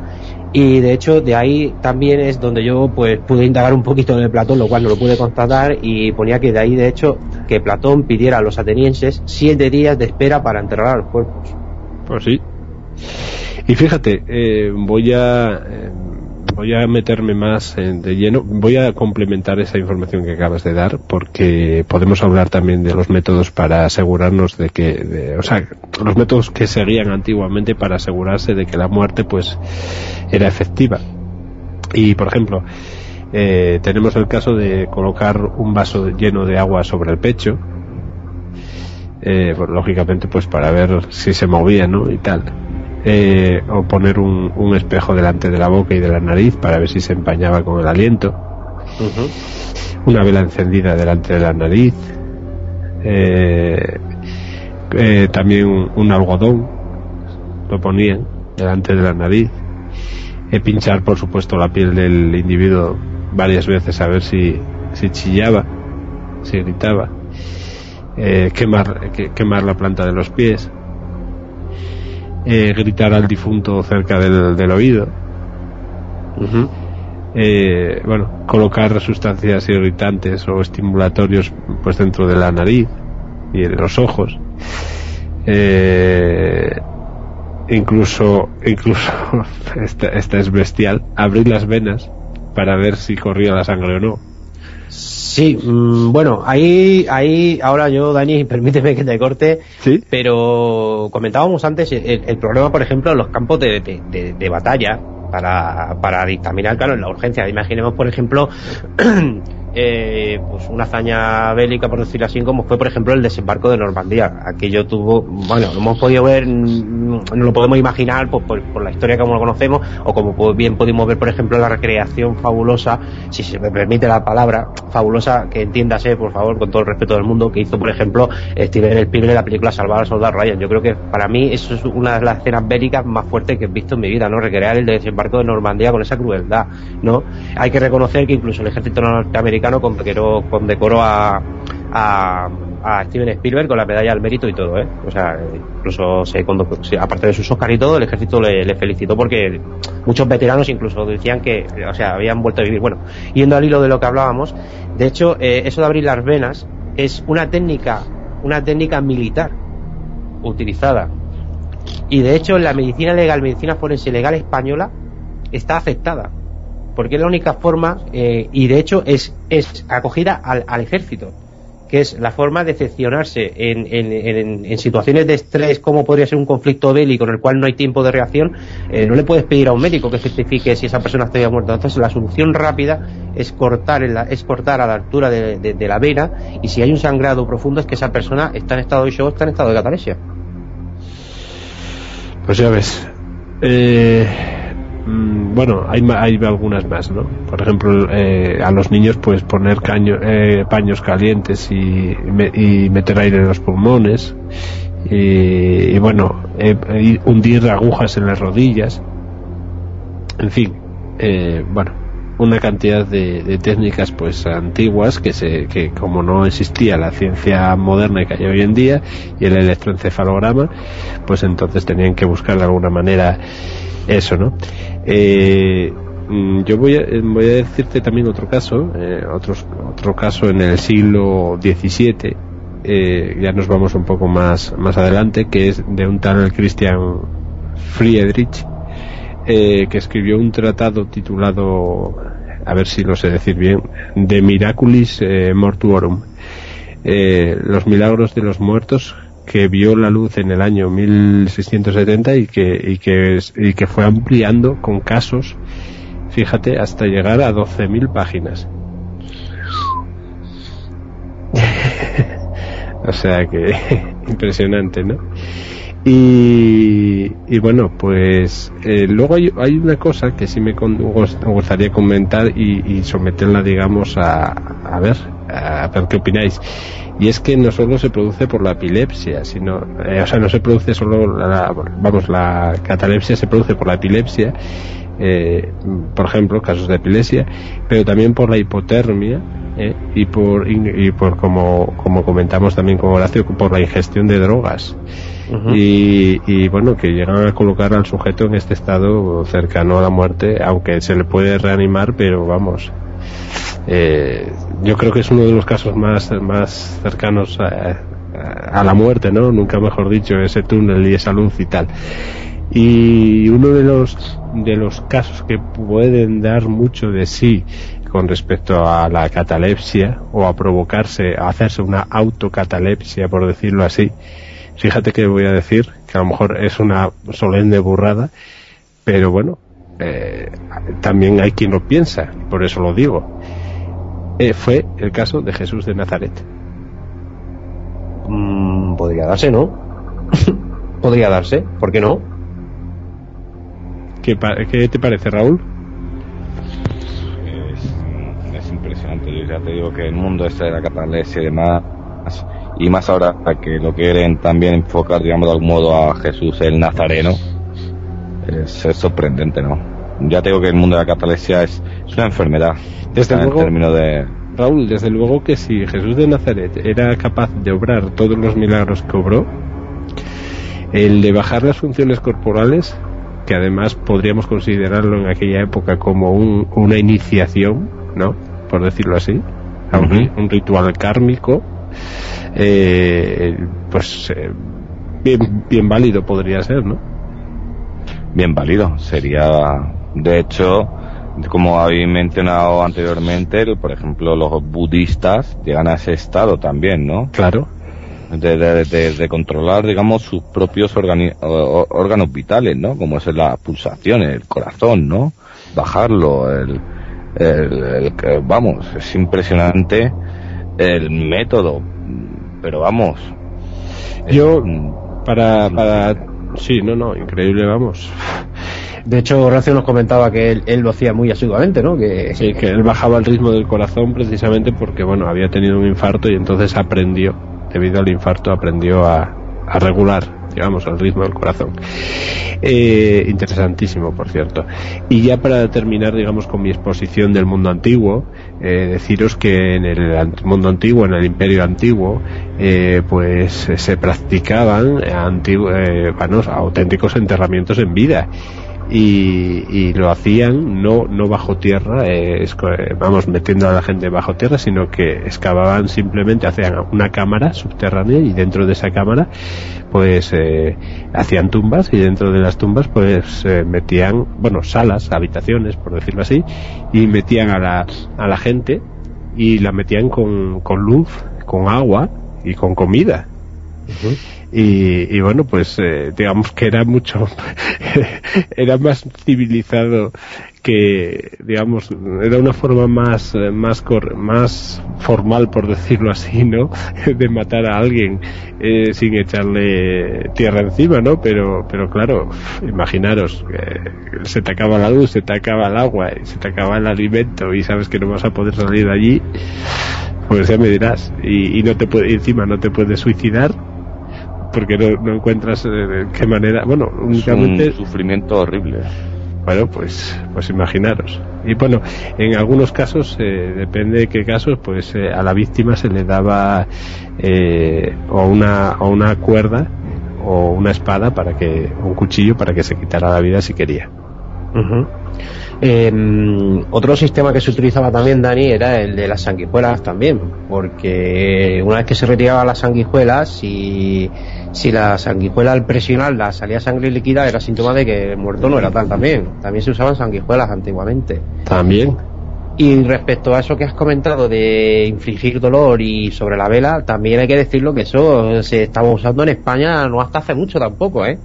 Y de hecho de ahí también es donde yo pues pude indagar un poquito en Platón lo cual no lo pude constatar y ponía que de ahí de hecho que Platón pidiera a los atenienses siete días de espera para enterrar a los cuerpos. Pues sí y fíjate, eh, voy a eh, voy a meterme más de lleno, voy a complementar esa información que acabas de dar, porque podemos hablar también de los métodos para asegurarnos de que, o sea, los métodos que seguían antiguamente para asegurarse de que la muerte, pues, era efectiva. Y, por ejemplo, eh, tenemos el caso de colocar un vaso lleno de agua sobre el pecho, eh, pues, lógicamente pues para ver si se movía, ¿no? Y tal. Eh, o poner un, un, espejo delante de la boca y de la nariz para ver si se empañaba con el aliento. Una vela encendida delante de la nariz. Eh, eh, también un, un, algodón lo ponían delante de la nariz. pinchar, por supuesto, la piel del individuo varias veces a ver si, si chillaba, si gritaba. quemar, quemar la planta de los pies eh, gritar al difunto cerca del, del oído. eh, bueno, colocar sustancias irritantes o estimulatorios pues dentro de la nariz y de los ojos. Eh, incluso, incluso, esta, esta es bestial, abrir las venas para ver si corría la sangre o no. Sí, mmm, bueno, ahí, ahí, ahora yo, Dani, permíteme que te corte, ¿Sí? pero comentábamos antes el, el problema, por ejemplo, en los campos de, de, de, de batalla para, para dictaminar, claro, en la urgencia. Imaginemos, por ejemplo, eh, pues una hazaña bélica, por decirlo así, como fue, por ejemplo, el desembarco de Normandía. Aquello tuvo, bueno, lo hemos podido ver, no lo podemos imaginar por, por, por la historia como lo conocemos, o como bien pudimos ver, por ejemplo, la recreación fabulosa, si se me permite la palabra, fabulosa, que entiéndase, por favor, con todo el respeto del mundo, que hizo, por ejemplo, Steven Spielberg en la película Salvar al Soldado Ryan. Yo creo que para mí eso es una de las escenas bélicas más fuertes que he visto en mi vida, ¿no? Recrear el desembarco de Normandía con esa crueldad, ¿no? Hay que reconocer que incluso el ejército norteamericano condecoró, condecoró a, a, a, Steven Spielberg con la medalla al mérito y todo, ¿eh? O sea, incluso se, aparte de sus Oscar y todo, el ejército le, felicitó porque muchos veteranos incluso decían que, o sea, habían vuelto a vivir. Bueno, yendo al hilo de lo que hablábamos, de hecho, eh, eso de abrir las venas es una técnica, una técnica militar utilizada. Y de hecho, la medicina legal, medicina forense legal española, está aceptada porque es la única forma eh, y de hecho es, acogida al, al, ejército que es la forma de decepcionarse en, en, en, en, situaciones de estrés como podría ser un conflicto bélico en el cual no hay tiempo de reacción eh, no le puedes pedir a un médico que certifique si esa persona está muerta. Entonces la solución rápida es cortar, la, es cortar a la altura de, la vena y si hay un sangrado profundo es que esa persona está en estado de shock está en estado de catalepsia pues ya ves. Eh bueno, hay, hay algunas más, ¿no? Por ejemplo, eh, a los niños pues poner caño, eh, paños calientes y, y, meter aire en los pulmones y, y bueno, eh, hundir agujas en las rodillas, en fin, bueno, una cantidad de, de, técnicas pues antiguas que se que como no existía la ciencia moderna que hay hoy en día y el electroencefalograma, pues entonces tenían que buscar de alguna manera eso, ¿no? Eh, yo voy a, voy a decirte también otro caso, eh, otros, otro caso en el siglo XVII, eh, ya nos vamos un poco más, más adelante, que es de un tal Christian Friedrich, eh, que escribió un tratado titulado, a ver si lo sé decir bien, De Miraculis eh, Mortuorum, los milagros de los muertos que vio la luz en el año 1670 y que, y que, y que fue ampliando con casos, fíjate, hasta llegar a 12.000 páginas. o sea que impresionante, ¿no? Y, y bueno, pues eh, luego hay, hay, una cosa que sí me, con, gustaría comentar y, y, someterla, digamos, a, a ver, a ver qué opináis. Y es que no solo se produce por la epilepsia, sino, eh, o sea, no se produce solo, la, vamos, la catalepsia se produce por la epilepsia, eh, por ejemplo, casos de epilepsia, pero también por la hipotermia eh, y por, y, por como, como comentamos también con Horacio, por la ingestión de drogas. Uh -huh. y, y, bueno, que llegan a colocar al sujeto en este estado cercano a la muerte, aunque se le puede reanimar, pero vamos, eh, yo creo que es uno de los casos más, más cercanos a, a, la muerte, ¿no? Nunca mejor dicho, ese túnel y esa luz y tal. Y uno de los, de los casos que pueden dar mucho de sí con respecto a la catalepsia o a provocarse, a hacerse una autocatalepsia, por decirlo así, fíjate que voy a decir, que a lo mejor es una solemne burrada, pero bueno, eh, también hay quien lo piensa, por eso lo digo. Eh, fue el caso de Jesús de Nazaret. mm, podría darse, ¿no? podría darse, ¿por qué no? ¿Qué, qué te parece, Raúl? Es, es impresionante. Yo ya te digo que el mundo este de la catalepsia y demás, y más ahora que lo quieren también enfocar, digamos, de algún modo a Jesús el Nazareno, es, es sorprendente, ¿no? Ya te digo que el mundo de la catalepsia es, es una enfermedad. Desde en luego- términos de. Raúl, desde luego que si Jesús de Nazaret era capaz de obrar todos los milagros que obró, el de bajar las funciones corporales, que además podríamos considerarlo en aquella época como un- una iniciación, ¿no? Por decirlo así, a un, ri- un ritual kármico, eh, pues eh, bien, bien válido podría ser, ¿no? bien válido. Sería, de hecho, como habéis mencionado anteriormente, por ejemplo, los budistas llegan a ese estado también, ¿no? Claro. De, de- de- de controlar, digamos, sus propios órganos vitales, ¿no? Como es la pulsación, el corazón, ¿no? Bajarlo, el, el- vamos, es impresionante el método, pero vamos. Yo, para, para, sí, no, no, increíble, vamos. De hecho, Horacio nos comentaba que él, él lo hacía muy asiduamente, ¿no? Que, Sí, que él bajaba el ritmo del corazón precisamente porque, bueno, había tenido un infarto y entonces aprendió, debido al infarto, aprendió a, regular, digamos, el ritmo del corazón. Eh, interesantísimo, por cierto. Y ya para terminar, digamos, con mi exposición del mundo antiguo, eh, deciros que en el mundo antiguo, en el imperio antiguo, eh, pues eh, se practicaban auténticos enterramientos en vida y, y lo hacían no no bajo tierra eh, eh, vamos metiendo a la gente bajo tierra sino que excavaban simplemente hacían una cámara subterránea y dentro de esa cámara pues eh, hacían tumbas y dentro de las tumbas pues eh, metían bueno salas habitaciones por decirlo así y metían a la a la gente y la metían con, con luz con agua y con comida y, bueno, pues eh, digamos que era mucho, era más civilizado que, digamos, era una forma más, eh, más, más formal, por decirlo así, ¿no? De matar a alguien eh, sin echarle tierra encima, ¿no? Pero, pero claro, imaginaros, eh, se te acaba la luz, se te acaba el agua, se te acaba el alimento y sabes que no vas a poder salir de allí, pues ya me dirás. Y, y no te puede, encima no te puedes suicidar porque no, no encuentras eh, de qué manera, bueno, es únicamente, un sufrimiento horrible. bueno, pues, pues imaginaros. Y bueno, en algunos casos, eh, depende de qué casos, pues eh, a la víctima se le daba eh, o una o una cuerda o una espada para que, o un cuchillo para que se quitara la vida si quería. Eh, otro sistema que se utilizaba también, Dani, era el de las sanguijuelas también, porque una vez que se retiraban las sanguijuelas, si, si la sanguijuela al presionarla salía sangre líquida, era síntoma de que el muerto no era tal también. También se usaban sanguijuelas antiguamente. También. Y respecto a eso que has comentado de infligir dolor y sobre la vela, también hay que decirlo que eso se estaba usando en España no hasta hace mucho tampoco, ¿eh?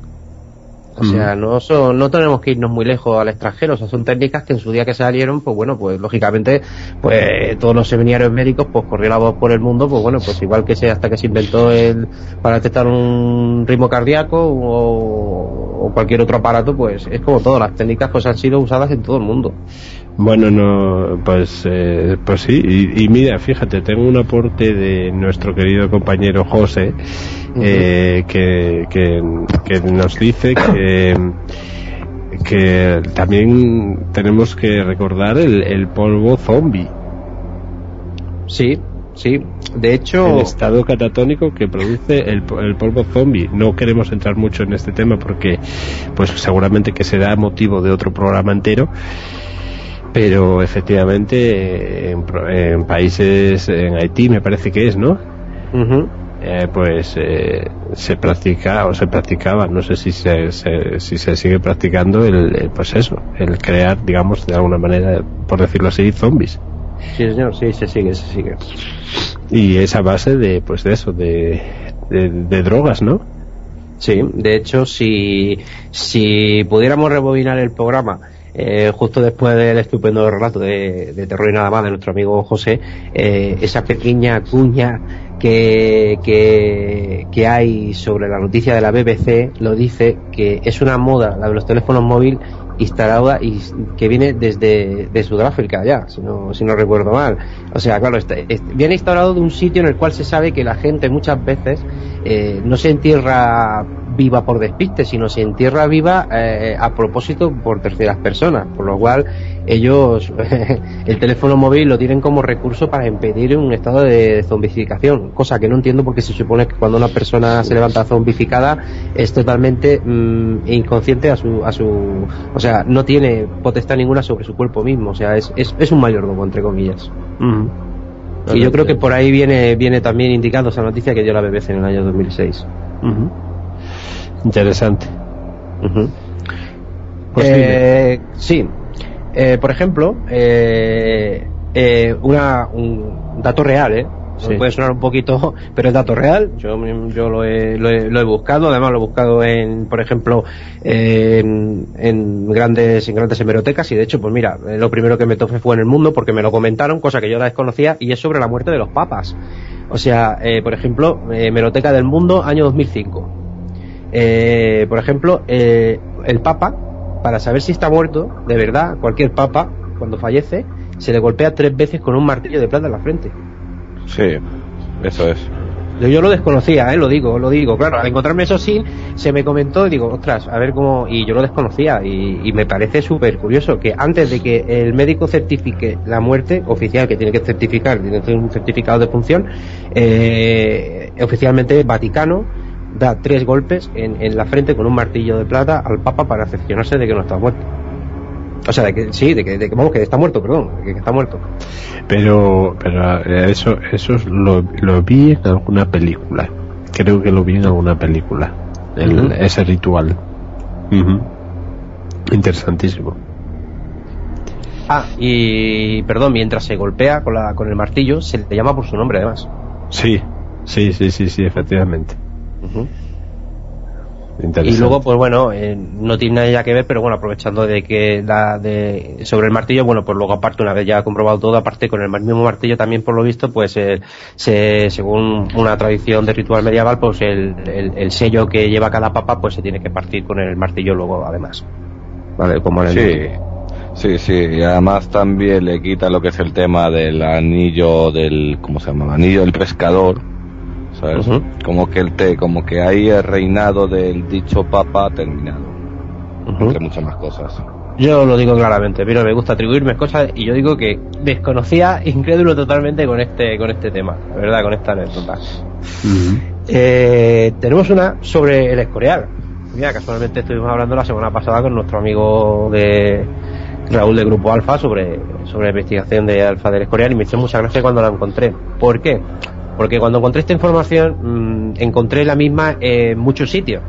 O sea, no, son, no tenemos que irnos muy lejos al extranjero, o sea, son técnicas que en su día que salieron, pues bueno, pues lógicamente, pues todos los seminarios médicos, pues corrió la voz por el mundo, pues bueno, pues igual que sea hasta que se inventó el, para detectar un ritmo cardíaco o, o cualquier otro aparato, pues es como todo, las técnicas pues han sido usadas en todo el mundo. Bueno, no, pues, eh, pues sí, y, y mira, fíjate, tengo un aporte de nuestro querido compañero José, eh, que, que, que nos dice que, que también tenemos que recordar el, el polvo zombie, Sí, sí, de hecho... el estado catatónico que produce el, el polvo zombie. No queremos entrar mucho en este tema porque, pues seguramente que será motivo de otro programa entero. Pero efectivamente eh, en, en países, en Haití me parece que es, ¿no? Eh, pues eh, se practica o se practicaba, no sé si se, se- si se sigue practicando el, el, pues eso, el crear, digamos, de alguna manera, por decirlo así, zombies. Sí, señor, sí, se sigue, se sigue. Y esa base de, pues de eso, de, de, de drogas, ¿no? Sí, de hecho, si, si pudiéramos rebobinar el programa eh, justo después del estupendo relato de, terror y nada más de nuestro amigo José, eh, esa pequeña cuña que, que, hay sobre la noticia de la BBC lo dice que es una moda la de los teléfonos móviles instalada y que viene desde de Sudáfrica ya, si no, si no recuerdo mal. O sea, claro, está, viene instalado de un sitio en el cual se sabe que la gente muchas veces eh, no se entierra viva por despiste, sino se entierra viva eh, a propósito por terceras personas, por lo cual ellos el teléfono móvil lo tienen como recurso para impedir un estado de zombificación, cosa que no entiendo porque se supone que cuando una persona se levanta zombificada es totalmente mmm, inconsciente a su, a su, o sea, no tiene potestad ninguna sobre su cuerpo mismo, o sea, es, es, es un mayordomo, entre comillas. Mm. Y yo creo que por ahí viene, viene también indicando esa noticia que dio la BBC en el año 2006. Uh -huh. Interesante. Uh -huh. pues eh, sí. Eh, por ejemplo, eh, una, un dato real, ¿eh? Sí. Puede sonar un poquito, pero es dato real. Yo, yo lo, he, lo, he, lo, he, buscado, además lo he buscado en, por ejemplo, en, en, grandes, en grandes hemerotecas y de hecho, pues mira, lo primero que me topé fue en el mundo porque me lo comentaron, cosa que yo la desconocía y es sobre la muerte de los papas. O sea, eh, por ejemplo, hemeroteca del mundo, año 2005. Eh, por ejemplo, eh, el papa, para saber si está muerto, de verdad, cualquier papa, cuando fallece, se le golpea tres veces con un martillo de plata en la frente. Sí, eso es. Yo, yo lo desconocía, ¿eh? lo digo, lo digo. Claro, al encontrarme eso sí, se me comentó y digo, ostras, a ver cómo. Y yo lo desconocía y, y me parece súper curioso que antes de que el médico certifique la muerte oficial, que tiene que certificar, tiene que tener un certificado de función, eh, oficialmente Vaticano da tres golpes en, en, la frente con un martillo de plata al Papa para decepcionarse de que no está muerto. O sea, de que sí, de que, de que vamos, que está muerto, perdón, de que está muerto. Pero, pero eso, eso lo, lo vi en alguna película. Creo que lo vi en alguna película. El, uh -huh. Ese ritual. Uh -huh. Interesantísimo. Ah, y perdón, mientras se golpea con, la, con el martillo, se le llama por su nombre además. Sí, sí, sí, sí, sí, efectivamente. Uh -huh. Y luego, pues bueno, eh, no tiene nada que ver, pero bueno, aprovechando de que la de sobre el martillo, bueno, pues luego aparte, una vez ya comprobado todo, aparte con el mismo martillo también por lo visto, pues eh, se, según una tradición de ritual medieval, pues el, el, el, sello que lleva cada papa, pues se tiene que partir con el martillo luego además. Vale, como en el sí. Sí, sí, y además también le quita lo que es el tema del anillo del, ¿cómo se llama? Anillo del pescador, ¿sabes? Uh -huh. Como que el té, como que ahí el reinado del dicho papa ha terminado. Uh -huh. Entre muchas más cosas. Yo lo digo claramente, pero me gusta atribuirme cosas y yo digo que desconocía, incrédulo totalmente con este, con este tema, la verdad, con esta anécdota. Uh -huh. eh, tenemos una sobre el Escorial. Mira, casualmente estuvimos hablando la semana pasada con nuestro amigo de Raúl de Grupo Alfa sobre, sobre la investigación de Alfa del Escorial y me hizo mucha gracia cuando la encontré. ¿Por qué? Porque cuando encontré esta información, mmm, encontré la misma en muchos sitios.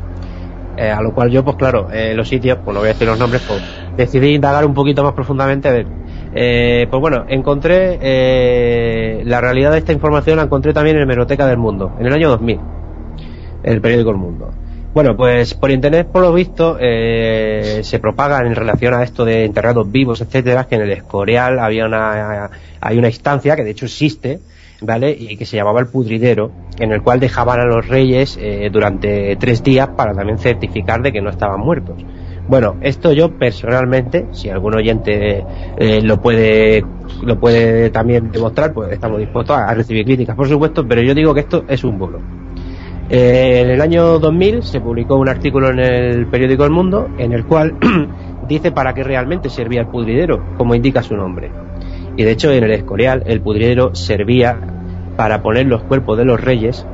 Eh, a lo cual yo, pues claro, eh, los sitios, pues no voy a decir los nombres, pues decidí indagar un poquito más profundamente a ver. Eh, pues bueno, encontré eh, la realidad de esta información, la encontré también en Hemeroteca del Mundo, en el año 2000, en el periódico El Mundo. Bueno, pues por internet, por lo visto, eh, se propagan en relación a esto de enterrados vivos, etcétera, que en el Escorial había una, hay una instancia que de hecho existe, ¿vale? Y que se llamaba el pudridero, en el cual dejaban a los reyes eh, durante tres días para también certificar de que no estaban muertos. Bueno, esto yo personalmente, si algún oyente eh, lo puede lo puede también demostrar, pues estamos dispuestos a, recibir críticas, por supuesto, pero yo digo que esto es un bulo. Eh, en el año 2000 se publicó un artículo en el periódico El Mundo en el cual dice para qué realmente servía el pudridero, como indica su nombre. Y de hecho en el Escorial el pudridero servía para poner los cuerpos de los reyes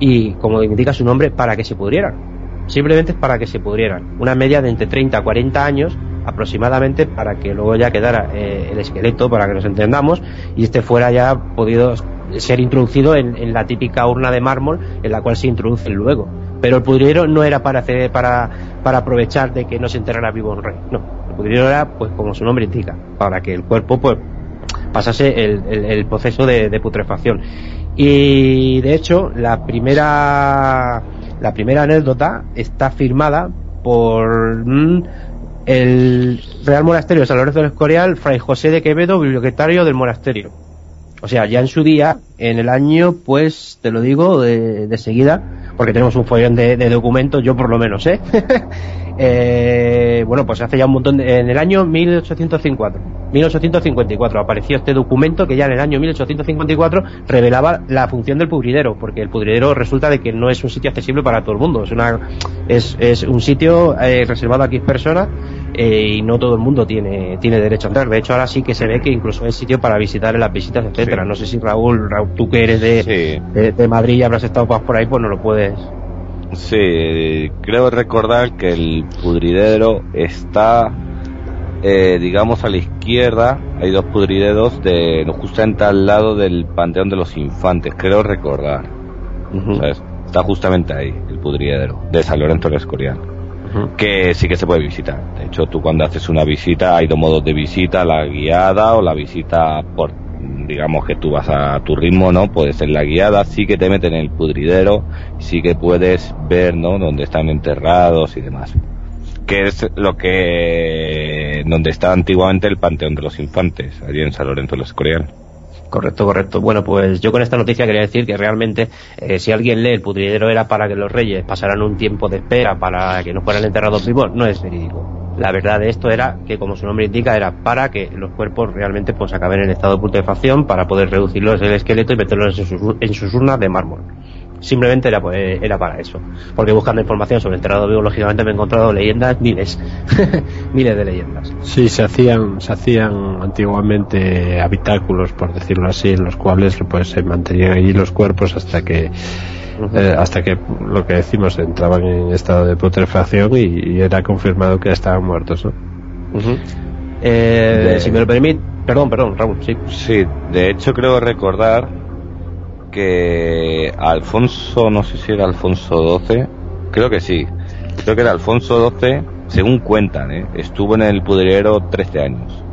y, como indica su nombre, para que se pudrieran. Simplemente para que se pudrieran. Una media de entre 30 a 40 años aproximadamente para que luego ya quedara eh, el esqueleto, para que nos entendamos, y este fuera ya podido ser introducido en, en, la típica urna de mármol en la cual se introduce luego. Pero el pudriero no era para hacer, para, para aprovechar de que no se enterrara vivo un rey. No, el pudriero era, pues como su nombre indica, para que el cuerpo pues pasase el, el, proceso de, putrefacción. Y de hecho, la primera, la primera anécdota está firmada por, mmm, el Real Monasterio de San Lorenzo del Escorial, Fray José de Quevedo, bibliotecario del monasterio. O sea, ya en su día, en el año, pues, te lo digo de, de seguida, porque tenemos un follón de, de documentos, yo por lo menos, ¿eh? eh bueno, pues hace ya un montón, de, en el año 1854, 1854 apareció este documento que ya en el año 1854 revelaba la función del pudridero, porque el pudridero resulta de que no es un sitio accesible para todo el mundo, es una es, es un sitio eh, reservado a X personas eh, y no todo el mundo tiene, tiene derecho a entrar. De hecho, ahora sí que se ve que incluso es sitio para visitar en las visitas, etcétera. No sé si Raúl, Raúl, tú que eres de, de, de, Madrid y habrás estado por ahí, pues no lo puedes. Sí, creo recordar que el pudridero está, eh, digamos, a la izquierda. Hay dos pudrideros de, justamente al lado del Panteón de los Infantes, creo recordar. Uh -huh. Está justamente ahí, el pudridero, de San Lorenzo del Escorial que sí que se puede visitar. De hecho, tú cuando haces una visita, hay dos modos de visita, la guiada o la visita por, digamos que tú vas a tu ritmo, ¿no? Puede ser la guiada, sí que te meten en el pudridero, sí que puedes ver, ¿no? Donde están enterrados y demás. Que es lo que, donde está antiguamente el Panteón de los Infantes, allí en San Lorenzo de los Escorial. Correcto, correcto. Bueno, pues yo con esta noticia quería decir que realmente eh, si alguien lee el pudridero era para que los reyes pasaran un tiempo de espera para que no fueran enterrados vivos, no es verídico. La verdad de esto era que, como su nombre indica, era para que los cuerpos realmente pues acaben en estado de putrefacción para poder reducirlos el esqueleto y meterlos en sus, en sus urnas de mármol simplemente era, pues, era para eso. Porque buscando información sobre enterrado biológicamente me he encontrado leyendas, miles, miles de leyendas. Sí, se hacían, se hacían antiguamente habitáculos, por decirlo así, en los cuales pues se mantenían allí los cuerpos hasta que Uh -huh. eh, hasta que lo que decimos entraban en estado de putrefacción y, y era confirmado que estaban muertos ¿no? uh -huh. eh, de... si me lo permite perdón perdón Raúl sí sí de hecho creo recordar que Alfonso, no sé si era Alfonso XII, creo que sí, creo que era Alfonso XII, según cuentan, ¿eh? estuvo en el pudriero 13 años,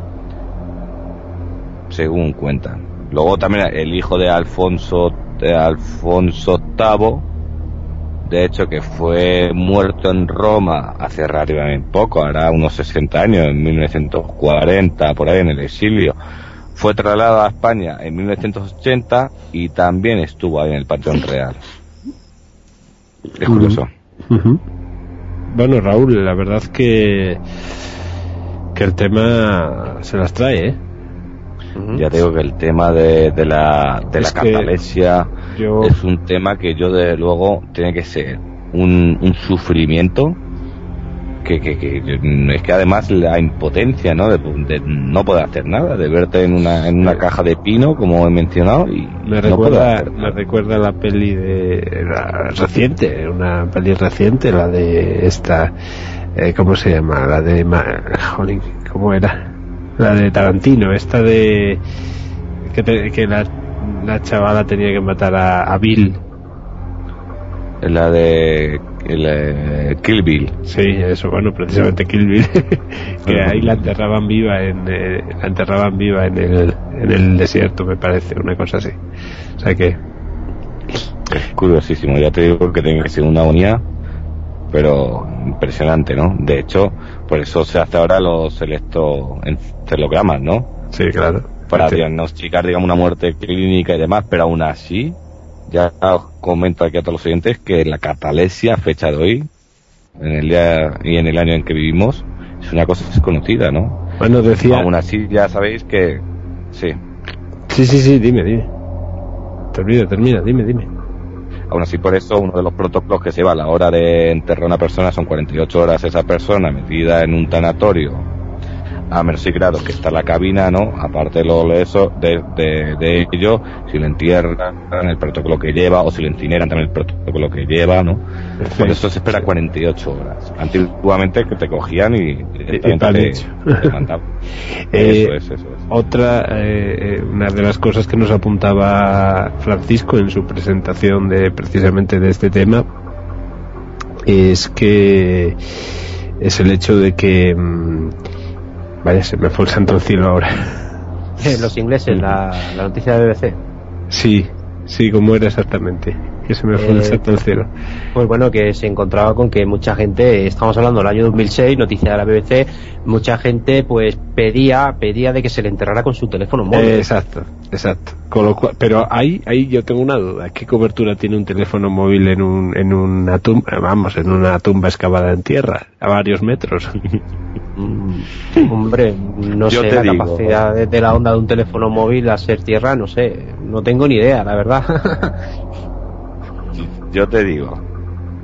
según cuentan. Luego también el hijo de Alfonso, de Alfonso VIII, de hecho que fue muerto en Roma hace relativamente poco, hará unos 60 años, en 1940, por ahí en el exilio fue trasladado a España en 1980 y también estuvo ahí en el Panteón Real. Es curioso. Uh -huh. Bueno, Raúl, la verdad que que el tema se las trae, ¿eh? Uh -huh. Ya digo que el tema de, de la, de es la catalesia yo... es un tema que yo, desde luego, tiene que ser un, un sufrimiento que, que, que, es que además la impotencia ¿no? De, de, no poder hacer nada de verte en una en una caja de pino como he mencionado y me recuerda no me recuerda la peli de la reciente una peli reciente la de esta eh, cómo se llama la de Jolín, cómo era la de Tarantino esta de que, te, que la, la chavala tenía que matar a, a Bill. La de el, eh, Kill Bill. Sí, eso, bueno, precisamente Kill Bill. que ahí la enterraban viva en, eh, la enterraban viva en el, en el desierto, me parece, una cosa así. O sea que. Es curiosísimo, ya te digo que tiene que ser una unidad, pero impresionante, ¿no? De hecho, por eso se hace ahora los electroencefalogramas, ¿no? Sí, claro. Para sí. diagnosticar, digamos, una muerte clínica y demás, pero aún así, ya comento aquí a todos los oyentes que la catalesia, fecha de hoy, en el día y en el año en que vivimos, es una cosa desconocida, ¿no? Bueno, decía... Aún así, ya sabéis que... Sí. Sí, sí, sí, dime, dime. Termina, termina, dime, dime. Aún así, por eso, uno de los protocolos que se va a la hora de enterrar a una persona son 48 horas esa persona metida en un tanatorio a sí, claro, que está la cabina, ¿no? Aparte de lo de eso, de, de, de ello, si lo entierran, el protocolo que lleva, o si lo incineran también el protocolo que lleva, ¿no? Sí. Por eso se espera 48 horas. Antiguamente que te cogían y, y te, te eh, eso es, eso es. Otra, eh, una de las cosas que nos apuntaba Francisco en su presentación de precisamente de este tema es que es el hecho de que mmm, Vaya, se me fue el santo cielo ahora. Los ingleses, la, la noticia de BBC. Sí, sí, como era exactamente. que se me fue el Eh, salto al cielo. Pues bueno, que se encontraba con que mucha gente, estamos hablando del año 2006, noticia de la BBC, mucha gente pues pedía pedía de que se le enterrara con su teléfono móvil. Eh, exacto, exacto. Con lo cual, pero ahí, ahí yo tengo una duda. ¿Qué cobertura tiene un teléfono móvil en, un, en una tumba, vamos, en una tumba excavada en tierra, a varios metros? Hombre, no Yo sé la digo. capacidad de, de la onda de un teléfono móvil a ser tierra, no sé, no tengo ni idea, la verdad. Yo te digo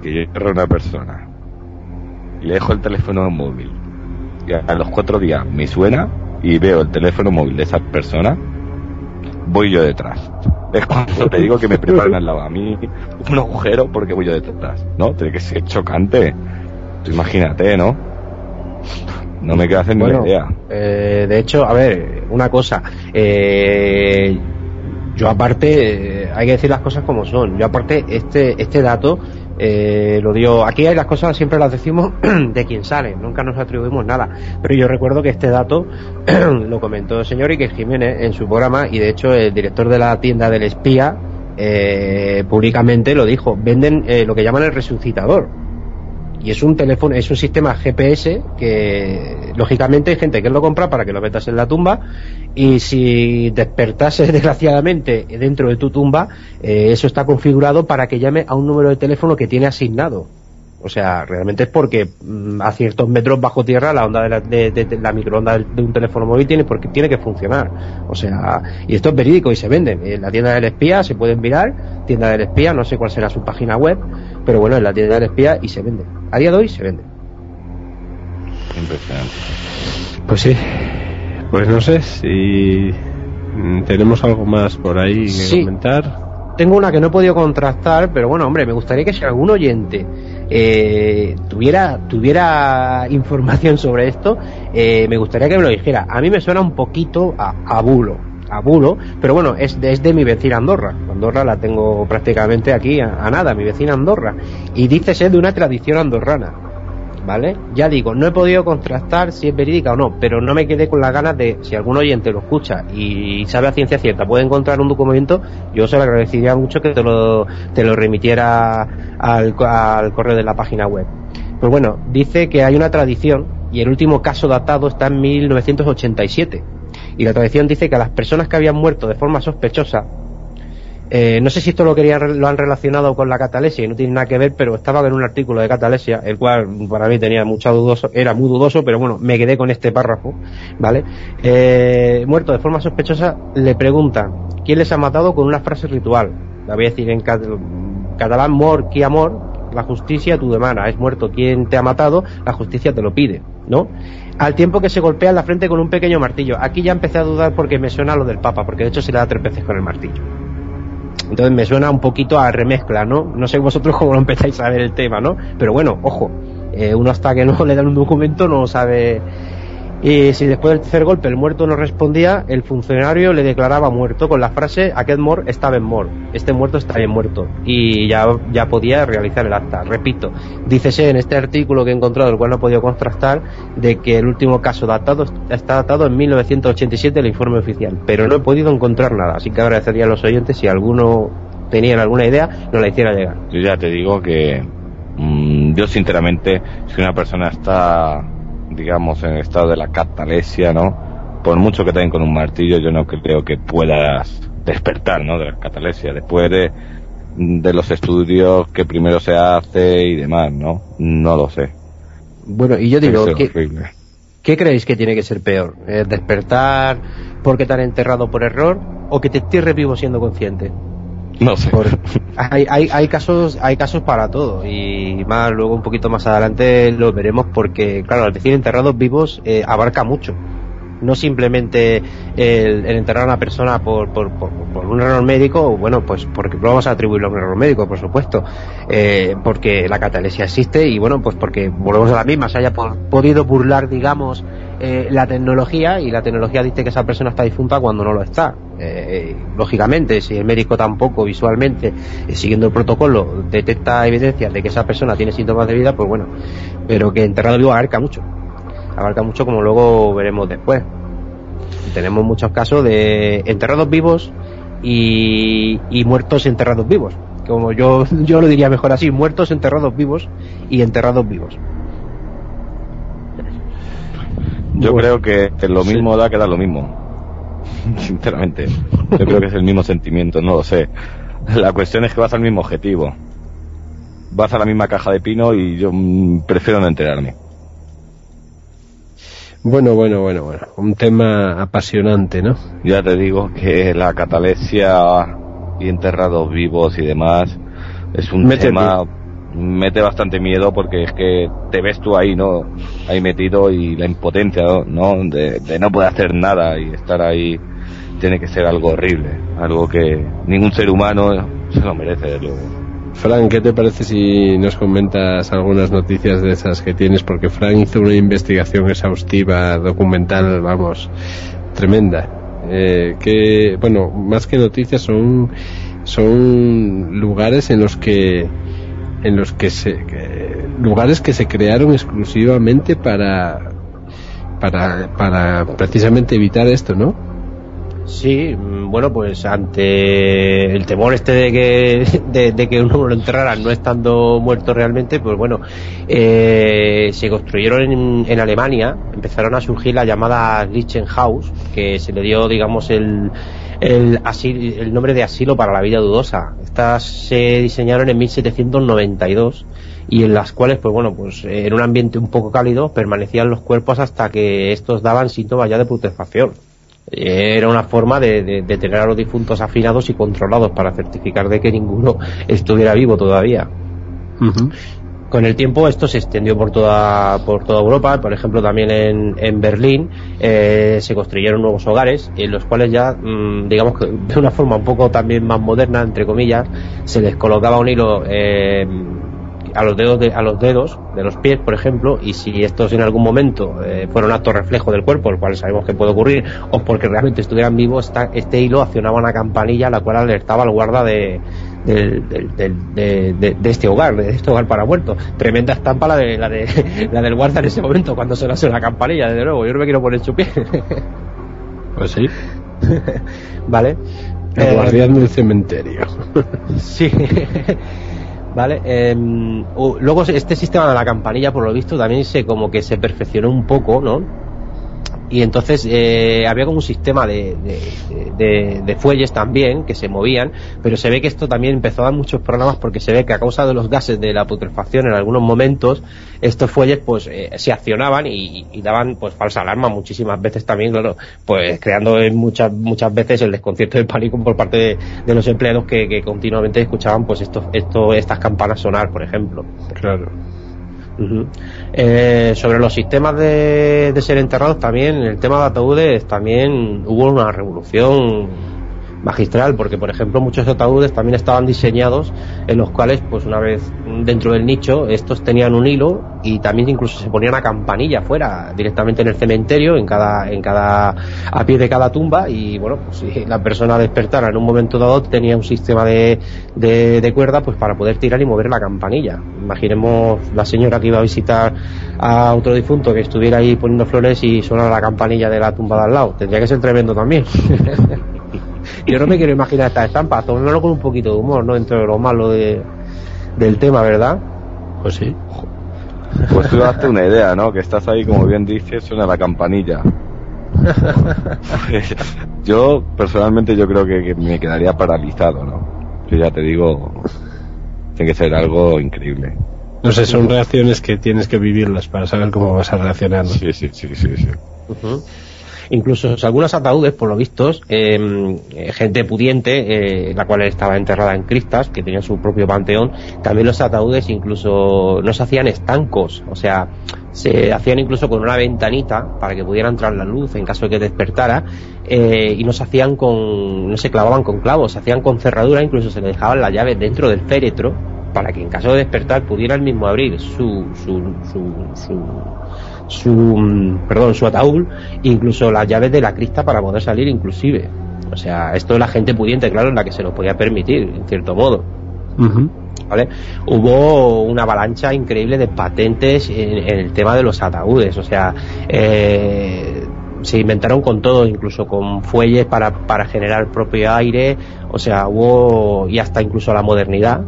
que yo agarro a una persona y le dejo el teléfono móvil y a, a los cuatro días me suena y veo el teléfono móvil de esa persona, voy yo detrás. Es cuando te digo que me preparan al lado a mí un agujero porque voy yo detrás, ¿no? Tiene que ser chocante. Tú imagínate, ¿no? No me queda ni Bueno, una idea. eh, de hecho, a ver, una cosa. eh, yo aparte, eh, hay que decir las cosas como son. Yo aparte, este, este dato eh, lo dio. Aquí hay las cosas siempre las decimos de quien sale, nunca nos atribuimos nada. Pero yo recuerdo que este dato lo comentó el señor Iker Jiménez en su programa y de hecho el director de la tienda del espía eh, públicamente lo dijo. Venden eh, lo que llaman el resucitador y es un teléfono, es un sistema GPS que lógicamente hay gente que lo compra para que lo metas en la tumba y si despertases desgraciadamente dentro de tu tumba, eh, eso está configurado para que llame a un número de teléfono que tiene asignado. O sea, realmente es porque mm, a ciertos metros bajo tierra la onda de la, de- de- de la microonda de un teléfono móvil tiene porque tiene que funcionar. O sea, y esto es verídico y se venden. En la tienda del espía se pueden mirar, tienda del espía, no sé cuál será su página web, pero bueno, en la tienda del espía y se vende. A día de hoy se vende. Impresionante. Pues sí. Pues no sé si mm, tenemos algo más por ahí que Sí. comentar. Tengo una que no he podido contrastar, pero bueno, hombre, me gustaría que si algún oyente eh, tuviera tuviera información sobre esto, eh, me gustaría que me lo dijera. A mí me suena un poquito a, bulo, a bulo, pero bueno, es de, es de mi vecina Andorra. Andorra la tengo prácticamente aquí a nada, mi vecina Andorra. Y dice ser de una tradición andorrana. ¿Vale? Ya digo, no he podido contrastar si es verídica o no, pero no me quedé con las ganas de, si algún oyente lo escucha y sabe a ciencia cierta, puede encontrar un documento, yo se lo agradecería mucho que te lo, te lo remitiera al, al correo de la página web. Pues bueno, dice que hay una tradición y el último caso datado está en 1987. Y la tradición dice que a las personas que habían muerto de forma sospechosa eh, no sé si esto lo querían lo han relacionado con la catalesia y no tiene nada que ver, pero estaba en un artículo de catalesia, el cual para mí tenía mucha dudoso, era muy dudoso, pero bueno, me quedé con este párrafo, ¿vale? Eh, muerto de forma sospechosa, le preguntan quién les ha matado con una frase ritual. La voy a decir en cat- catalán, mor, qui amor, la justicia tu demana, es muerto quien te ha matado, la justicia te lo pide, ¿no? Al tiempo que se golpea en la frente con un pequeño martillo. Aquí ya empecé a dudar porque me suena lo del Papa, porque de hecho se le da tres veces con el martillo. Entonces me suena un poquito a remezcla, ¿no? No sé vosotros cómo lo empezáis a ver el tema, ¿no? Pero bueno, ojo, eh, uno hasta que no le dan un documento no sabe... Y si después del tercer golpe el muerto no respondía, el funcionario le declaraba muerto con la frase aquest mort está ben mort, este muerto está bien muerto. Y ya, ya podía realizar el acta. Repito, dícese en este artículo que he encontrado, el cual no he podido contrastar, de que el último caso datado está datado en 1987 el informe oficial, pero no he podido encontrar nada, así que agradecería a los oyentes si alguno tenían alguna idea, nos la hiciera llegar. Yo ya te digo que mm, yo sinceramente, si una persona está, digamos, en estado de la catalesia, ¿no? Por mucho que te den con un martillo, yo no creo que puedas despertar, ¿no? De la catalesia. Después de, de los estudios que primero se hace y demás, ¿no? No lo sé. Bueno, y yo digo, ser ¿qué. ¿qué creéis que tiene que ser peor? ¿Eh, ¿Despertar porque te han enterrado por error o que te entierres vivo siendo consciente? No sé. Por- hay, hay, hay casos hay casos para todo. Y más luego un poquito más adelante lo veremos porque claro al decir enterrados vivos eh, abarca mucho. No simplemente el, el enterrar a una persona por, por, por, por un error médico bueno pues porque vamos a atribuirlo a un error médico por supuesto eh, porque la catalesia existe y bueno pues porque volvemos a la misma. Se haya po- podido burlar digamos eh, la tecnología y la tecnología dice que esa persona está difunta cuando no lo está. Eh, lógicamente, si el médico tampoco visualmente, eh, siguiendo el protocolo, detecta evidencias de que esa persona tiene síntomas de vida, pues bueno, pero que enterrado vivo abarca mucho. Abarca mucho como luego veremos después. Tenemos muchos casos de enterrados vivos y, y muertos enterrados vivos. como yo, yo lo diría mejor así, muertos enterrados vivos y enterrados vivos. Yo creo que lo mismo da que da lo mismo. Sinceramente. Yo creo que es el mismo sentimiento, no lo sé. La cuestión es que vas al mismo objetivo. Vas a la misma caja de pino y yo mm, prefiero no enterarme. Bueno, bueno, bueno, bueno. Un tema apasionante, ¿no? Ya te digo que la catalepsia y enterrados vivos y demás es un tema mete bastante miedo porque es que te ves tú ahí, ¿no? Ahí metido y la impotencia, ¿no? De, de no poder hacer nada y estar ahí tiene que ser algo horrible, algo que ningún ser humano se lo merece, de luego. Fran, ¿qué te parece si nos comentas algunas noticias de esas que tienes? Porque Fran hizo una investigación exhaustiva, documental, vamos, tremenda. Eh, que, bueno, más que noticias son, son lugares en los que, en los que se, lugares que se crearon exclusivamente para, para, para precisamente evitar esto, ¿no? Sí, mm, bueno, pues ante el temor este de que, de, que uno lo enterrara no estando muerto realmente, pues bueno, eh, se construyeron en, en Alemania, empezaron a surgir las llamadas Lichtenhaus, que se le dio, digamos, el, el, asi- el nombre de asilo para la vida dudosa. Estas se diseñaron en 1792 y en las cuales, pues bueno, pues en un ambiente un poco cálido permanecían los cuerpos hasta que estos daban síntomas ya de putrefacción. Era una forma de- de tener a los difuntos afinados y controlados para certificar de que ninguno estuviera vivo todavía. Con el tiempo esto se extendió por toda, por toda Europa, por ejemplo también en, en Berlín eh, se construyeron nuevos hogares en los cuales ya, mm, digamos que de una forma un poco también más moderna, entre comillas, se les colocaba un hilo eh, a los dedos de, a los dedos de los pies, por ejemplo, y si estos en algún momento eh, fueron acto reflejo del cuerpo, el cual sabemos que puede ocurrir, o porque realmente estuvieran vivos, esta- este hilo accionaba una campanilla la cual alertaba al guarda de, del- del- del- de, de- de este hogar, de este hogar para muertos. Tremenda estampa la de, la de la del guarda en ese momento cuando se le hace la campanilla, desde luego, yo no me quiero poner su pie. Pues sí. ¿Vale? El Eh, guardián del cementerio. Sí. Vale. em, luego este sistema de la campanilla, por lo visto, también se como que se perfeccionó un poco, ¿no? Y entonces eh, había como un sistema de, de, de- fuelles también que se movían, pero se ve que esto también empezó a dar muchos problemas porque se ve que a causa de los gases de la putrefacción en algunos momentos estos fuelles pues eh, se accionaban y, daban pues falsa alarma muchísimas veces también, claro, pues creando muchas muchas veces el desconcierto del pánico por parte de, de los empleados que, que continuamente escuchaban pues estos, esto, estas campanas sonar, por ejemplo. Claro. Eh, sobre los sistemas de, de ser enterrados también, el tema de ataúdes también hubo una revolución magistral, porque por ejemplo muchos ataúdes también estaban diseñados en los cuales, pues una vez dentro del nicho, estos tenían un hilo y también incluso se ponía una campanilla fuera, directamente en el cementerio, en cada, en cada, a pie de cada tumba, y bueno, pues si la persona despertara en un momento dado, tenía un sistema de, de, de cuerda pues para poder tirar y mover la campanilla. Imaginemos la señora que iba a visitar a otro difunto que estuviera ahí poniendo flores y sonara la campanilla de la tumba de al lado. Tendría que ser tremendo también. Yo no me quiero imaginar esta estampa, tomémoslo con un poquito de humor, ¿no? Entre lo malo de, del tema, ¿verdad? Pues sí. Pues tú date una idea, ¿no? Que estás ahí, como bien dices, suena la campanilla. yo, personalmente, yo creo que, que me quedaría paralizado, ¿no? Yo ya te digo, tiene que ser algo increíble. No sé, son reacciones que tienes que vivirlas para saber cómo vas a reaccionar. ¿no? Sí, sí, sí, sí, sí. Incluso algunos ataúdes, por lo vistos, eh, eh, gente pudiente, eh, la cual estaba enterrada en cristas, que tenía su propio panteón, también los ataúdes incluso no se hacían estancos, o sea, se hacían incluso con una ventanita para que pudiera entrar la luz en caso de que despertara, eh, y no se hacían con, no se clavaban con clavos, se hacían con cerradura, incluso se le dejaban la llave dentro del féretro para que en caso de despertar pudiera el mismo abrir su, su, su, su su mm, perdón su ataúd incluso las llaves de la crista para poder salir inclusive. O sea esto es la gente pudiente claro en la que se lo podía permitir en cierto modo. ¿vale? Hubo una avalancha increíble de patentes en, en el tema de los ataúdes, o sea, eh, se inventaron con todo, incluso con fuelles para, para generar propio aire, o sea, hubo, y hasta incluso la modernidad,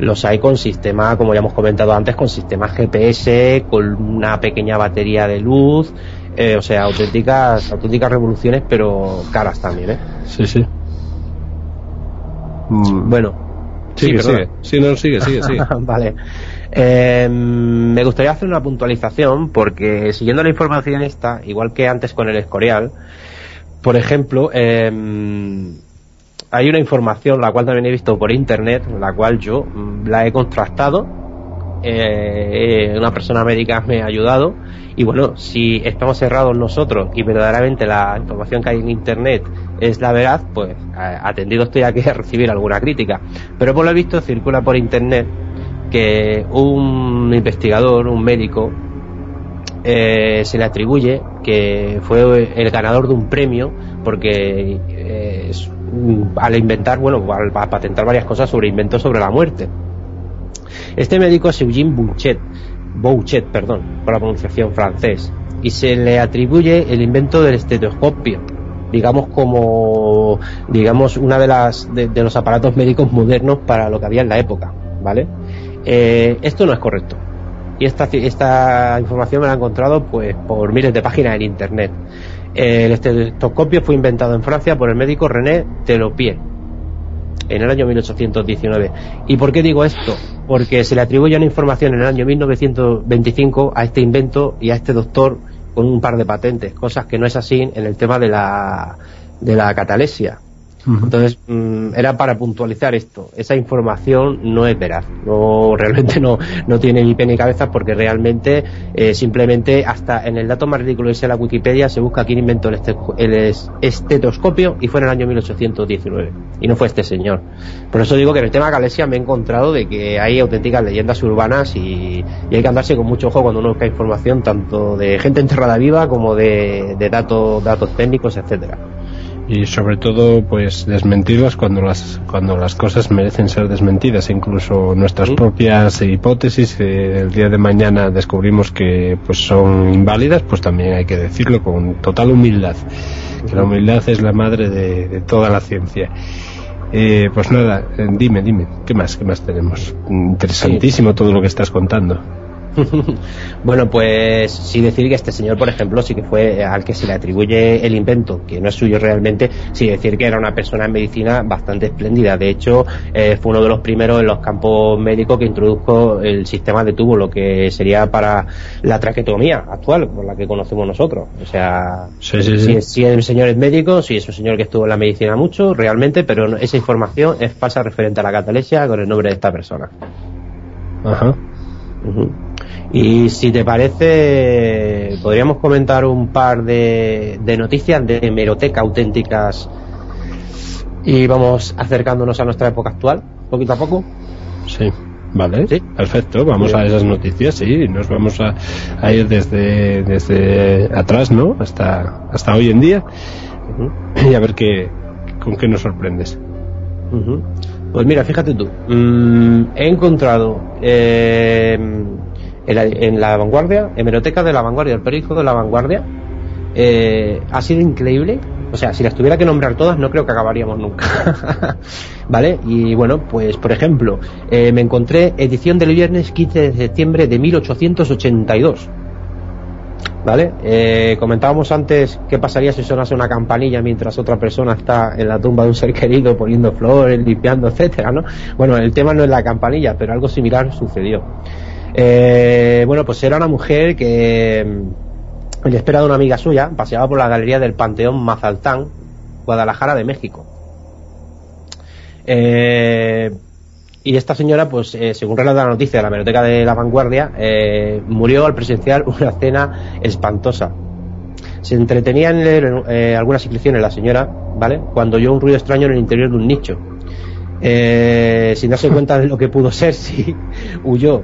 los hay con sistema, como ya hemos comentado antes, con sistemas GPS, con una pequeña batería de luz, eh, o sea, auténticas, auténticas revoluciones, pero caras también, ¿eh? Sí, sí. Bueno, Sigue, sí, sigue. Sí, no, sigue, sigue, sigue. vale. Eh, me gustaría hacer una puntualización porque siguiendo la información esta, igual que antes con el Escorial, por ejemplo, eh, hay una información la cual también he visto por internet, la cual yo mm, la he contrastado, eh, una persona médica me ha ayudado y bueno, si estamos cerrados nosotros y verdaderamente la información que hay en internet es la verdad, pues atendido estoy aquí a recibir alguna crítica. Pero por lo visto circula por internet que un investigador, un médico, eh, se le atribuye que fue el ganador de un premio porque eh, al inventar, bueno, al, a patentar varias cosas sobre inventos sobre la muerte. Este médico es Eugene Bouchet, Bouchet, perdón, por la pronunciación francés, y se le atribuye el invento del estetoscopio, digamos como, digamos, una de las de, de los aparatos médicos modernos para lo que había en la época, ¿vale? Eh, esto no es correcto. Y esta, esta información me la he encontrado pues por miles de páginas en internet. El estetoscopio fue inventado en Francia por el médico René Telopier en el año 1819. ¿Y por qué digo esto? Porque se le atribuye una información en el año 1925 a este invento y a este doctor con un par de patentes, cosas que no es así en el tema de la, de la catalesia. Entonces, mm, era para puntualizar esto. Esa información no es veraz. No, realmente no, no tiene ni pie ni cabeza porque realmente, eh, simplemente, hasta en el dato más ridículo de la Wikipedia se busca quién inventó el, este- el es- estetoscopio y fue en el año 1819. Y no fue este señor. Por eso digo que en el tema Galesia me he encontrado de que hay auténticas leyendas urbanas y, y hay que andarse con mucho ojo cuando uno busca información tanto de gente enterrada viva como de, de datos, datos técnicos, etcétera. Y sobre todo pues desmentirlas cuando las cuando las cosas merecen ser desmentidas. Incluso nuestras propias hipótesis eh, el día de mañana descubrimos que pues son inválidas pues también hay que decirlo con total humildad que la humildad es la madre de, de toda la ciencia. Eh, pues nada eh, dime dime qué más qué más tenemos interesantísimo todo lo que estás contando bueno, pues sí decir que este señor, por ejemplo, sí que fue al que se le atribuye el invento, que no es suyo realmente, sí decir que era una persona en medicina bastante espléndida. De hecho, eh, fue uno de los primeros en los campos médicos que introdujo el sistema de tubo, lo que sería para la traquetomía actual, por la que conocemos nosotros. O sea, Sí, sí, sí. si, si el señor es médico, sí es un señor que estuvo en la medicina mucho, realmente, pero esa información es falsa referente a la catalesia con el nombre de esta persona. Ajá. Y si te parece, podríamos comentar un par de, de noticias de hemeroteca auténticas y vamos acercándonos a nuestra época actual, poquito a poco. Sí, vale, ¿Sí? perfecto, vamos Bien. a esas noticias, sí, nos vamos a, a ir desde, desde atrás, ¿no? Hasta, hasta hoy en día y a ver qué, con qué nos sorprendes. Pues mira, fíjate tú, mm, he encontrado eh, en, la, en la vanguardia, hemeroteca de la vanguardia, el periódico de la vanguardia, eh, ha sido increíble. O sea, si las tuviera que nombrar todas, no creo que acabaríamos nunca. ¿Vale? Y bueno, pues por ejemplo, eh, me encontré edición del viernes 15 de septiembre de 1882. ¿Vale? Eh, comentábamos antes qué pasaría si sonase una campanilla mientras otra persona está en la tumba de un ser querido poniendo flores, limpiando, etcétera, ¿no? Bueno, el tema no es la campanilla, pero algo similar sucedió. Eh, bueno, pues era una mujer que mm, en espera de una amiga suya paseaba por la galería del Panteón Mazaltán, Guadalajara de México. Eh, y esta señora, pues, eh, según relata la noticia de la biblioteca de la vanguardia, eh, murió al presenciar una cena espantosa. Se entretenía en leer eh, algunas inscripciones la señora, ¿vale? Cuando oyó un ruido extraño en el interior de un nicho. Eh, sin darse cuenta de lo que pudo ser, sí, huyó.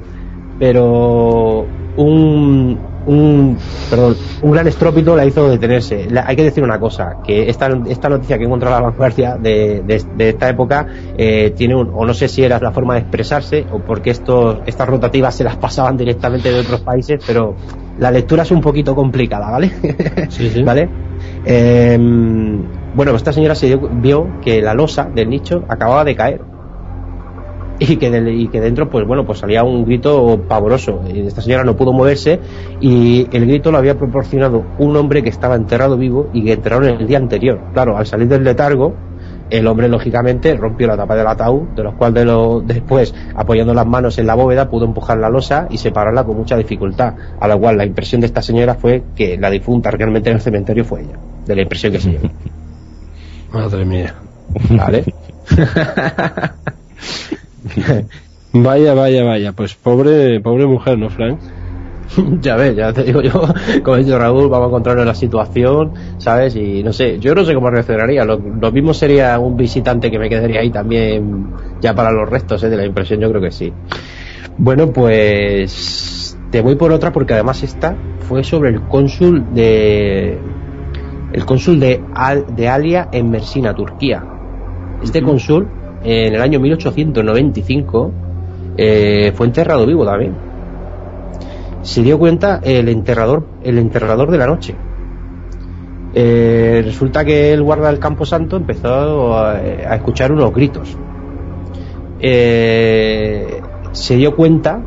Pero un, un, perdón, un gran estrópito la hizo detenerse. La- hay que decir una cosa, que esta, esta noticia que he encontrado en la vanguardia de, de- de esta época eh, tiene un, o no sé si era la forma de expresarse o porque estos, estas rotativas se las pasaban directamente de otros países, pero la lectura es un poquito complicada, ¿vale? Sí, sí. ¿Vale? Eh, bueno, esta señora se dio- vio que la losa del nicho acababa de caer. Y que, del- y que dentro, pues bueno, pues salía un grito pavoroso. Esta señora no pudo moverse y el grito lo había proporcionado un hombre que estaba enterrado vivo y que enterraron el día anterior. Claro, al salir del letargo, el hombre lógicamente rompió la tapa del ataúd, de los cuales de lo- después, apoyando las manos en la bóveda, pudo empujar la losa y separarla con mucha dificultad. A lo cual la impresión de esta señora fue que la difunta realmente en el cementerio fue ella, de la impresión que se llevó. Madre mía. ¿Vale? Vaya, vaya, vaya. Pues pobre, pobre mujer, ¿no, Frank? ya ves, ya te digo yo, como ha dicho Raúl, vamos a encontrarnos en la situación, ¿sabes? Y no sé, yo no sé cómo reaccionaría. Lo, lo mismo sería un visitante que me quedaría ahí también ya para los restos ¿eh? de la impresión, yo creo que sí. Bueno, pues te voy por otra porque además esta fue sobre el cónsul de el cónsul de, Al- de Alia en Mersina, Turquía. Este cónsul en el año 1895 eh, fue enterrado vivo también se dio cuenta el enterrador, el enterrador de la noche. Eh, resulta que el guarda del Campo Santo empezó a, a escuchar unos gritos. Eh, se dio cuenta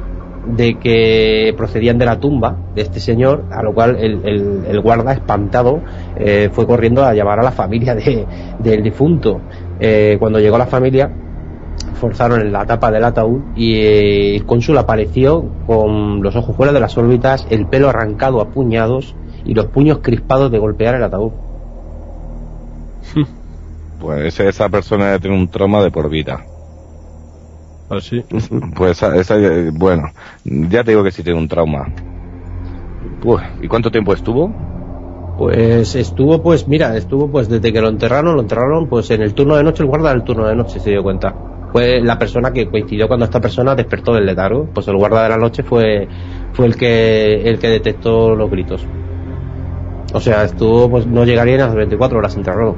de que procedían de la tumba de este señor, a lo cual el, guarda, espantado, eh, fue corriendo a llamar a la familia de- del difunto. Eh, cuando llegó la familia, forzaron la tapa del ataúd y eh, el cónsul apareció con los ojos fuera de las órbitas, el pelo arrancado a puñados y los puños crispados de golpear el ataúd. Pues esa persona tener un trauma de por vida. Así. Pues esa, eh, bueno, ya te digo que sí tiene un trauma. Uf, ¿Y cuánto tiempo estuvo? Pues estuvo, pues mira, estuvo pues desde que lo enterraron, lo enterraron pues en el turno de noche, el guarda del turno de noche se dio cuenta. Fue la persona que coincidió cuando esta persona despertó del letargo, pues el guarda de la noche fue fue el que el que detectó los gritos. O sea, estuvo pues no llegaría a las 24 horas enterrado.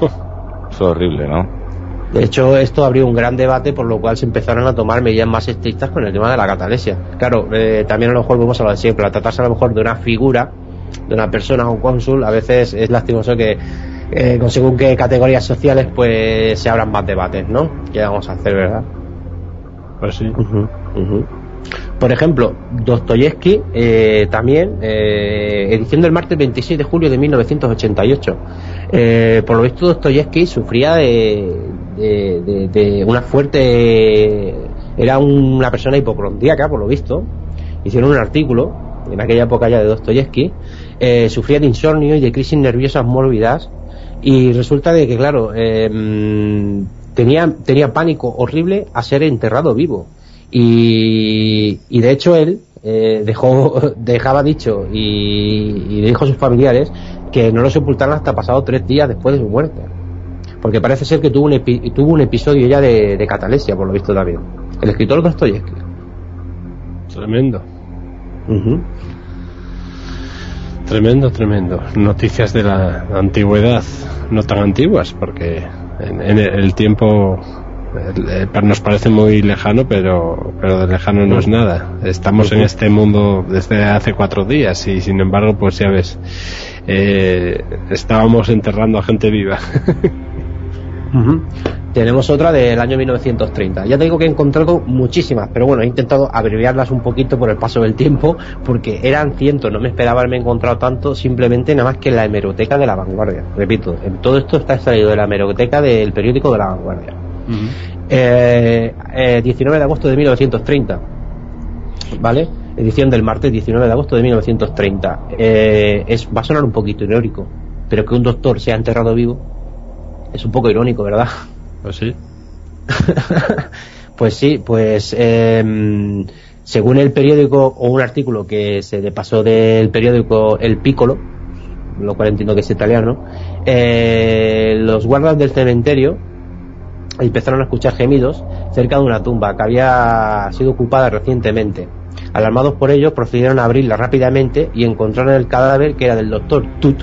Es horrible, ¿no? De hecho, esto abrió un gran debate, por lo cual se empezaron a tomar medidas más estrictas con el tema de la catalesia. Claro, eh, también a lo mejor vamos a de siempre, al tratarse a lo mejor de una figura, de una persona o un cónsul, a veces es lastimoso que eh, con según qué categorías sociales pues se abran más debates, ¿no? ¿Qué vamos a hacer, verdad? Pues sí. Por ejemplo, Dostoyevsky eh, también, eh, edición del martes 26 de julio de 1988. Eh, por lo visto, Dostoyevsky sufría de, de, de- una fuerte. Era una persona hipocondríaca, por lo visto. Hicieron un artículo en aquella época ya de Dostoyevsky. eh, sufría de insomnio y de crisis nerviosas mórbidas. Y resulta de que, claro, mm, tenía, tenía pánico horrible a ser enterrado vivo. Y, y de hecho él eh, dejó, dejaba dicho y, y dijo a sus familiares que no lo sepultaran hasta pasado tres días después de su muerte. Porque parece ser que tuvo un, epi- tuvo un episodio ya de, de catalesia, por lo visto también. El escritor Dostoyevsky. Tremendo. Ujú. Tremendo, tremendo. Noticias de la antigüedad, no tan antiguas, porque en, en el tiempo nos parece muy lejano, pero, pero de lejano no es nada. Estamos en este mundo desde hace cuatro días y sin embargo, pues ya ves, eh, estábamos enterrando a gente viva. Tenemos otra del año 1930. Ya te digo que he encontrado muchísimas, pero bueno, he intentado abreviarlas un poquito por el paso del tiempo, porque eran cientos, no me esperaba haberme encontrado tanto, simplemente nada más que en la hemeroteca de la vanguardia. Repito, en todo esto está extraído de la hemeroteca del periódico de la vanguardia. Eh, eh, 19 de agosto de 1930. ¿Vale? Edición del martes 19 de agosto de 1930. Eh, es, va a sonar un poquito irónico, pero que un doctor sea enterrado vivo es un poco irónico, ¿verdad? Pues sí. pues sí, pues eh, según el periódico o un artículo que se le pasó del periódico El Piccolo, lo cual entiendo que es italiano, eh, los guardas del cementerio empezaron a escuchar gemidos cerca de una tumba que había sido ocupada recientemente. Alarmados por ello, procedieron a abrirla rápidamente y encontraron el cadáver que era del doctor Tut,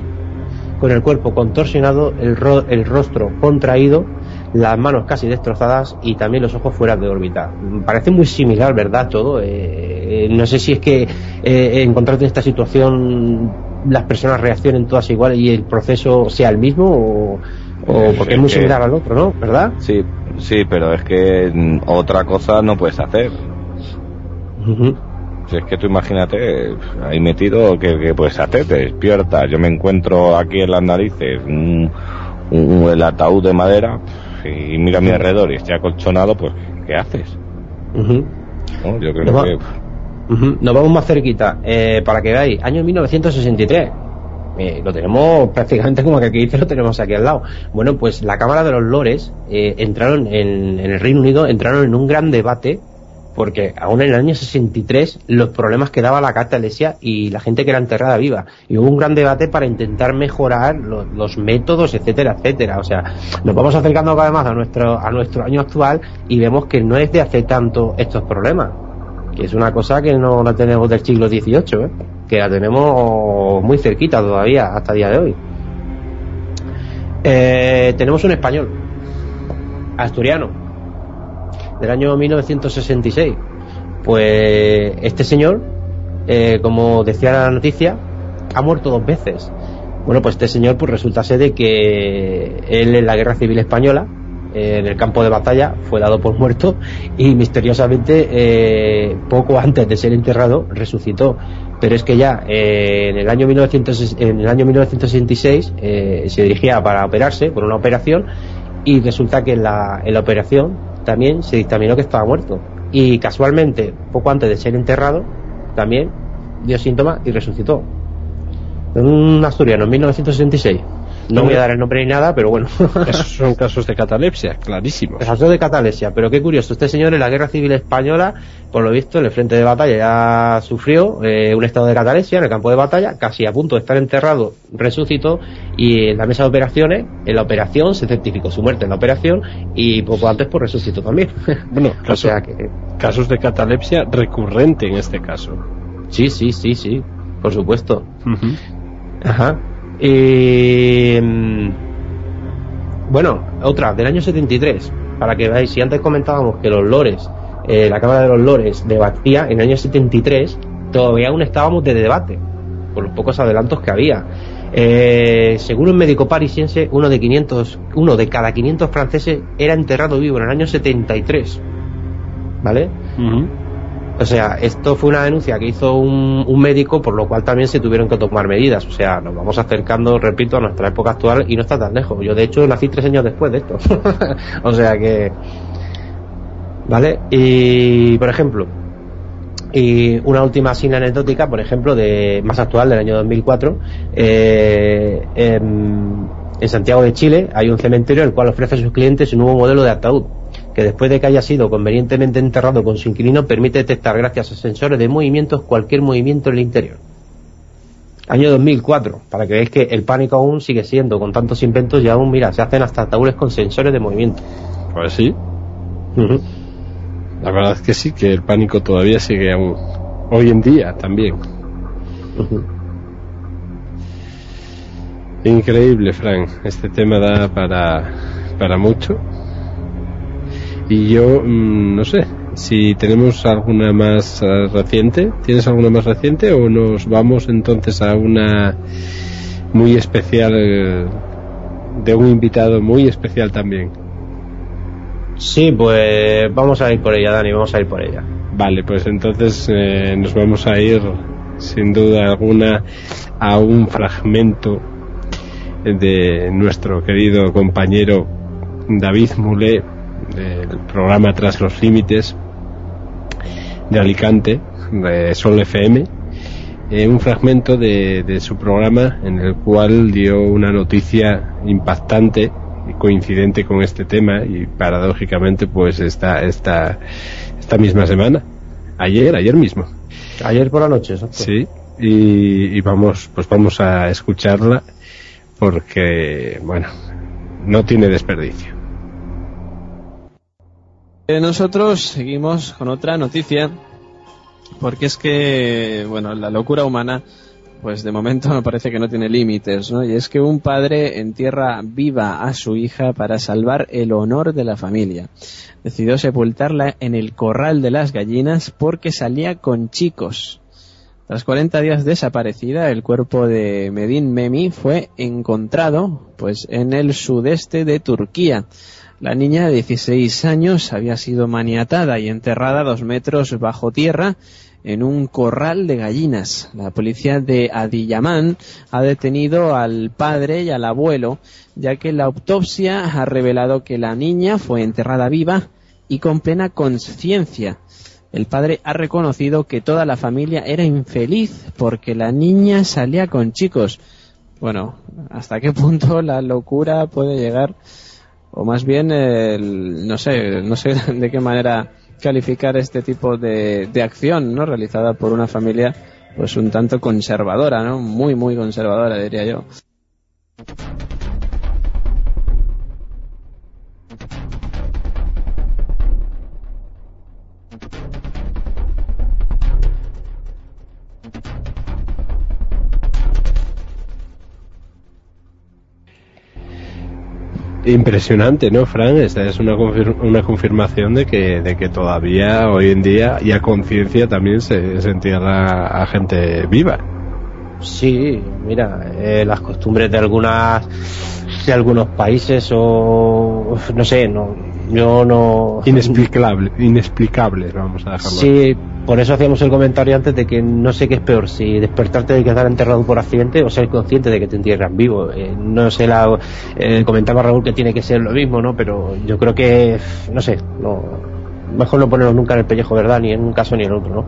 con el cuerpo contorsionado, el, ro- el rostro contraído, las manos casi destrozadas y también los ojos fuera de órbita. Parece muy similar, ¿verdad? Todo. Eh, Eh, no sé si es que eh, encontrarte en esta situación las personas reaccionen todas igual y el proceso sea el mismo o, o porque es muy similar al otro, ¿no? ¿Verdad? Sí, sí, pero es que mm, otra cosa no puedes hacer. Si es que tú imagínate, ahí metido, ¿qué, puedes hacer? Te despiertas. Yo me encuentro aquí en las narices un, un, el ataúd de madera y mira a mi alrededor y estoy acolchonado, pues, ¿qué haces? Yo creo nos que... Nos vamos más cerquita. Eh, para que veáis, año 1963. Eh, lo tenemos prácticamente como que aquí dice, lo tenemos aquí al lado. Bueno, pues la Cámara de los Lores eh, entraron en, en, el Reino Unido, entraron en un gran debate porque aún en el año 63 los problemas que daba la Carta Alesia y la gente que era enterrada viva. Y hubo un gran debate para intentar mejorar los, métodos, etcétera, etcétera. O sea, nos vamos acercando cada vez más a nuestro, a nuestro año actual y vemos que no es de hace tanto estos problemas. Que es una cosa que no la tenemos del siglo XVIII, ¿eh? que la tenemos muy cerquita todavía, hasta día de hoy. Eh, tenemos un español, asturiano, del año 1966. Pues este señor, eh, como decía la noticia, ha muerto dos veces. Bueno, pues este señor pues resulta ser de que él en la Guerra Civil Española, eh, en el campo de batalla, fue dado por muerto y misteriosamente eh, poco antes de ser enterrado resucitó. Pero es que ya en, el año 1900, en el año 1966 se dirigía para operarse por una operación y resulta que la, en la operación también se dictaminó que estaba muerto. Y casualmente, poco antes de ser enterrado, también dio síntomas y resucitó. Un asturiano en 1966. No voy a dar el nombre ni nada, pero bueno. Esos son casos de catalepsia, clarísimos. Casos de catalepsia, pero qué curioso. Este señor en la Guerra Civil Española, por lo visto, en el frente de batalla ya sufrió eh, un estado de catalepsia en el campo de batalla, casi a punto de estar enterrado, resucitó y en la mesa de operaciones, en la operación, se certificó su muerte en la operación y poco antes pues resucitó también. Bueno, casos de catalepsia recurrente en este caso. Sí, sí, sí, sí, por supuesto. Ajá. Eh, bueno, otra, del año 73, para que veáis, si antes comentábamos que los lores, eh, la Cámara de los Lores debatía, en el año 73 todavía aún estábamos de debate, por los pocos adelantos que había. Eh, según un médico parisiense, uno de 500, uno de cada 500 franceses era enterrado vivo en el año 73. ¿Vale? O sea, esto fue una denuncia que hizo un, médico, por lo cual también se tuvieron que tomar medidas. O sea, nos vamos acercando, repito, a nuestra época actual y no está tan lejos. Yo, de hecho, nací tres años después de esto. o sea que. ¿Vale? Y, por ejemplo, y una última signa anecdótica, por ejemplo, de más actual, del año 2004, eh, en, en Santiago de Chile hay un cementerio el cual ofrece a sus clientes un nuevo modelo de ataúd que después de que haya sido convenientemente enterrado con su inquilino permite detectar gracias a sensores de movimientos cualquier movimiento en el interior. Año 2004, para que veáis que el pánico aún sigue siendo, con tantos inventos y aún, mira, se hacen hasta ataúdes con sensores de movimiento. Pues sí. La verdad es que sí, que el pánico todavía sigue aún. Hoy en día también. Increíble, Frank. Este tema da para, para mucho. Y yo, mm, no sé, si tenemos alguna más eh, reciente, ¿tienes alguna más reciente o nos vamos entonces a una muy especial, eh, de un invitado muy especial también? Sí, pues vamos a ir por ella, Dani, vamos a ir por ella. Vale, pues entonces eh, nos vamos a ir, sin duda alguna, a un fragmento de nuestro querido compañero David Moulet del programa Tras los Límites de Alicante, de Sol FM, eh, un fragmento de, su programa en el cual dio una noticia impactante y coincidente con este tema y paradójicamente pues esta, esta, esta misma semana, ayer, ayer mismo. Ayer por la noche, Sí, y, y vamos, pues vamos a escucharla porque, bueno, no tiene desperdicio. Eh, nosotros seguimos con otra noticia, porque es que, bueno, la locura humana pues de momento me parece que no tiene límites, ¿no? Y es que un padre entierra viva a su hija para salvar el honor de la familia. Decidió sepultarla en el corral de las gallinas porque salía con chicos. Tras 40 días desaparecida, el cuerpo de Medin Memi fue encontrado pues en el sudeste de Turquía. La niña de 16 años había sido maniatada y enterrada dos metros bajo tierra en un corral de gallinas. La policía de Adiyaman ha detenido al padre y al abuelo, ya que la autopsia ha revelado que la niña fue enterrada viva y con plena conciencia. El padre ha reconocido que toda la familia era infeliz porque la niña salía con chicos. Bueno, ¿hasta qué punto la locura puede llegar? O más bien el, no sé no sé de qué manera calificar este tipo de, de acción no realizada por una familia pues un tanto conservadora no muy muy conservadora diría yo Impresionante, ¿no, Fran? Esta es una, una confirmación de que, de que todavía hoy en día y a conciencia también se, se, entierra a gente viva. Sí, mira, eh, las costumbres de algunas de algunos países o no sé, no, yo no inexplicable, vamos a dejarlo. Sí, por eso hacíamos el comentario antes de que no sé qué es peor, si despertarte de que estar enterrado por accidente o ser consciente de que te entierran vivo. Eh, no sé, la, eh, comentaba Raúl que tiene que ser lo mismo, ¿no? Pero yo creo que, no sé, no, mejor no ponernos nunca en el pellejo, ¿verdad? Ni en un caso ni en otro, ¿no?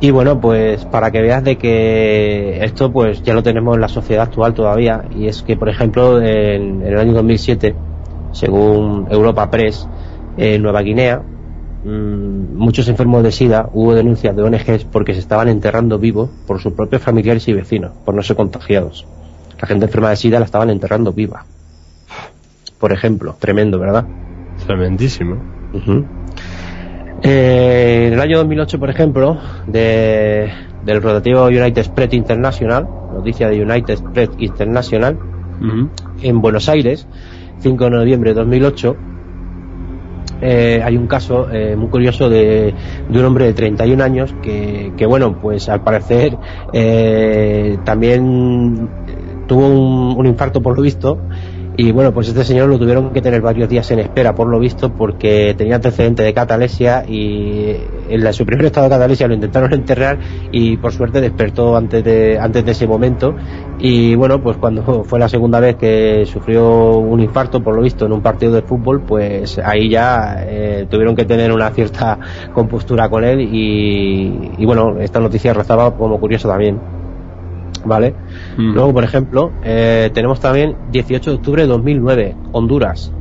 Y bueno, pues para que veas de que esto pues ya lo tenemos en la sociedad actual todavía y es que por ejemplo en, en el año 2007 según Europa Press en Nueva Guinea mmm, muchos enfermos de SIDA hubo denuncias de ONGs porque se estaban enterrando vivos por sus propios familiares y vecinos por no ser contagiados la gente enferma de SIDA la estaban enterrando viva por ejemplo tremendo ¿verdad? tremendísimo uh -huh. Eh, en el año 2008, por ejemplo, de, del rotativo United Spread International, noticia de United Spread International, uh -huh. en Buenos Aires, 5 de noviembre de 2008, eh, hay un caso eh, muy curioso de, un hombre de 31 años que, que bueno, pues al parecer eh, también tuvo un, un infarto por lo visto y bueno, pues este señor lo tuvieron que tener varios días en espera, por lo visto, porque tenía antecedente de catalesia y en la, su primer estado de catalesia lo intentaron enterrar y por suerte despertó antes de, antes de ese momento. Y bueno, pues cuando fue la segunda vez que sufrió un infarto, por lo visto, en un partido de fútbol, pues ahí ya eh, tuvieron que tener una cierta compostura con él y, y bueno, esta noticia rezaba como curiosa también. ¿Vale? Mm. Luego, por ejemplo, eh, tenemos también 18 de octubre de 2009, Honduras.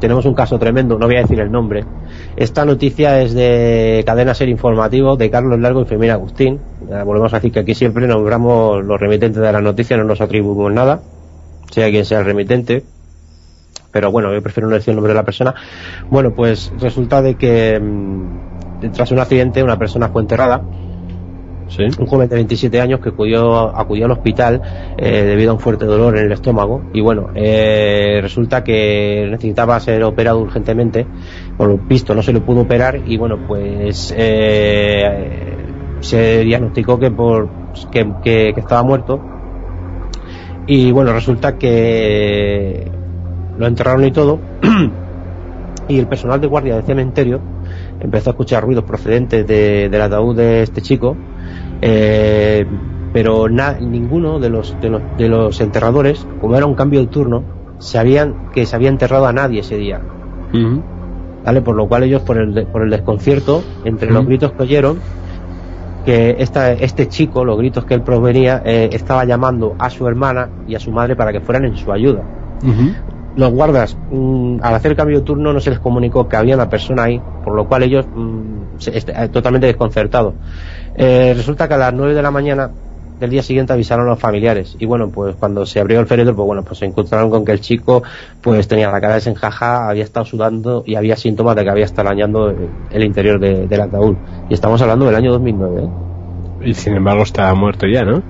Tenemos un caso tremendo, no voy a decir el nombre. Esta noticia es de Cadena Ser Informativo de Carlos Largo y Femina Agustín. Eh, volvemos a decir que aquí siempre nombramos los remitentes de la noticia, no nos atribuimos nada, sea quien sea el remitente. Pero bueno, yo prefiero no decir el nombre de la persona. Bueno, pues resulta de que mmm, tras un accidente una persona fue enterrada Un joven de 27 años que acudió, acudió al hospital eh, debido a un fuerte dolor en el estómago. Y bueno, eh, resulta que necesitaba ser operado urgentemente, por lo visto no se le pudo operar y bueno, pues eh, se diagnosticó que, por, que estaba muerto. Y bueno, resulta que lo enterraron y todo. Y el personal de guardia del cementerio empezó a escuchar ruidos procedentes de, del ataúd de este chico eh, pero na, ninguno de los, de los, de los enterradores, como era un cambio de turno, sabían que se había enterrado a nadie ese día. Uh -huh. ¿Vale? Por lo cual ellos, por el, por el desconcierto, entre uh -huh. los gritos que oyeron, que esta, este chico, los gritos que él provenía, eh, estaba llamando a su hermana y a su madre para que fueran en su ayuda. Uh -huh. Los guardas, mmm, al hacer el cambio de turno, no se les comunicó que había una persona ahí, por lo cual ellos, est totalmente desconcertados. Eh, resulta que a las 9 de la mañana del día siguiente avisaron a los familiares y bueno pues cuando se abrió el féretro pues bueno pues se encontraron con que el chico pues tenía la cara desenjaja había estado sudando y había síntomas de que había estado arañando el, interior de, del ataúd y estamos hablando del año 2009 ¿eh? y sin embargo está muerto ya ¿no?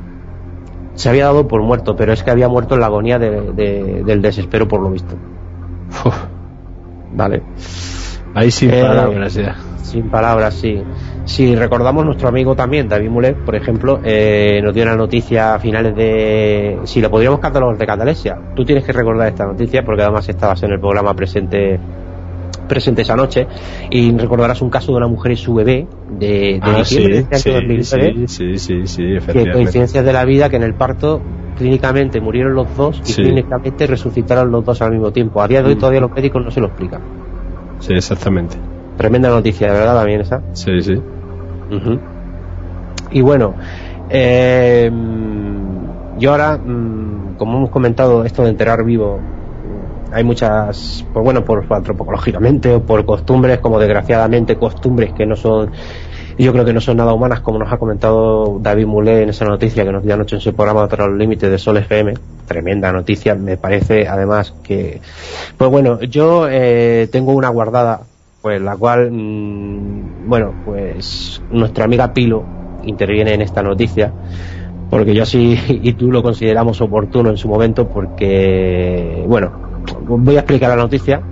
se había dado por muerto, pero es que había muerto en la agonía de- de- del desespero por lo visto. Uf, Vale. ahí sin Eh, palabras ya. Sin palabras, sí. Si recordamos, nuestro amigo también, David Mulet, por ejemplo, eh, nos dio una noticia a finales de... Si lo podríamos catalogar de catalepsia. Tú tienes que recordar esta noticia porque además estabas en el programa presente presente esa noche y recordarás un caso de una mujer y su bebé de, de Ah, diciembre sí, de este año sí, 2009, sí, sí, sí, sí, que coincidencias de la vida que en el parto clínicamente murieron los dos y Sí. clínicamente resucitaron los dos al mismo tiempo. A día de hoy Mm. todavía los médicos no se lo explican. Sí, exactamente. Tremenda noticia, de verdad, también esa. Sí, sí. Y bueno, eh, yo ahora, mm, como hemos comentado, esto de enterrar vivo, hay muchas, pues bueno, por antropológicamente o por costumbres, como desgraciadamente costumbres que no son, yo creo que no son nada humanas, como nos ha comentado David Mulé en esa noticia que nos dio anoche en su programa Tras los Límites de Sol FM. Tremenda noticia, me parece además que, pues bueno, yo eh, tengo una guardada, pues la cual, mm, bueno, pues nuestra amiga Pilo interviene en esta noticia, porque yo así y tú lo consideramos oportuno en su momento, porque, bueno, voy a explicar la noticia.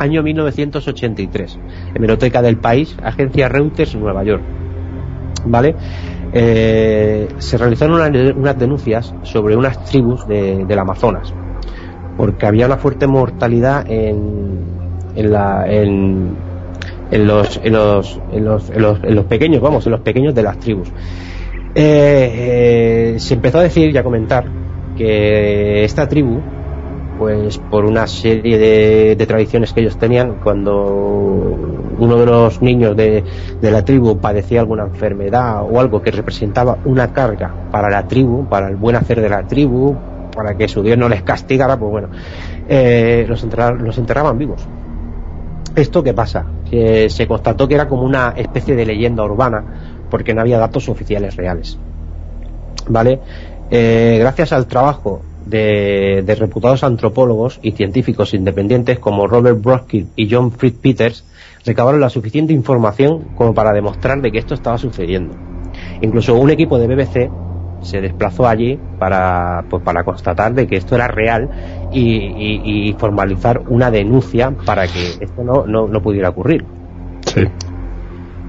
Año 1983, hemeroteca del país, agencia Reuters, Nueva York. ¿Vale? Eh, se realizaron una- unas denuncias sobre unas tribus de- del Amazonas, porque había una fuerte mortalidad en, en, la, en, en los, en, los, en, los, en, los, en los pequeños, vamos, en los pequeños de las tribus. Eh, eh, se empezó a decir y a comentar que esta tribu, pues por una serie de, tradiciones que ellos tenían, cuando uno de los niños de, de la tribu padecía alguna enfermedad o algo que representaba una carga para la tribu, para el buen hacer de la tribu, para que su Dios no les castigara, pues bueno, eh, los, enterra- los enterraban vivos. ¿Esto qué pasa? Que se constató que era como una especie de leyenda urbana porque no había datos oficiales reales. ¿Vale? Eh, gracias al trabajo de, de reputados antropólogos y científicos independientes como Robert Brodsky y John Fritz Peters, recabaron la suficiente información como para demostrar de que esto estaba sucediendo. Incluso un equipo de BBC se desplazó allí para, pues, para constatar de que esto era real y, y- y formalizar una denuncia para que esto no, no, no pudiera ocurrir. Sí.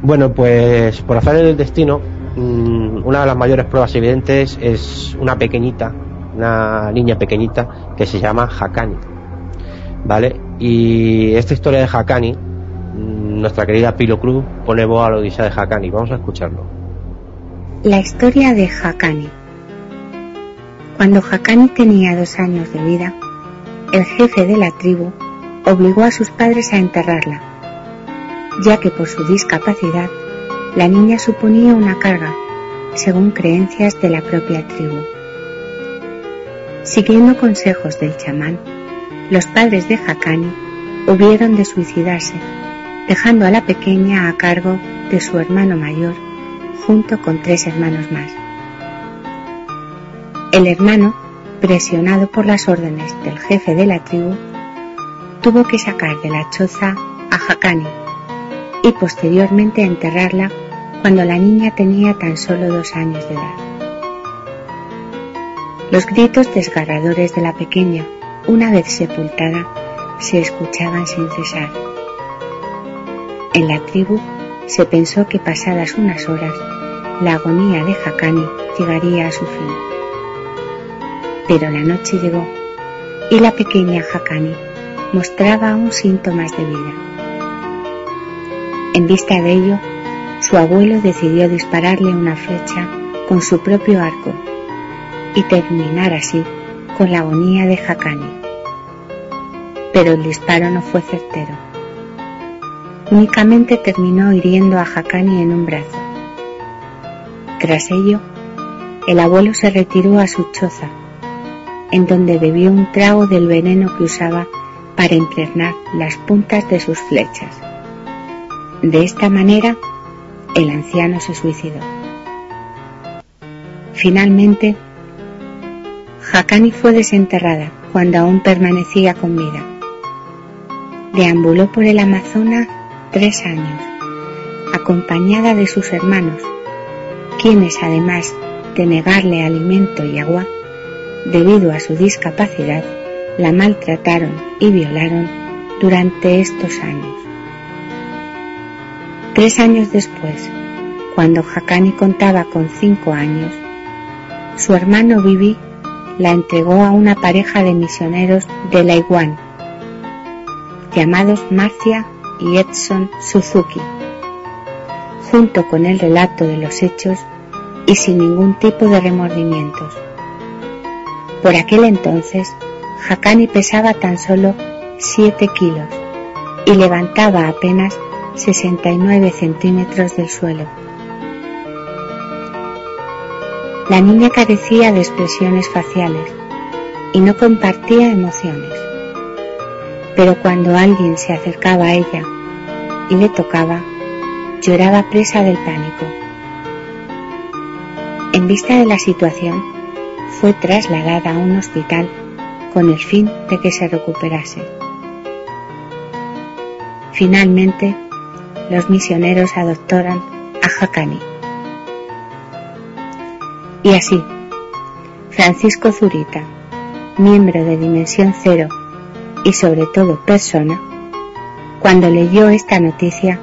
Bueno, pues por azar del destino, mm, una de las mayores pruebas evidentes es una pequeñita, una niña pequeñita que se llama Hakani. ¿Vale? Y esta historia de Hakani, mm, nuestra querida Pilo Cruz pone voz a la odisea de Hakani. Vamos a escucharlo. La historia de Hakani. Cuando Hakani tenía dos años de vida, el jefe de la tribu obligó a sus padres a enterrarla, ya que por su discapacidad la niña suponía una carga, según creencias de la propia tribu. Siguiendo consejos del chamán, los padres de Hakani hubieron de suicidarse, dejando a la pequeña a cargo de su hermano mayor junto con tres hermanos más. El hermano, presionado por las órdenes del jefe de la tribu, tuvo que sacar de la choza a Hakani y posteriormente enterrarla cuando la niña tenía tan solo dos años de edad. Los gritos desgarradores de la pequeña, una vez sepultada, se escuchaban sin cesar. En la tribu se pensó que pasadas unas horas la agonía de Hakani llegaría a su fin. Pero la noche llegó y la pequeña Hakani mostraba aún síntomas de vida. En vista de ello, su abuelo decidió dispararle una flecha con su propio arco y terminar así con la agonía de Hakani. Pero el disparo no fue certero. Únicamente terminó hiriendo a Hakani en un brazo. Tras ello, el abuelo se retiró a su choza, en donde bebió un trago del veneno que usaba para impregnar las puntas de sus flechas. De esta manera, el anciano se suicidó. Finalmente, Hakani fue desenterrada cuando aún permanecía con vida. Deambuló por el Amazonas tres años, acompañada de sus hermanos, quienes además de negarle alimento y agua, debido a su discapacidad, la maltrataron y violaron durante estos años. Tres años después, cuando Hakani contaba con cinco años, su hermano Bibi la entregó a una pareja de misioneros de Laiwan, llamados Marcia y Edson Suzuki, junto con el relato de los hechos y sin ningún tipo de remordimientos. Por aquel entonces, Hakani pesaba tan solo 7 kilos y levantaba apenas 69 centímetros del suelo. La niña carecía de expresiones faciales y no compartía emociones. Pero cuando alguien se acercaba a ella y le tocaba, lloraba presa del pánico. En vista de la situación, fue trasladada a un hospital con el fin de que se recuperase. Finalmente, los misioneros adoptaron a Hakani. Y así, Francisco Zurita, miembro de Dimensión Cero y sobre todo persona, cuando leyó esta noticia,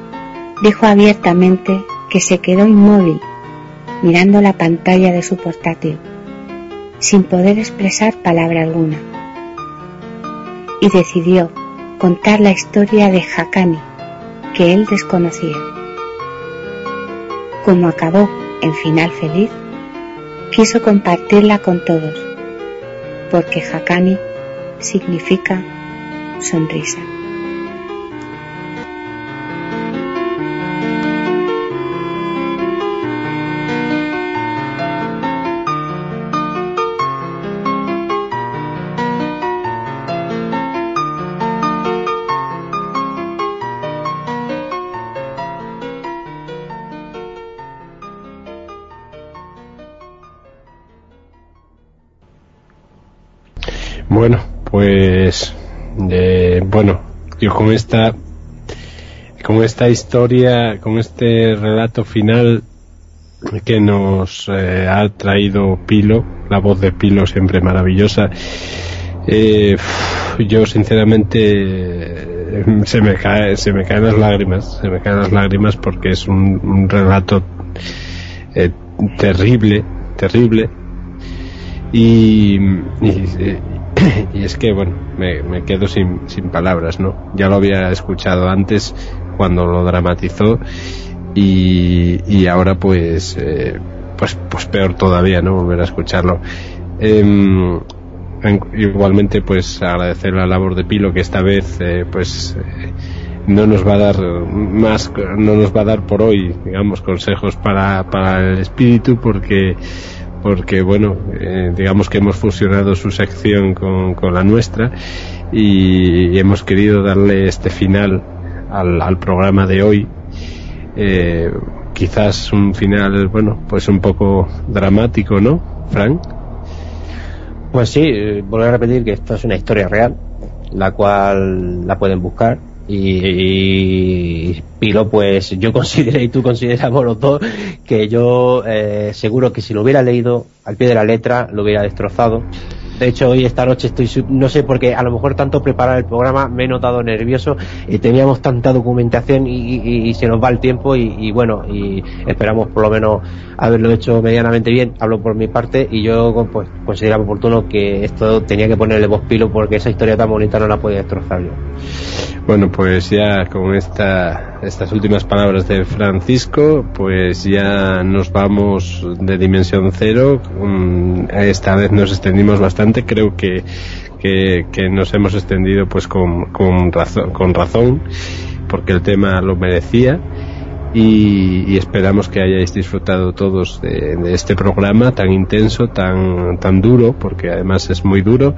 dijo abiertamente que se quedó inmóvil mirando la pantalla de su portátil, sin poder expresar palabra alguna, y decidió contar la historia de Hakani, que él desconocía. Como acabó en final feliz, quiso compartirla con todos, porque Hakani significa sonrisa. Con esta con esta historia, con este relato final que nos eh, ha traído Pilo, la voz de Pilo siempre maravillosa. Eh, yo sinceramente eh, se me cae, se me caen las lágrimas, se me caen las lágrimas porque es un, un relato eh, terrible, terrible y, y, y es que bueno me, quedo sin, sin, palabras no ya lo había escuchado antes cuando lo dramatizó y, y ahora pues eh, pues pues peor todavía no volver a escucharlo. Eh, igualmente pues agradecer la labor de Pilo que esta vez eh, pues eh, no nos va a dar más no nos va a dar por hoy digamos consejos para, para el espíritu porque porque bueno, eh, digamos que hemos fusionado su sección con, con la nuestra y, hemos querido darle este final al, al programa de hoy. Eh, quizás un final, bueno, pues un poco dramático, ¿no, Frank? Pues sí, eh, volver a repetir que esto es una historia real, la cual la pueden buscar y, y, Pilo pues yo considero y tú consideramos los dos que yo eh, seguro que si lo hubiera leído al pie de la letra lo hubiera destrozado de hecho hoy esta noche estoy no sé porque a lo mejor tanto preparar el programa me he notado nervioso y teníamos tanta documentación y, se nos va el tiempo y, bueno y esperamos por lo menos haberlo hecho medianamente bien hablo por mi parte y yo pues consideraba oportuno que esto tenía que ponerle voz pilo porque esa historia tan bonita no la podía destrozar yo bueno, pues ya con esta, estas últimas palabras de Francisco, pues ya nos vamos de dimensión cero. Esta vez nos extendimos bastante, creo que, que, nos hemos extendido pues con, con, razón, con razón, porque el tema lo merecía. Y, y, esperamos que hayáis disfrutado todos de, de, este programa tan intenso, tan, tan duro, porque además es muy duro,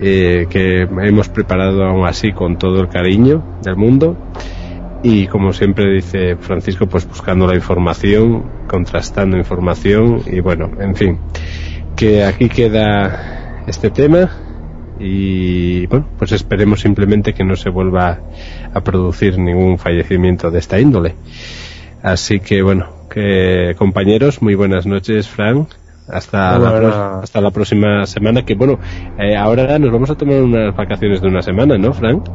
eh, que hemos preparado aún así con todo el cariño del mundo. Y como siempre dice Francisco, pues buscando la información, contrastando información y bueno, en fin, que aquí queda este tema y bueno, pues esperemos simplemente que no se vuelva a producir ningún fallecimiento de esta índole. Así que bueno, que compañeros, muy buenas noches, Frank. hasta, la, hasta la próxima semana, que bueno, eh, ahora nos vamos a tomar unas vacaciones de una semana, ¿no, Frank?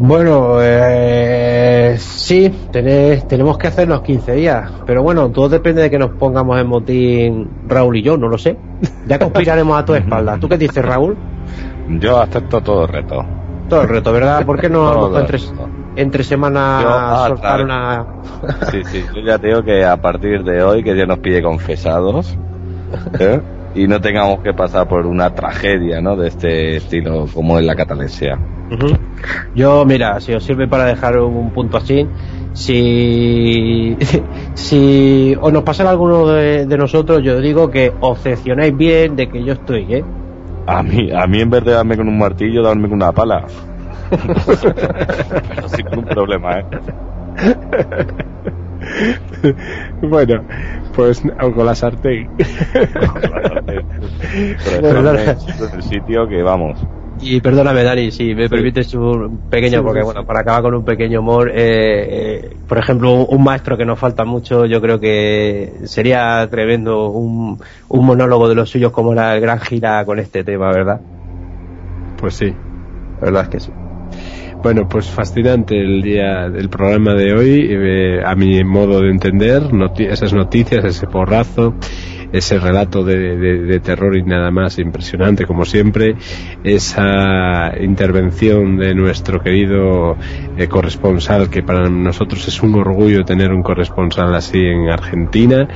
Bueno, eh, sí, tené- tenemos que hacer los 15 días. Pero bueno, todo depende de que nos pongamos en motín Raúl y yo, no lo sé. Ya conspiraremos a tu espalda. ¿Tú qué dices, Raúl? Yo acepto todo el reto. Todo el reto, ¿verdad? ¿Por qué no entre, entre semana Yo, ah, soltar una... Sí, sí, yo ya te digo que a partir de hoy que Dios nos pide confesados ¿eh? Y no tengamos que pasar por una tragedia, ¿no? De este estilo como en la catalepsia. Ujú. Yo, mira, si os sirve para dejar un punto así, si, si os nos pasara alguno de, de nosotros, yo digo que os seccionáis bien de que yo estoy, ¿eh? A mí, a mí en vez de darme con un martillo, darme con una pala. Pero sin ningún problema, ¿eh? bueno, pues o con la sartén. Pero eso es el sitio que vamos. Y perdóname, Dani, si me permites un pequeño, Sí, porque sí, bueno, sí. para acabar con un pequeño humor, eh, eh, por ejemplo, un, un maestro que nos falta mucho, yo creo que sería tremendo un, un monólogo de los suyos como la gran gira con este tema, ¿verdad? Pues sí. La verdad es que sí. Bueno, pues fascinante el día del programa de hoy, eh, a mi modo de entender, noti- esas noticias, ese porrazo, ese relato de, de- de terror y nada más impresionante como siempre, esa intervención de nuestro querido eh, corresponsal, que para nosotros es un orgullo tener un corresponsal así en Argentina,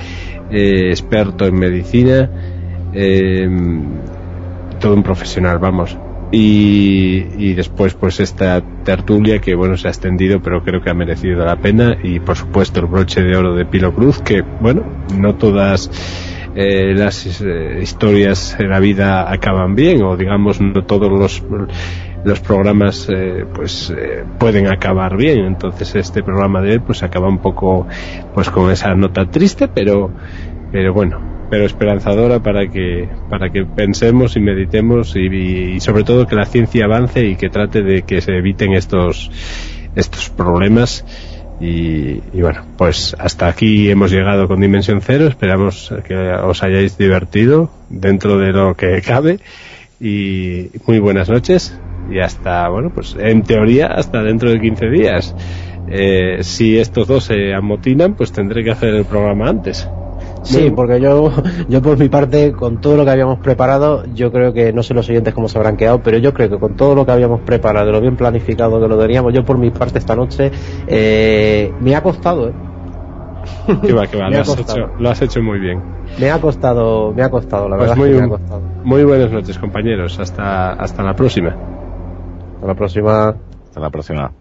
eh, experto en medicina, eh, todo un profesional, vamos. Y, y después pues esta tertulia que bueno se ha extendido pero creo que ha merecido la pena. Y por supuesto el broche de oro de Pilo Cruz que bueno no todas eh, las eh, historias en la vida acaban bien o digamos no todos los los programas eh, pues eh, pueden acabar bien. Entonces este programa de hoy pues acaba un poco pues con esa nota triste pero pero bueno pero esperanzadora para que para que pensemos y meditemos y, sobre todo que la ciencia avance y que trate de que se eviten estos estos problemas. Y, y bueno pues hasta aquí hemos llegado con Dimensión Cero. Esperamos que os hayáis divertido dentro de lo que cabe. Y muy buenas noches. Y hasta bueno pues en teoría hasta dentro de 15 días. Eh, si estos dos se amotinan pues tendré que hacer el programa antes Sí, porque yo, yo por mi parte, con todo lo que habíamos preparado, yo creo que, no sé los oyentes cómo se habrán quedado, pero yo creo que con todo lo que habíamos preparado, de lo bien planificado que lo teníamos, yo por mi parte esta noche, eh, me ha costado, ¿eh? que va, que va, Me lo ha has, costado. hecho, lo has hecho muy bien Me ha costado, me ha costado, la Pues verdad muy, es que me ha costado. muy buenas noches compañeros hasta hasta la próxima Hasta la próxima. Hasta la próxima.